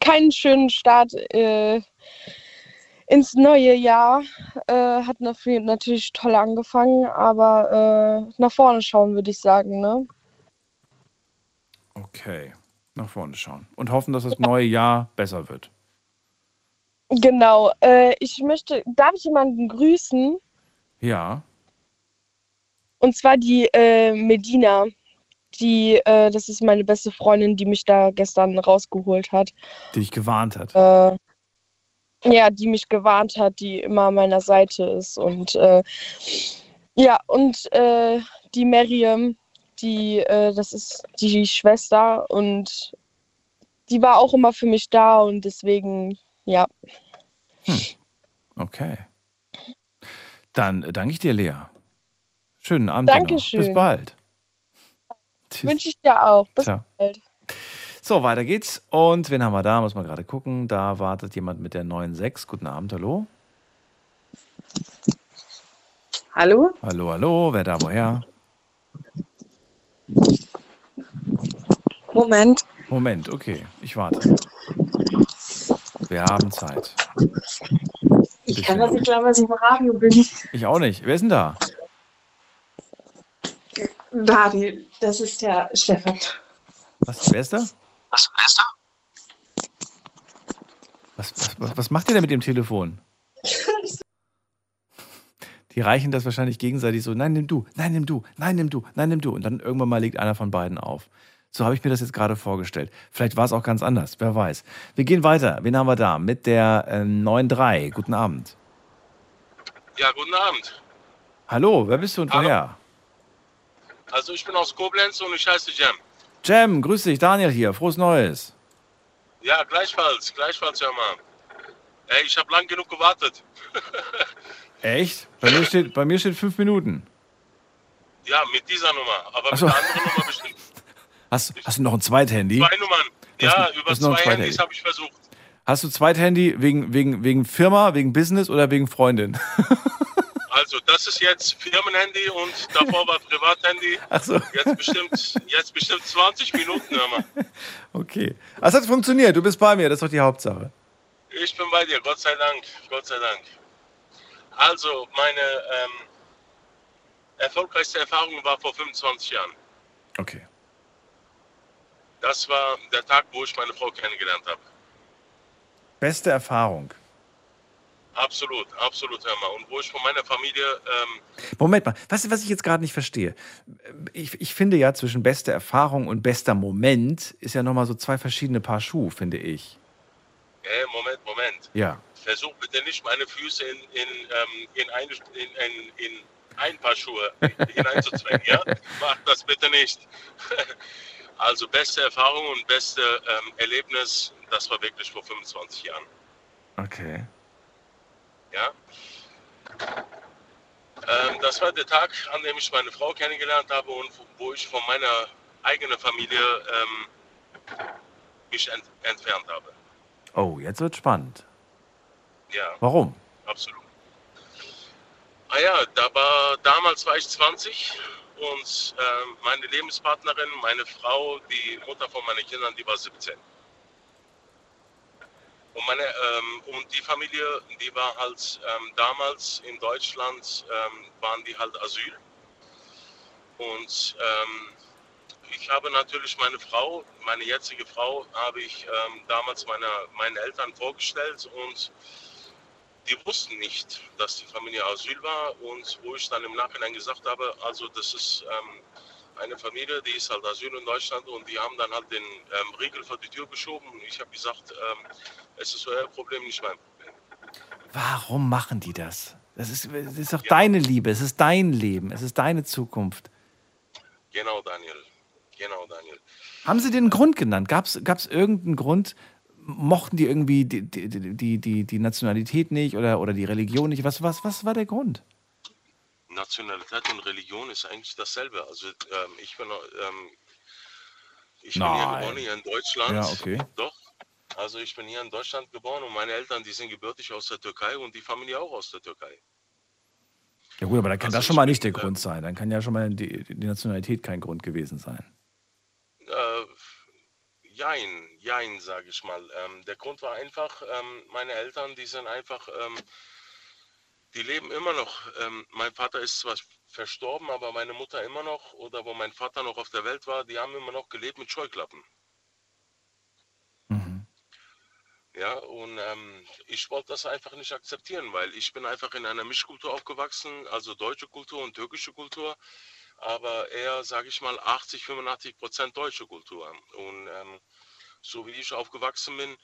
Keinen schönen Start äh, ins neue Jahr. Äh, hat natürlich toll angefangen, aber äh, nach vorne schauen, würde ich sagen. Ne? Okay, nach vorne schauen. Und hoffen, dass das neue Jahr besser wird. Genau. Äh, ich möchte, darf ich jemanden grüßen? Ja. Und zwar die äh, Medina. Die, äh, das ist meine beste Freundin, die mich da gestern rausgeholt hat. Die dich gewarnt hat. Äh, ja, die mich gewarnt hat, die immer an meiner Seite ist. Und äh, ja, und äh, die Miriam, die, äh, das ist die Schwester und die war auch immer für mich da und deswegen, ja. Okay. Dann äh, danke ich dir, Lea. Schönen Abend. Dankeschön. Bis bald. Wünsche ich dir auch. Bis Ciao. bald. So, weiter geht's. Und wen haben wir da? Muss man gerade gucken. Da wartet jemand mit der 9.6. Guten Abend, hallo. Hallo? Hallo, hallo. Wer da woher? Moment. Moment, okay. Ich warte. Wir haben Zeit. Ich kann das nicht glauben, dass ich im Radio bin. Ich auch nicht. Wer ist denn da? Daniel, das ist der Stefan. Was, wer ist da? Was, wer ist da? Was, was, was, macht ihr denn mit dem Telefon? Die reichen das wahrscheinlich gegenseitig so, nein, nimm du, nein, nimm du, nein, nimm du, nein, nimm du. Und dann irgendwann mal legt einer von beiden auf. So habe ich mir das jetzt gerade vorgestellt. Vielleicht war es auch ganz anders, wer weiß. Wir gehen weiter. Wen haben wir da? Mit der äh, 9.3. Guten Abend. Ja, guten Abend. Hallo, wer bist du und woher? Also ich bin aus Koblenz und ich heiße Jem. Jam, grüß dich, Daniel hier. Frohes Neues. Ja, gleichfalls, gleichfalls, hör mal. Ey, ich habe lang genug gewartet. Echt? Bei mir steht, bei mir steht fünf Minuten. ja, mit dieser Nummer, aber Ach so. mit der anderen Nummer bestimmt. Hast, hast du noch ein Zweithandy? Zwei Nummern. Ja, über zwei Zweithandy. Handys habe ich versucht. Hast du Zweithandy wegen, wegen, wegen Firma, wegen Business oder wegen Freundin? Also, das ist jetzt Firmenhandy und davor war Privathandy. Ach so. Jetzt bestimmt, jetzt bestimmt 20 Minuten, hör mal. Okay. Ah, Es hat funktioniert, du bist bei mir, das ist doch die Hauptsache. Ich bin bei dir, Gott sei Dank, Gott sei Dank. Also, meine ähm, erfolgreichste Erfahrung war vor 25 Jahren. Okay. Das war der Tag, wo ich meine Frau kennengelernt habe. Beste Erfahrung. Absolut, absolut, hör mal. Und wo ich von meiner Familie, ähm, Moment mal, weißt du, was ich jetzt gerade nicht verstehe? Ich, ich finde ja, zwischen beste Erfahrung und bester Moment ist ja nochmal so zwei verschiedene Paar Schuhe, finde ich. äh, Moment, Moment. Ja. Versuch bitte nicht meine Füße in, in, ähm, in, eine, in, in, in ein Paar Schuhe hineinzuzwängen, ja? Mach das bitte nicht. Also beste Erfahrung und beste ähm, Erlebnis, das war wirklich vor 25 Jahren. Okay. Ja. Ähm, das war der Tag, an dem ich meine Frau kennengelernt habe und wo ich von meiner eigenen Familie ähm, mich ent entfernt habe. Oh, jetzt wird spannend. Ja, Warum? absolut. Ah ja, da war, damals war ich 20 und ähm, meine Lebenspartnerin, meine Frau, die Mutter von meinen Kindern, die war 17. Und, meine, ähm, und die Familie, die war halt ähm, damals in Deutschland, ähm, waren die halt Asyl. Und ähm, ich habe natürlich meine Frau, meine jetzige Frau, habe ich ähm, damals meiner, meinen Eltern vorgestellt und die wussten nicht, dass die Familie Asyl war. Und wo ich dann im Nachhinein gesagt habe, also das ist ähm, eine Familie, die ist halt Asyl in Deutschland und die haben dann halt den ähm, Riegel vor die Tür geschoben. Und ich habe gesagt, ähm, es ist euer Problem, nicht mein Problem. Warum machen die das? Das ist, das ist doch deine Liebe, es ist dein Leben, es ist deine Zukunft. Genau, Daniel. Genau, Daniel. Haben sie einen Grund genannt? Gab es irgendeinen Grund? Mochten die irgendwie die, die, die, die, die Nationalität nicht oder, oder die Religion nicht? Was, was, was war der Grund? Nationalität und Religion ist eigentlich dasselbe. Also ähm, ich bin, ähm, ich bin hier geboren, hier in Deutschland. Ja, okay. Doch. Also ich bin hier in Deutschland geboren und meine Eltern, die sind gebürtig aus der Türkei und die Familie auch aus der Türkei. Ja gut, aber dann kann Also das schon mal nicht der Grund sein. Dann kann ja schon mal die, die Nationalität kein Grund gewesen sein. Äh, jein, jein, sage ich mal. Ähm, der Grund war einfach, ähm, meine Eltern, die sind einfach, ähm, die leben immer noch. Ähm, mein Vater ist zwar verstorben, aber meine Mutter immer noch, oder wo mein Vater noch auf der Welt war, die haben immer noch gelebt mit Scheuklappen. Ja, und ähm, ich wollte das einfach nicht akzeptieren, weil ich bin einfach in einer Mischkultur aufgewachsen, also deutsche Kultur und türkische Kultur, aber eher, sage ich mal, 80, 85 Prozent deutsche Kultur. Und ähm, so wie ich aufgewachsen bin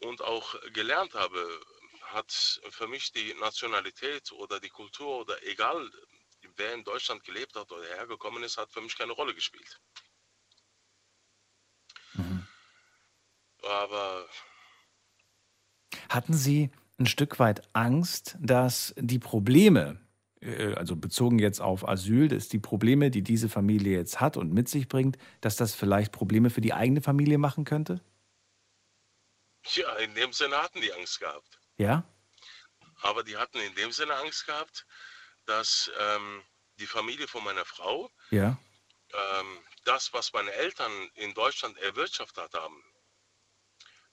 und auch gelernt habe, hat für mich die Nationalität oder die Kultur oder egal wer in Deutschland gelebt hat oder hergekommen ist, hat für mich keine Rolle gespielt. Aber Hatten Sie ein Stück weit Angst, dass die Probleme, äh, also bezogen jetzt auf Asyl, dass die Probleme, die diese Familie jetzt hat und mit sich bringt, dass das vielleicht Probleme für die eigene Familie machen könnte? ja, in dem Sinne hatten die Angst gehabt. Ja? Aber die hatten in dem Sinne Angst gehabt, dass ähm, die Familie von meiner Frau Ja. ähm, das, was meine Eltern in Deutschland erwirtschaftet haben,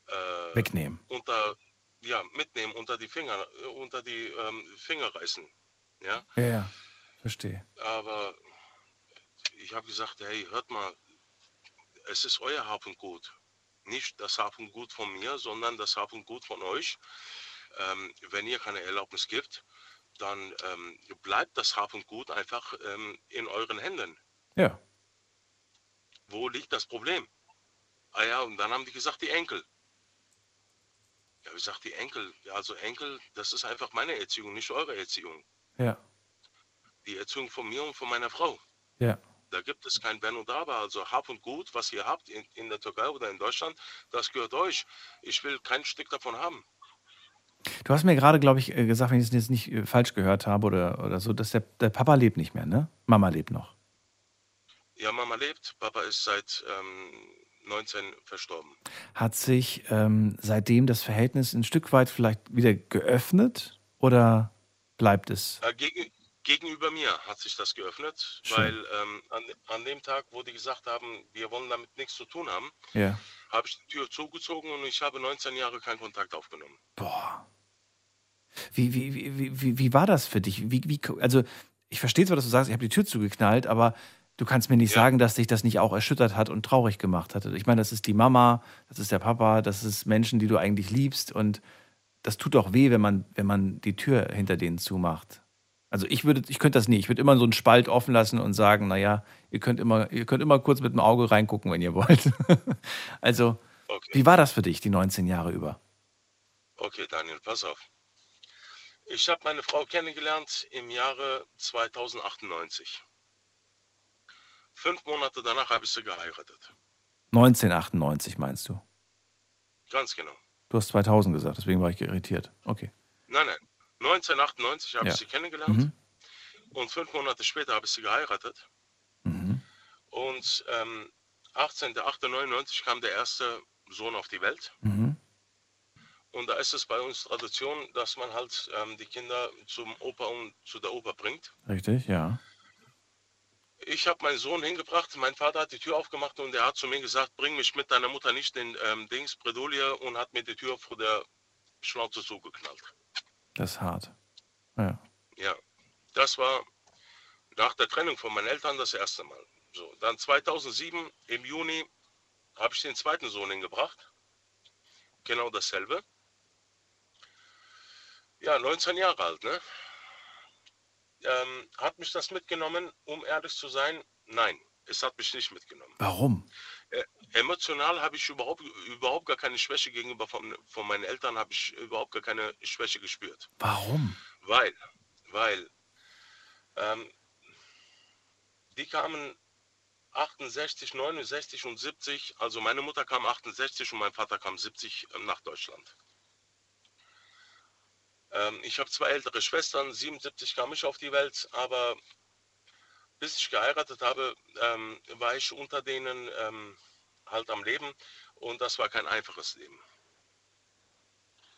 äh, Wegnehmen. unter ja mitnehmen unter die Finger äh, unter die ähm, Finger reißen ja Ja, ja. Verstehe. aber ich habe gesagt hey hört mal es ist euer Hab und Gut nicht das Hab und Gut von mir sondern das Hab und Gut von euch ähm, wenn ihr keine Erlaubnis gibt dann ähm, bleibt das Hab und Gut einfach ähm, in euren Händen Ja. wo liegt das Problem ah ja und dann haben die gesagt die Enkel ja, ich sag die Enkel, ja, also Enkel, das ist einfach meine Erziehung, nicht eure Erziehung. Ja. Die Erziehung von mir und von meiner Frau. Ja. Da gibt es kein Wenn und Aber. Also Hab und Gut, was ihr habt in, in der Türkei oder in Deutschland, das gehört euch. Ich will kein Stück davon haben. Du hast mir gerade, glaube ich, äh, gesagt, wenn ich es jetzt nicht äh, falsch gehört habe oder, oder so, dass der, der Papa lebt nicht mehr, ne? Mama lebt noch. Ja, Mama lebt, Papa ist seit ähm, 19 verstorben. Hat sich ähm, seitdem das Verhältnis ein Stück weit vielleicht wieder geöffnet oder bleibt es? Äh, gegen, gegenüber mir hat sich das geöffnet, Schön. weil ähm, an, an dem Tag, wo die gesagt haben, wir wollen damit nichts zu tun haben, Ja. habe ich die Tür zugezogen und ich habe 19 Jahre keinen Kontakt aufgenommen. Boah. Wie, wie, wie, wie- wie, war das für dich? Wie, wie, also, ich verstehe zwar, dass du sagst, ich habe die Tür zugeknallt, aber du kannst mir nicht sagen, dass dich das nicht auch erschüttert hat und traurig gemacht hat. Ich meine, das ist die Mama, das ist der Papa, das ist Menschen, die du eigentlich liebst und das tut doch weh, wenn man, wenn man die Tür hinter denen zumacht. Also ich würde, ich könnte das nie. Ich würde immer so einen Spalt offen lassen und sagen, naja, ihr könnt immer, ihr könnt immer kurz mit dem Auge reingucken, wenn ihr wollt. also, wie war das für dich, die 19 Jahre über? Okay, Daniel, pass auf. Ich habe meine Frau kennengelernt im Jahre 2098. Fünf Monate danach habe ich sie geheiratet. 1998 meinst du? Ganz genau. Du hast 2000 gesagt, deswegen war ich irritiert. Okay. Nein, nein. 1998 habe Ja. ich sie kennengelernt Mhm. und fünf Monate später habe ich sie geheiratet. Mhm. Und ähm, 18.08.99 kam der erste Sohn auf die Welt. Mhm. Und da ist es bei uns Tradition, dass man halt ähm, die Kinder zum Opa und zu der Opa bringt. Richtig, ja. Ich habe meinen Sohn hingebracht, mein Vater hat die Tür aufgemacht und er hat zu mir gesagt, bring mich mit deiner Mutter nicht in ähm, Dings, Bredouille und hat mir die Tür vor der Schnauze zugeknallt. Das ist hart. Ja. Ja, das war nach der Trennung von meinen Eltern das erste Mal. So, dann 2007 im Juni habe ich den zweiten Sohn hingebracht. Genau dasselbe. Ja, 19 Jahre alt, ne? Ähm, hat mich das mitgenommen, um ehrlich zu sein? Nein, es hat mich nicht mitgenommen. Warum? Äh, emotional habe ich überhaupt, überhaupt gar keine Schwäche gegenüber von, von meinen Eltern, habe ich überhaupt gar keine Schwäche gespürt. Warum? Weil, weil, ähm, die kamen 68, 69 und 70, also meine Mutter kam 68 und mein Vater kam 70 ähm, nach Deutschland. Ähm, ich habe zwei ältere Schwestern, 77 kam ich auf die Welt, aber bis ich geheiratet habe, ähm, war ich unter denen ähm, halt am Leben und das war kein einfaches Leben.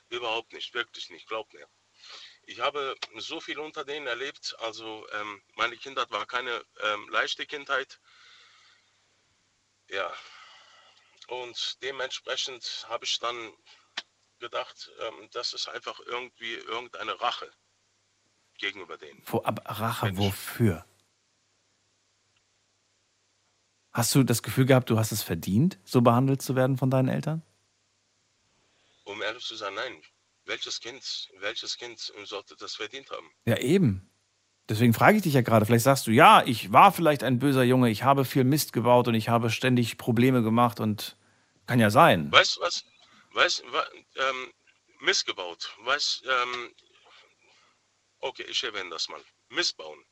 Überhaupt nicht, wirklich nicht, glaubt mir. Ich habe so viel unter denen erlebt, also ähm, meine Kindheit war keine ähm, leichte Kindheit. Ja, und dementsprechend habe ich dann gedacht, ähm, das ist einfach irgendwie irgendeine Rache gegenüber denen. Wo, aber Rache, wofür? Hast du das Gefühl gehabt, du hast es verdient, so behandelt zu werden von deinen Eltern? Um ehrlich zu sein, nein. Welches Kind, welches Kind sollte das verdient haben? Ja, eben. Deswegen frage ich dich ja gerade, vielleicht sagst du, ja, ich war vielleicht ein böser Junge, ich habe viel Mist gebaut und ich habe ständig Probleme gemacht und kann ja sein. Weißt du was? Weißt, wa, ähm, missgebaut. Weißt, ähm, okay, ich erwähne das mal. Missbauen.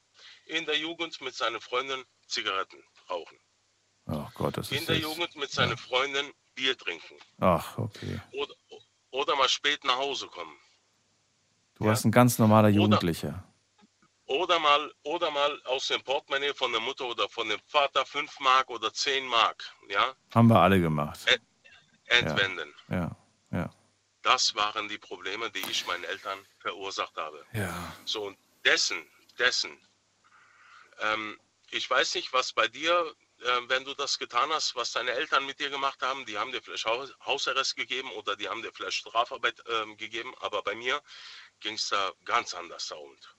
In der Jugend mit seinen Freunden Zigaretten rauchen. Ach Gott, das In ist der jetzt... Jugend mit seinen Freunden Bier trinken. Ach, okay. Oder, oder mal spät nach Hause kommen. Du warst ein ganz normaler Jugendlicher. Oder mal, oder mal aus dem Portemonnaie von der Mutter oder von dem Vater 5 Mark oder 10 Mark, ja, Haben wir alle gemacht. ent- entwenden. Ja, ja. Das waren die Probleme, die ich meinen Eltern verursacht habe. Ja. So, und dessen, dessen, ähm, ich weiß nicht, was bei dir, wenn du das getan hast, was deine Eltern mit dir gemacht haben, die haben dir vielleicht Haus Hausarrest gegeben oder die haben dir vielleicht Strafarbeit ähm, gegeben, aber bei mir ging es da ganz anders da und.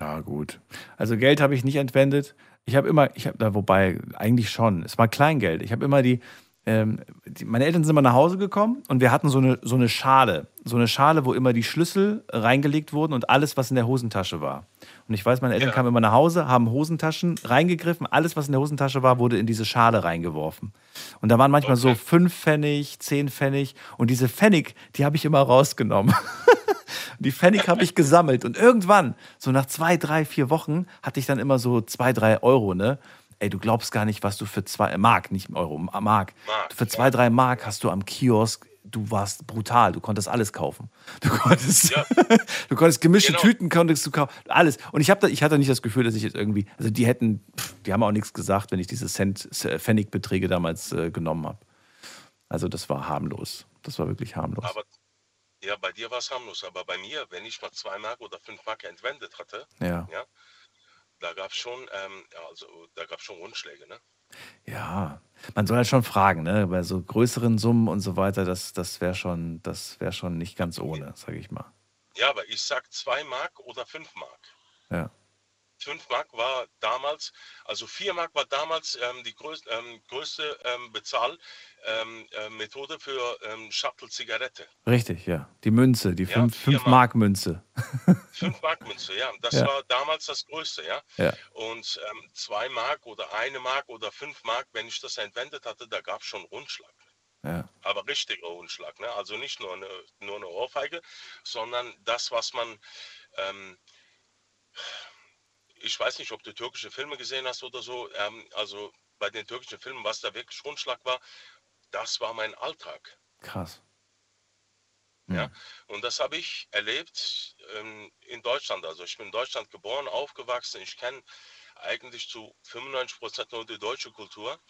Ja, gut. Also Geld habe ich nicht entwendet. Ich habe immer, ich habe da, wobei, eigentlich schon. Es war Kleingeld. Ich habe immer die, ähm, die, meine Eltern sind immer nach Hause gekommen und wir hatten so eine, so eine Schale. So eine Schale, wo immer die Schlüssel reingelegt wurden und alles, was in der Hosentasche war. Und ich weiß, meine Eltern kamen immer nach Hause, haben Hosentaschen reingegriffen. Alles, was in der Hosentasche war, wurde in diese Schale reingeworfen. Und da waren manchmal so fünf Pfennig, zehn Pfennig. Und diese Pfennig, die habe ich immer rausgenommen. Die Pfennig habe ich gesammelt und irgendwann, so nach zwei, drei, vier Wochen, hatte ich dann immer so zwei, drei Euro, ne? Ey, du glaubst gar nicht, was du für zwei, äh, Mark, nicht Euro, Ma- Mark. Für zwei, drei Mark hast du am Kiosk, du warst brutal, du konntest alles kaufen. Du konntest, du konntest gemischte Genau. Tüten, konntest du kaufen, alles. Und ich, hab da, ich hatte nicht das Gefühl, dass ich jetzt irgendwie, also die hätten, pff, die haben auch nichts gesagt, wenn ich diese Cent, äh, Pfennigbeträge damals äh, genommen habe. Also das war harmlos. Das war wirklich harmlos. Aber ja, bei dir war es harmlos, aber bei mir, wenn ich mal 2 Mark oder 5 Mark entwendet hatte, Ja. ja da gab es schon, ähm, ja, also da schon Rundschläge, ne? Ja, man soll halt schon fragen, ne? Bei so größeren Summen und so weiter, das, das wäre schon, das wäre schon nicht ganz ohne, sage ich mal. Ja, aber ich sag 2 Mark oder 5 Mark. Ja. 5 Mark war damals, also 4 Mark war damals ähm, die größte, ähm, größte ähm, Bezahlmethode ähm, äh, für ähm, Shuttle Zigarette. Richtig, ja. Die Münze, die Ja, 5 vier fünf Mark Münze. 5 Mark Münze, ja. Das Ja. war damals das Größte, ja. Ja. Und 2 Mark oder 1 Mark oder 5 Mark, wenn ich das entwendet hatte, da gab es schon Rundschlag. Ja. Aber richtiger Rundschlag, ne? Also nicht nur eine, nur eine Ohrfeige, sondern das, was man, ähm, ich weiß nicht, ob du türkische Filme gesehen hast oder so, ähm, also bei den türkischen Filmen, was da wirklich Rundschlag war, das war mein Alltag. Krass. Ja, und das habe ich erlebt ähm, in Deutschland. Also ich bin in Deutschland geboren, aufgewachsen. Ich kenne eigentlich zu 95 Prozent nur die deutsche Kultur.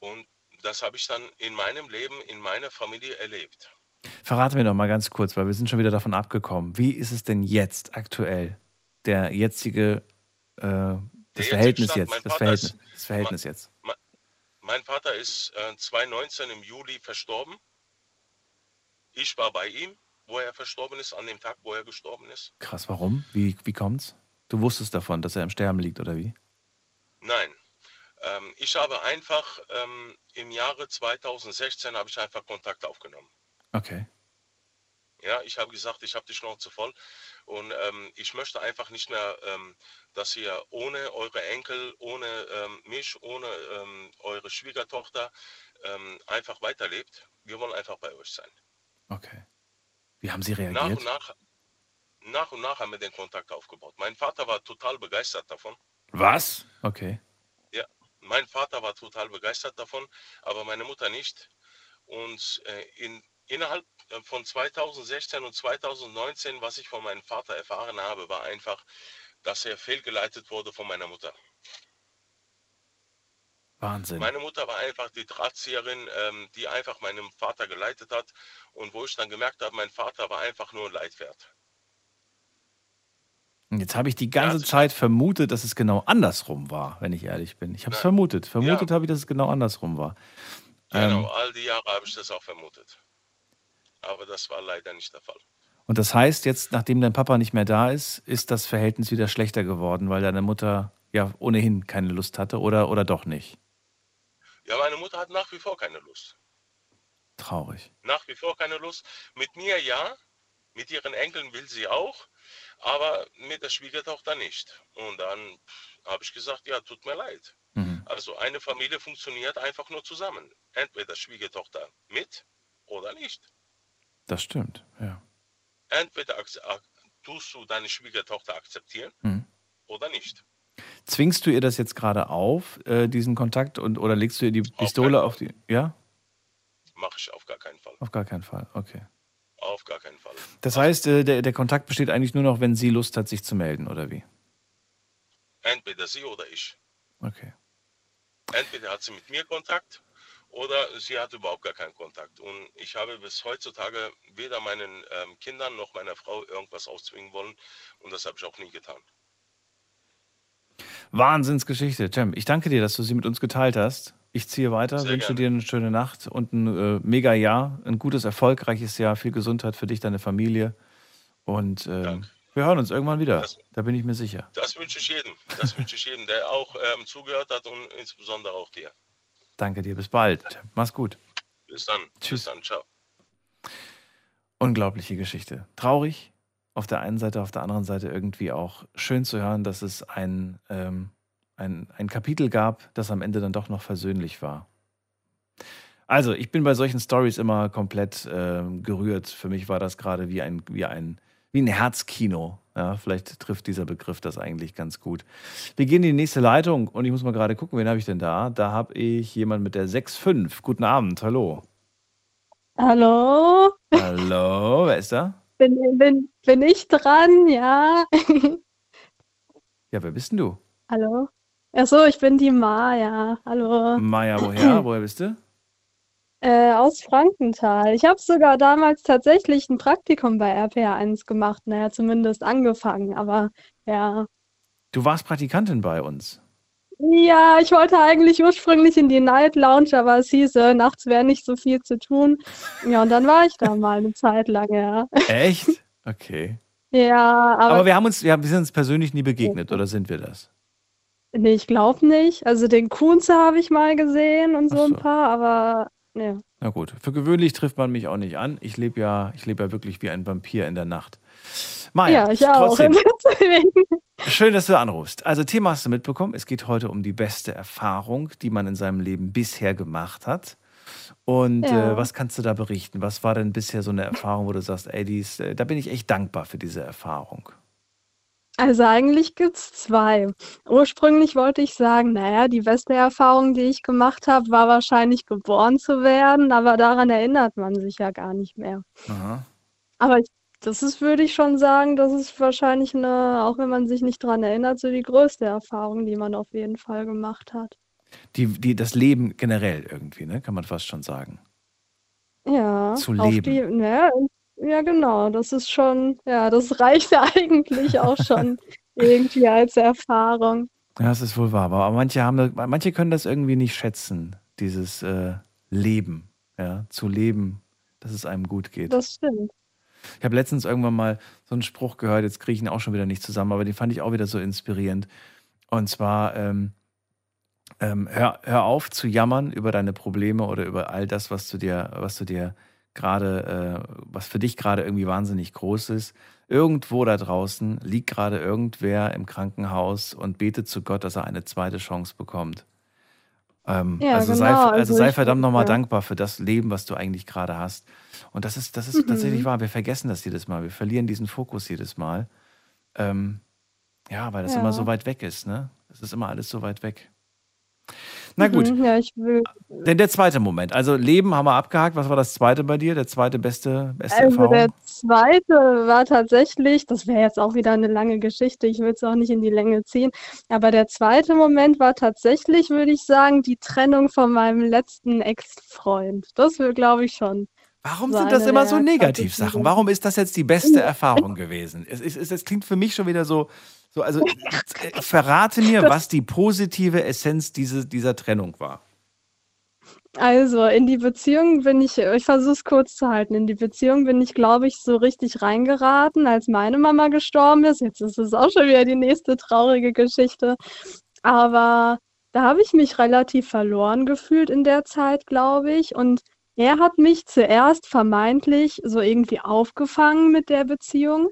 Und das habe ich dann in meinem Leben, in meiner Familie erlebt. Verrate mir doch mal ganz kurz, weil wir sind schon wieder davon abgekommen. Wie ist es denn jetzt aktuell? Der jetzige, äh, das Verhältnis mein jetzt, das Verhältnis, ist- das Verhältnis jetzt. Me- Mein Vater ist äh, 2019 im Juli verstorben. Ich war bei ihm, wo er verstorben ist, an dem Tag, wo er gestorben ist. Krass, warum? Wie, wie kommt's? Du wusstest davon, dass er im Sterben liegt, oder wie? Nein. Ähm, ich habe einfach ähm, im Jahre 2016 habe ich einfach Kontakt aufgenommen. Okay. Ja, ich habe gesagt, ich habe die Schnauze voll und ähm, ich möchte einfach nicht mehr, ähm, dass ihr ohne eure Enkel, ohne ähm, mich, ohne ähm, eure Schwiegertochter ähm, einfach weiterlebt. Wir wollen einfach bei euch sein. Okay. Wie haben sie Nach reagiert? und nach, nach und nach haben wir den Kontakt aufgebaut. Mein Vater war total begeistert davon. Was? Okay. Ja, mein Vater war total begeistert davon, aber meine Mutter nicht. Und äh, in, innerhalb von 2016 und 2019, was ich von meinem Vater erfahren habe, war einfach, dass er fehlgeleitet wurde von meiner Mutter. Wahnsinn. Meine Mutter war einfach die Drahtzieherin, ähm, die einfach meinen Vater geleitet hat und wo ich dann gemerkt habe, mein Vater war einfach nur ein Leitwert. Und jetzt habe ich die ganze Zeit vermutet, dass es genau andersrum war, wenn ich ehrlich bin. Ich habe es vermutet. Vermutet habe ich, dass es genau andersrum war. Genau, Ähm, all die Jahre habe ich das auch vermutet. Aber das war leider nicht der Fall. und das heißt, jetzt, nachdem dein Papa nicht mehr da ist, ist das Verhältnis wieder schlechter geworden, weil deine Mutter ja ohnehin keine Lust hatte oder, oder doch nicht. Ja, meine Mutter hat nach wie vor keine Lust. Traurig. Nach wie vor keine Lust. Mit mir ja, mit ihren Enkeln will sie auch, aber mit der Schwiegertochter nicht. Und dann habe ich gesagt, ja, tut mir leid. Also eine Familie funktioniert einfach nur zusammen. Entweder Schwiegertochter mit oder nicht. Das stimmt, ja. Entweder tust du deine Schwiegertochter akzeptieren Hm. oder nicht. Zwingst du ihr das jetzt gerade auf, äh, diesen Kontakt, und, oder legst du ihr die Pistole auf die. Ja? Mache ich auf gar keinen Fall. Auf gar keinen Fall, okay. Auf gar keinen Fall. Das heißt, äh, der, der Kontakt besteht eigentlich nur noch, wenn sie Lust hat, sich zu melden, oder wie? Entweder sie oder ich. Okay. Entweder hat sie mit mir Kontakt oder sie hat überhaupt gar keinen Kontakt. Und ich habe bis heutzutage weder meinen ähm, Kindern noch meiner Frau irgendwas aufzwingen wollen. Und das habe ich auch nie getan. Wahnsinnsgeschichte. Cem, ich danke dir, dass du sie mit uns geteilt hast. Ich ziehe weiter, Sehr wünsche gerne. dir eine schöne Nacht und ein äh, mega Jahr, ein gutes, erfolgreiches Jahr, viel Gesundheit für dich, deine Familie. Und ähm, wir hören uns irgendwann wieder. da bin ich mir sicher. Das wünsche ich jedem. Das wünsche ich jedem, der auch ähm, zugehört hat und insbesondere auch dir. Danke dir, bis bald. Mach's gut. Bis dann. Tschüss. Bis dann. Ciao. Unglaubliche Geschichte. Traurig auf der einen Seite, auf der anderen Seite irgendwie auch schön zu hören, dass es ein, ähm, ein, ein Kapitel gab, das am Ende dann doch noch versöhnlich war. Also, ich bin bei solchen Stories immer komplett ähm, gerührt. Für mich war das gerade wie ein, wie ein, wie ein Herzkino. Ja, vielleicht trifft dieser Begriff das eigentlich ganz gut. Wir gehen in die nächste Leitung und ich muss mal gerade gucken, wen habe ich denn da? Da habe ich jemanden mit der 6.5. Guten Abend, hallo. Hallo, Hallo, wer ist da? bin, bin, bin ich dran? Ja. Ja, wer bist denn du? Hallo. Achso, ich bin die Maja. Hallo. Maja, woher? Woher bist du? Äh, aus Frankenthal. Ich habe sogar damals tatsächlich ein Praktikum bei RPR1 gemacht. Naja, zumindest angefangen, aber ja. Du warst Praktikantin bei uns. Ja, ich wollte eigentlich ursprünglich in die Night Lounge, aber es hieß, äh, nachts wäre nicht so viel zu tun. Ja, und dann war ich da mal eine Zeit lang, ja. Echt? Okay. Ja, aber, Aber wir haben uns, wir, haben, wir sind uns persönlich nie begegnet, oder sind wir das? nee, ich glaube nicht. Also den Kunze habe ich mal gesehen und so ein paar, aber ja. Na gut, für gewöhnlich trifft man mich auch nicht an. Ich lebe ja, ich lebe ja wirklich wie ein Vampir in der Nacht. Maja, Ja, ich auch. trotzdem, Deswegen. schön, dass du anrufst. Also Thema hast du mitbekommen. Es geht heute um die beste Erfahrung, die man in seinem Leben bisher gemacht hat. Und Ja. äh, was kannst du da berichten? Was war denn bisher so eine Erfahrung, wo du sagst, ey, die ist, äh, da bin ich echt dankbar für diese Erfahrung? Also eigentlich gibt's zwei. Ursprünglich wollte ich sagen, naja, die beste Erfahrung, die ich gemacht habe, war wahrscheinlich geboren zu werden, aber daran erinnert man sich ja gar nicht mehr. Aha. Aber ich, das ist, würde ich schon sagen, das ist wahrscheinlich eine, auch wenn man sich nicht dran erinnert, so die größte Erfahrung, die man auf jeden Fall gemacht hat. Die, die, das Leben generell irgendwie, ne? kann man fast schon sagen. Ja, Zu auf leben. die, ne, ja, genau, das ist schon, ja, das reicht eigentlich auch schon irgendwie als Erfahrung. Ja, das ist wohl wahr. Aber manche haben, das- manche können das irgendwie nicht schätzen, dieses äh, Leben, ja, zu leben, dass es einem gut geht. Das stimmt. Ich habe letztens irgendwann mal so einen Spruch gehört, jetzt kriege ich ihn auch schon wieder nicht zusammen, aber den fand ich auch wieder so inspirierend. Und zwar, ähm, ähm, hör, hör auf zu jammern über deine Probleme oder über all das, was du dir, was du dir gerade, äh, was für dich gerade irgendwie wahnsinnig groß ist. Irgendwo da draußen liegt gerade irgendwer im Krankenhaus und betet zu Gott, dass er eine zweite Chance bekommt. Ähm, Ja, also, sei, genau, also also sei verdammt nochmal ja. dankbar für das Leben, was du eigentlich gerade hast. Und das ist, das ist Mhm. tatsächlich wahr. Wir vergessen das jedes Mal. Wir verlieren diesen Fokus jedes Mal. Ähm, ja, weil das Ja. immer so weit weg ist, ne? Es ist immer alles so weit weg. Na gut, Mhm, ja, ich will. denn der zweite Moment. Also Leben haben wir abgehakt. Was war das zweite bei dir? Der zweite beste, beste Also der Erfahrung? zweite war tatsächlich, das wäre jetzt auch wieder eine lange Geschichte, ich will es auch nicht in die Länge ziehen, aber der zweite Moment war tatsächlich, würde ich sagen, die Trennung von meinem letzten Ex-Freund. Das will, glaube ich, schon. Warum so sind das immer so der Negativsachen? Warum ist das jetzt die beste Erfahrung gewesen? Es, es, es, es klingt für mich schon wieder so, so also äh, verrate mir, was die positive Essenz diese, dieser Trennung war. Also in die Beziehung bin ich, ich versuche es kurz zu halten, in die Beziehung bin ich, glaube ich, so richtig reingeraten, als meine Mama gestorben ist. Jetzt ist es auch schon wieder die nächste traurige Geschichte. Aber da habe ich mich relativ verloren gefühlt in der Zeit, glaube ich. Und er hat mich zuerst vermeintlich so irgendwie aufgefangen mit der Beziehung.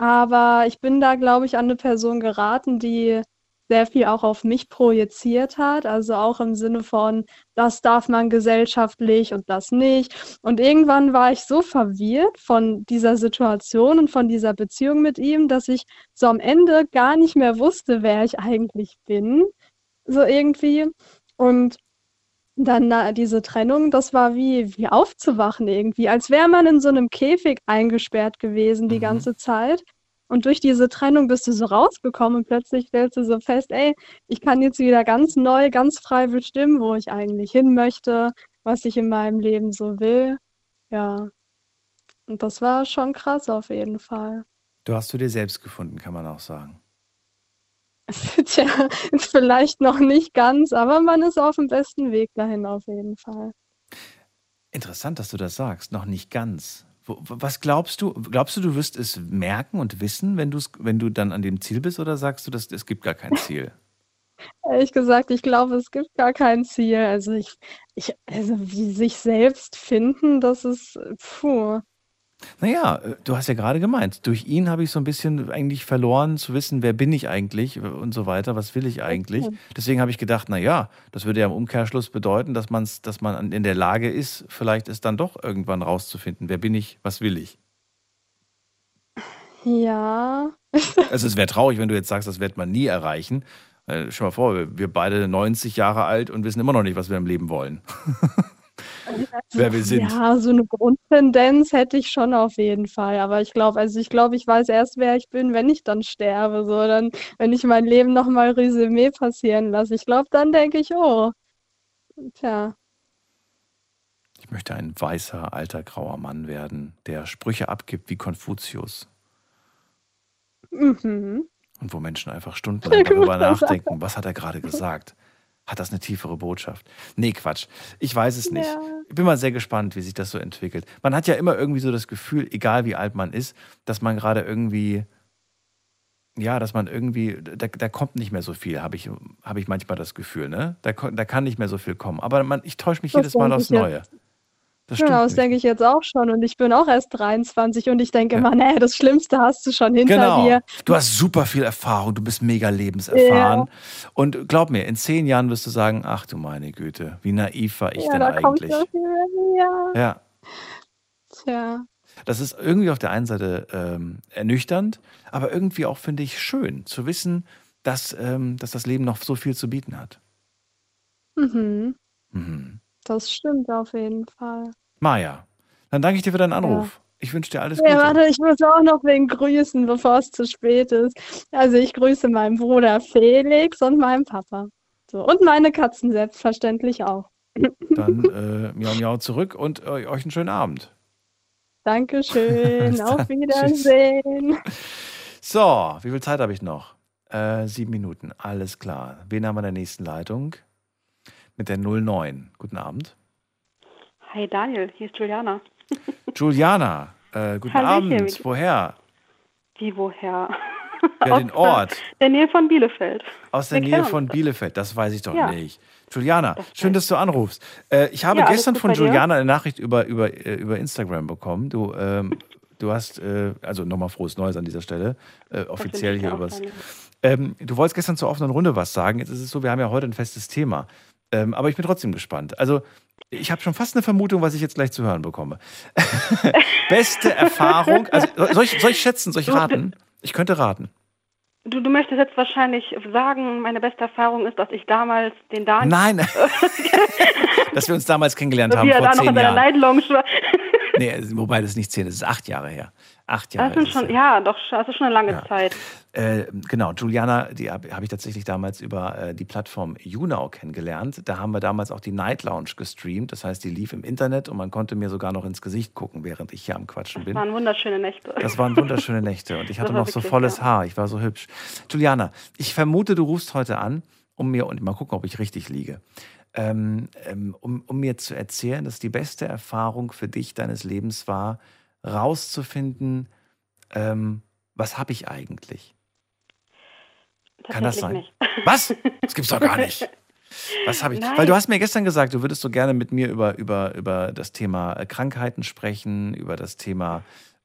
Aber ich bin da, glaube ich, an eine Person geraten, die sehr viel auch auf mich projiziert hat. Also auch im Sinne von, das darf man gesellschaftlich und das nicht. Und irgendwann war ich so verwirrt von dieser Situation und von dieser Beziehung mit ihm, dass ich so am Ende gar nicht mehr wusste, wer ich eigentlich bin. So irgendwie. Und dann na, diese Trennung, das war wie, wie aufzuwachen irgendwie, als wäre man in so einem Käfig eingesperrt gewesen die Mhm. ganze Zeit. Und durch diese Trennung bist du so rausgekommen und plötzlich stellst du so fest, ey, ich kann jetzt wieder ganz neu, ganz frei bestimmen, wo ich eigentlich hin möchte, was ich in meinem Leben so will. Ja. Und das war schon krass auf jeden Fall. Du hast zu dir selbst gefunden, kann man auch sagen. Tja, ist vielleicht noch nicht ganz, aber man ist auf dem besten Weg dahin auf jeden Fall. Interessant, dass du das sagst. Noch nicht ganz. Was glaubst du? Glaubst du, du wirst es merken und wissen, wenn, du's, wenn du dann an dem Ziel bist, oder sagst du, dass es gibt gar kein Ziel? Ehrlich gesagt, ich glaube, es gibt gar kein Ziel. Also ich, ich, also wie sich selbst finden, das ist, puh. Naja, äh, du hast ja gerade gemeint, durch ihn habe ich so ein bisschen eigentlich verloren zu wissen, wer bin ich eigentlich und so weiter, was will ich eigentlich. Deswegen habe ich gedacht, naja, das würde ja im Umkehrschluss bedeuten, dass, man's, dass man an- in der Lage ist, vielleicht es dann doch irgendwann rauszufinden, wer bin ich, was will ich. Ja. Also es wäre traurig, wenn du jetzt sagst, das wird man nie erreichen. Äh, Stell mal vor, wir- wir beide 90 Jahre alt und wissen immer noch nicht, was wir im Leben wollen. Wer wir sind. Ja, so eine Grundtendenz hätte ich schon auf jeden Fall. Aber ich glaube, also ich glaube, ich weiß erst, wer ich bin, wenn ich dann sterbe. So, dann, wenn ich mein Leben nochmal Resümee passieren lasse. Ich glaube, dann denke ich, oh, tja. Ich möchte ein weißer, alter, grauer Mann werden, der Sprüche abgibt wie Konfuzius Mhm. und wo Menschen einfach stundenlang darüber nachdenken, was hat er gerade gesagt? Hat das eine tiefere Botschaft? Nee, Quatsch. Ich weiß es nicht. Ja. Ich bin mal sehr gespannt, wie sich das so entwickelt. Man hat ja immer irgendwie so das Gefühl, egal wie alt man ist, dass man gerade irgendwie, ja, dass man irgendwie, da, da kommt nicht mehr so viel, habe ich, hab ich manchmal das Gefühl, ne? Da, da kann nicht mehr so viel kommen. Aber man, ich täusche mich Das jedes Mal aufs Neue. Das Genau, das denke ich jetzt auch schon. Und ich bin auch erst 23 und ich denke immer, nee, das Schlimmste hast du schon hinter Genau. dir. Du hast super viel Erfahrung, du bist mega lebenserfahren. Und glaub mir, in zehn Jahren wirst du sagen, ach du meine Güte, wie naiv war ich Ja, denn da kommt eigentlich? viel. Ja. Ja, Tja. das ist irgendwie auf der einen Seite ähm, ernüchternd, aber irgendwie auch, finde ich, schön zu wissen, dass, ähm, dass das Leben noch so viel zu bieten hat. Mhm. Mhm. Das stimmt auf jeden Fall. Maja, dann danke ich dir für deinen Ja. Anruf. Ich wünsche dir alles Ja, Gute. warte, ich muss auch noch wen grüßen, bevor es zu spät ist. Also ich grüße meinen Bruder Felix und meinen Papa. So, und meine Katzen selbstverständlich auch. Dann äh, miau miau zurück und äh, euch einen schönen Abend. Dankeschön. Auf. Wiedersehen. So, wie viel Zeit habe ich noch? Äh, sieben Minuten, alles klar. Wen haben wir in der nächsten Leitung? Mit der 09. Guten Abend. Hi Daniel, hier ist Juliana. Juliana, äh, guten Hallöchen. Abend. Woher? Wie woher? Ja, den Ort. Der Nähe von Bielefeld. Aus der Wir Nähe von. Bielefeld, das weiß ich doch Ja. nicht. Juliana, schön, dass du anrufst. Äh, ich habe Ja, gestern von? Juliana eine Nachricht über, über, äh, über Instagram bekommen. Du, ähm, du hast, äh, also nochmal frohes Neues an dieser Stelle, äh, offiziell hier übers. Ähm, du wolltest gestern zur offenen Runde was sagen. Jetzt ist es so, wir haben ja heute ein festes Thema. Ähm, aber ich bin trotzdem gespannt. Also, ich habe schon fast eine Vermutung, was ich jetzt gleich zu hören bekomme. Beste Erfahrung. Also, soll ich, soll ich schätzen, soll ich raten? Ich könnte raten. Du, du möchtest jetzt wahrscheinlich sagen, meine beste Erfahrung ist, dass ich damals den Daniel. Nein. Dass wir uns damals kennengelernt haben wie er vor da noch in seiner Jahren. Night Lounge war. Nee, wobei das ist nicht zehn, das ist acht Jahre her. Acht Jahre. Das sind ist schon, ja, doch, das ist schon eine lange Zeit. Äh, genau, Juliana, die habe hab ich tatsächlich damals über äh, die Plattform YouNow kennengelernt. Da haben wir damals auch die Night Lounge gestreamt. Das heißt, die lief im Internet und man konnte mir sogar noch ins Gesicht gucken, während ich hier am Quatschen Das bin. waren wunderschöne Nächte. Das waren wunderschöne Nächte und ich Das hatte noch so wirklich, volles ja. Haar. Ich war so hübsch. Juliana, ich vermute, du rufst heute an, um mir, und mal gucken, ob ich richtig liege, ähm, ähm, um, um mir zu erzählen, dass die beste Erfahrung für dich deines Lebens war, rauszufinden, ähm, was habe ich eigentlich? Kann das sein? Nicht. Was? Das gibt's doch gar nicht. Was habe ich? Nein. Weil du hast mir gestern gesagt, du würdest so gerne mit mir über, über, über das Thema äh, Krankheiten sprechen, über das Thema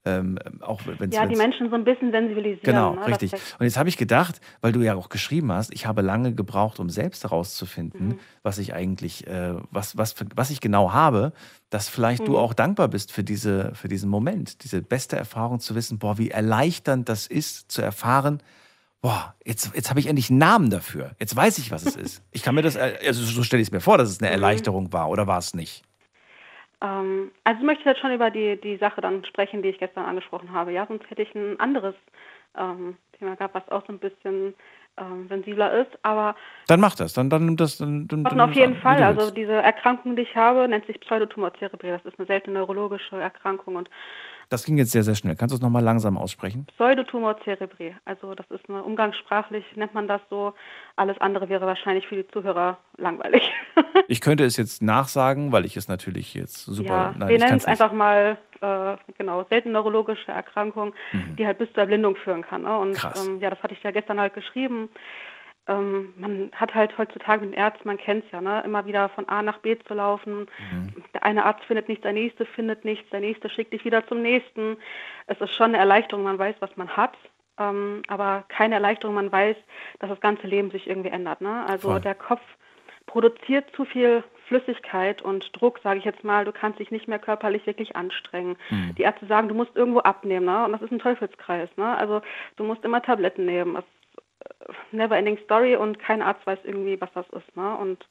Ähm, auch wenn's, Ja, die wenn's, Menschen so ein bisschen sensibilisieren. Genau, ne, richtig. Und jetzt habe ich gedacht, weil du ja auch geschrieben hast, ich habe lange gebraucht, um selbst herauszufinden, Mhm. was ich eigentlich, äh, was, was, was ich genau habe, dass vielleicht du Mhm. auch dankbar bist für, diese, für diesen Moment, diese beste Erfahrung zu wissen, boah, wie erleichternd das ist, zu erfahren, boah, jetzt, jetzt habe ich endlich einen Namen dafür. Jetzt weiß ich, was es ist. Ich kann mir das, äh, also so stelle ich es mir vor, dass es Mhm. eine Erleichterung war, oder war es nicht? Ähm, also ich möchte jetzt schon über die, die Sache dann sprechen, die ich gestern angesprochen habe. Ja, sonst hätte ich ein anderes ähm, Thema gehabt, was auch so ein bisschen ähm, sensibler ist. Aber Dann mach das, dann, dann das. Dann, dann, dann auf jeden wie Fall. Also diese Erkrankung, die ich habe, nennt sich Pseudotumor cerebri. Das ist eine seltene neurologische Erkrankung und Das ging jetzt sehr, sehr schnell. Kannst du es nochmal langsam aussprechen? Pseudotumor cerebri. Also das ist eine umgangssprachlich nennt man das so. Alles andere wäre wahrscheinlich für die Zuhörer langweilig. Ich könnte es jetzt nachsagen, weil ich es natürlich jetzt super. ja, nein, wir nennen es einfach mal äh, genau seltene neurologische Erkrankung, die halt bis zur Erblindung führen kann. Ne? Und Mhm. Krass. ähm, ja, das hatte ich ja gestern halt geschrieben. Ähm, man hat halt heutzutage mit den Ärzten, man kennt es ja, ne? immer wieder von A nach B zu laufen. Mhm. Der eine Arzt findet nichts, der nächste findet nichts, der nächste schickt dich wieder zum nächsten. Es ist schon eine Erleichterung, man weiß, was man hat. Ähm, aber keine Erleichterung, man weiß, dass das ganze Leben sich irgendwie ändert. Ne? Also Voll. der Kopf produziert zu viel Flüssigkeit und Druck, sage ich jetzt mal. Du kannst dich nicht mehr körperlich wirklich anstrengen. Mhm. Die Ärzte sagen, du musst irgendwo abnehmen, ne? Und das ist ein Teufelskreis, ne? Also du musst immer Tabletten nehmen. Das never ending story und kein Arzt weiß irgendwie, was das ist, ne? Und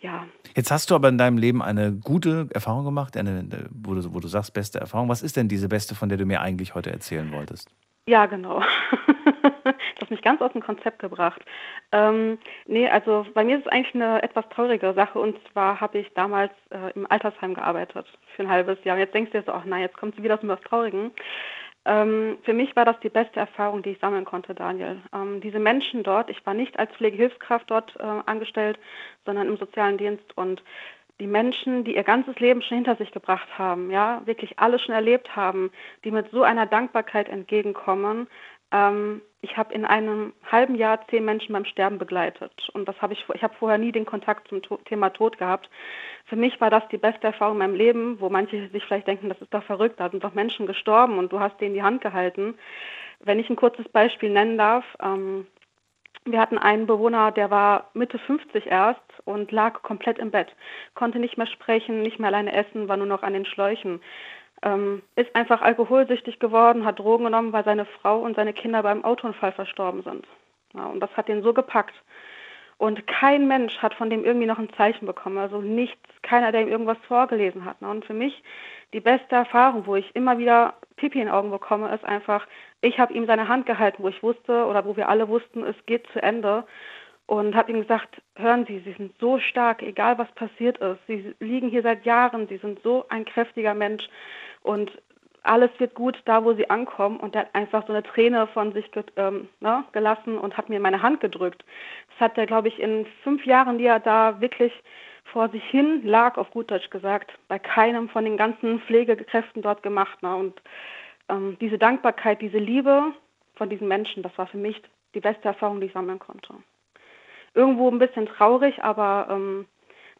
ja, Jetzt hast du aber in deinem Leben eine gute Erfahrung gemacht, eine, wo, du, wo du sagst, beste Erfahrung. Was ist denn diese beste, von der du mir eigentlich heute erzählen wolltest? Ja, genau. das hat mich ganz aus dem Konzept gebracht. Ähm, nee, also bei mir ist es eigentlich eine etwas traurige Sache und zwar habe ich damals äh, im Altersheim gearbeitet für ein halbes Jahr. Und jetzt denkst du dir so, ach nein, jetzt kommt sie wieder zum was Traurigen. Ähm, für mich war das die beste Erfahrung, die ich sammeln konnte, Daniel. Ähm, diese Menschen dort, ich war nicht als Pflegehilfskraft dort äh, angestellt, sondern im sozialen Dienst und die Menschen, die ihr ganzes Leben schon hinter sich gebracht haben, ja, wirklich alles schon erlebt haben, die mit so einer Dankbarkeit entgegenkommen. Ähm, ich habe in einem halben Jahr zehn Menschen beim Sterben begleitet und das habe ich, ich habe vorher nie den Kontakt zum to Thema Tod gehabt. Für mich war das die beste Erfahrung in meinem Leben, wo manche sich vielleicht denken, das ist doch verrückt, da sind doch Menschen gestorben und du hast denen die Hand gehalten. Wenn ich ein kurzes Beispiel nennen darf, ähm, wir hatten einen Bewohner, der war Mitte 50 erst und lag komplett im Bett, konnte nicht mehr sprechen, nicht mehr alleine essen, war nur noch an den Schläuchen. Ähm, ist einfach alkoholsüchtig geworden, hat Drogen genommen, weil seine Frau und seine Kinder beim Autounfall verstorben sind. Ja, und das hat ihn so gepackt. Und kein Mensch hat von dem irgendwie noch ein Zeichen bekommen, also nichts, keiner, der ihm irgendwas vorgelesen hat. Ne? Und für mich die beste Erfahrung, wo ich immer wieder Pipi in den Augen bekomme, ist einfach, ich habe ihm seine Hand gehalten, wo ich wusste oder wo wir alle wussten, es geht zu Ende. Und habe ihm gesagt, hören Sie, Sie sind so stark, egal was passiert ist. Sie liegen hier seit Jahren, Sie sind so ein kräftiger Mensch und alles wird gut da, wo Sie ankommen. Und er hat einfach so eine Träne von sich ähm, ne, gelassen und hat mir meine Hand gedrückt. Das hat er, glaube ich, in fünf Jahren, die er da wirklich vor sich hin lag, auf gut Deutsch gesagt, bei keinem von den ganzen Pflegekräften dort gemacht. Ne? Und ähm, diese Dankbarkeit, diese Liebe von diesen Menschen, das war für mich die beste Erfahrung, die ich sammeln konnte. Irgendwo ein bisschen traurig, aber ähm,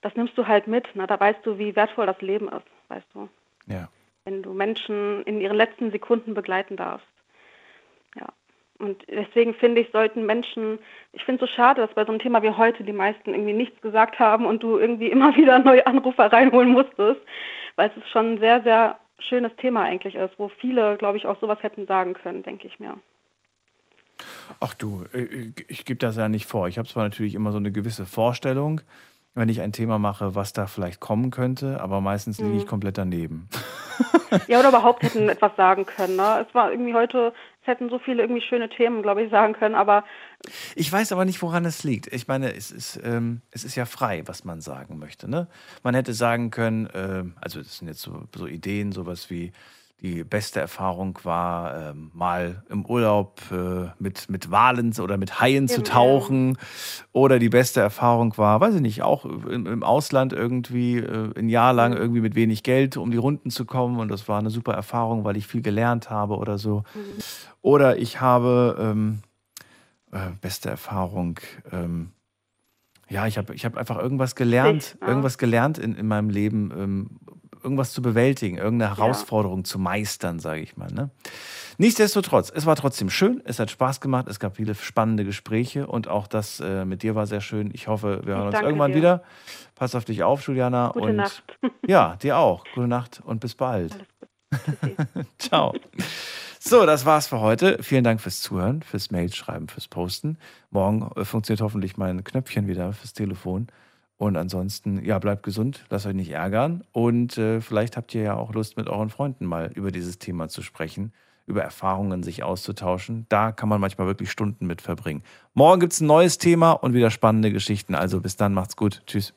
das nimmst du halt mit. Ne? Da weißt du, wie wertvoll das Leben ist, weißt du. Ja. Wenn du Menschen in ihren letzten Sekunden begleiten darfst. Ja. Und deswegen finde ich, sollten Menschen, ich finde es so schade, dass bei so einem Thema wie heute die meisten irgendwie nichts gesagt haben und du irgendwie immer wieder neue Anrufer reinholen musstest, weil es schon ein sehr, sehr schönes Thema eigentlich ist, wo viele, glaube ich, auch sowas hätten sagen können, denke ich mir. Ach du, äh, ich gebe das ja nicht vor. Ich habe zwar natürlich immer so eine gewisse Vorstellung, wenn ich ein Thema mache, was da vielleicht kommen könnte, aber meistens liege ich Mhm. komplett daneben. Ja, oder überhaupt hätten etwas sagen können. Ne? Es war irgendwie heute, es hätten so viele irgendwie schöne Themen, glaube ich, sagen können, aber Ich weiß aber nicht, woran es liegt. Ich meine, es ist, ähm, es ist ja frei, was man sagen möchte. Ne? Man hätte sagen können, ähm, also das sind jetzt so, so Ideen, sowas wie die beste Erfahrung war, ähm, mal im Urlaub äh, mit, mit Walen oder mit Haien zu Im- tauchen. Oder die beste Erfahrung war, weiß ich nicht, auch im, im Ausland irgendwie äh, ein Jahr lang irgendwie mit wenig Geld, um die Runden zu kommen. Und das war eine super Erfahrung, weil ich viel gelernt habe oder so. Oder ich habe ähm, äh, beste Erfahrung. Ähm, ja, ich habe ich hab einfach irgendwas gelernt, Ja. irgendwas gelernt in, in meinem Leben, ähm, irgendwas zu bewältigen, irgendeine Herausforderung zu meistern, sage ich mal. Ne? Nichtsdestotrotz, es war trotzdem schön, es hat Spaß gemacht, es gab viele spannende Gespräche und auch das äh, mit dir war sehr schön. Ich hoffe, wir hören uns irgendwann dir. wieder. Pass auf dich auf, Juliana. Gute und Nacht. Ja, dir auch. Gute Nacht und bis bald. Ciao. So, das war's für heute. Vielen Dank fürs Zuhören, fürs Mail schreiben, fürs Posten. Morgen äh, funktioniert hoffentlich mein Knöpfchen wieder fürs Telefon. Und ansonsten, ja, bleibt gesund, lasst euch nicht ärgern. Und äh, vielleicht habt ihr ja auch Lust, mit euren Freunden mal über dieses Thema zu sprechen, über Erfahrungen sich auszutauschen. Da kann man manchmal wirklich Stunden mit verbringen. Morgen gibt's ein neues Thema und wieder spannende Geschichten. Also bis dann, macht's gut. Tschüss.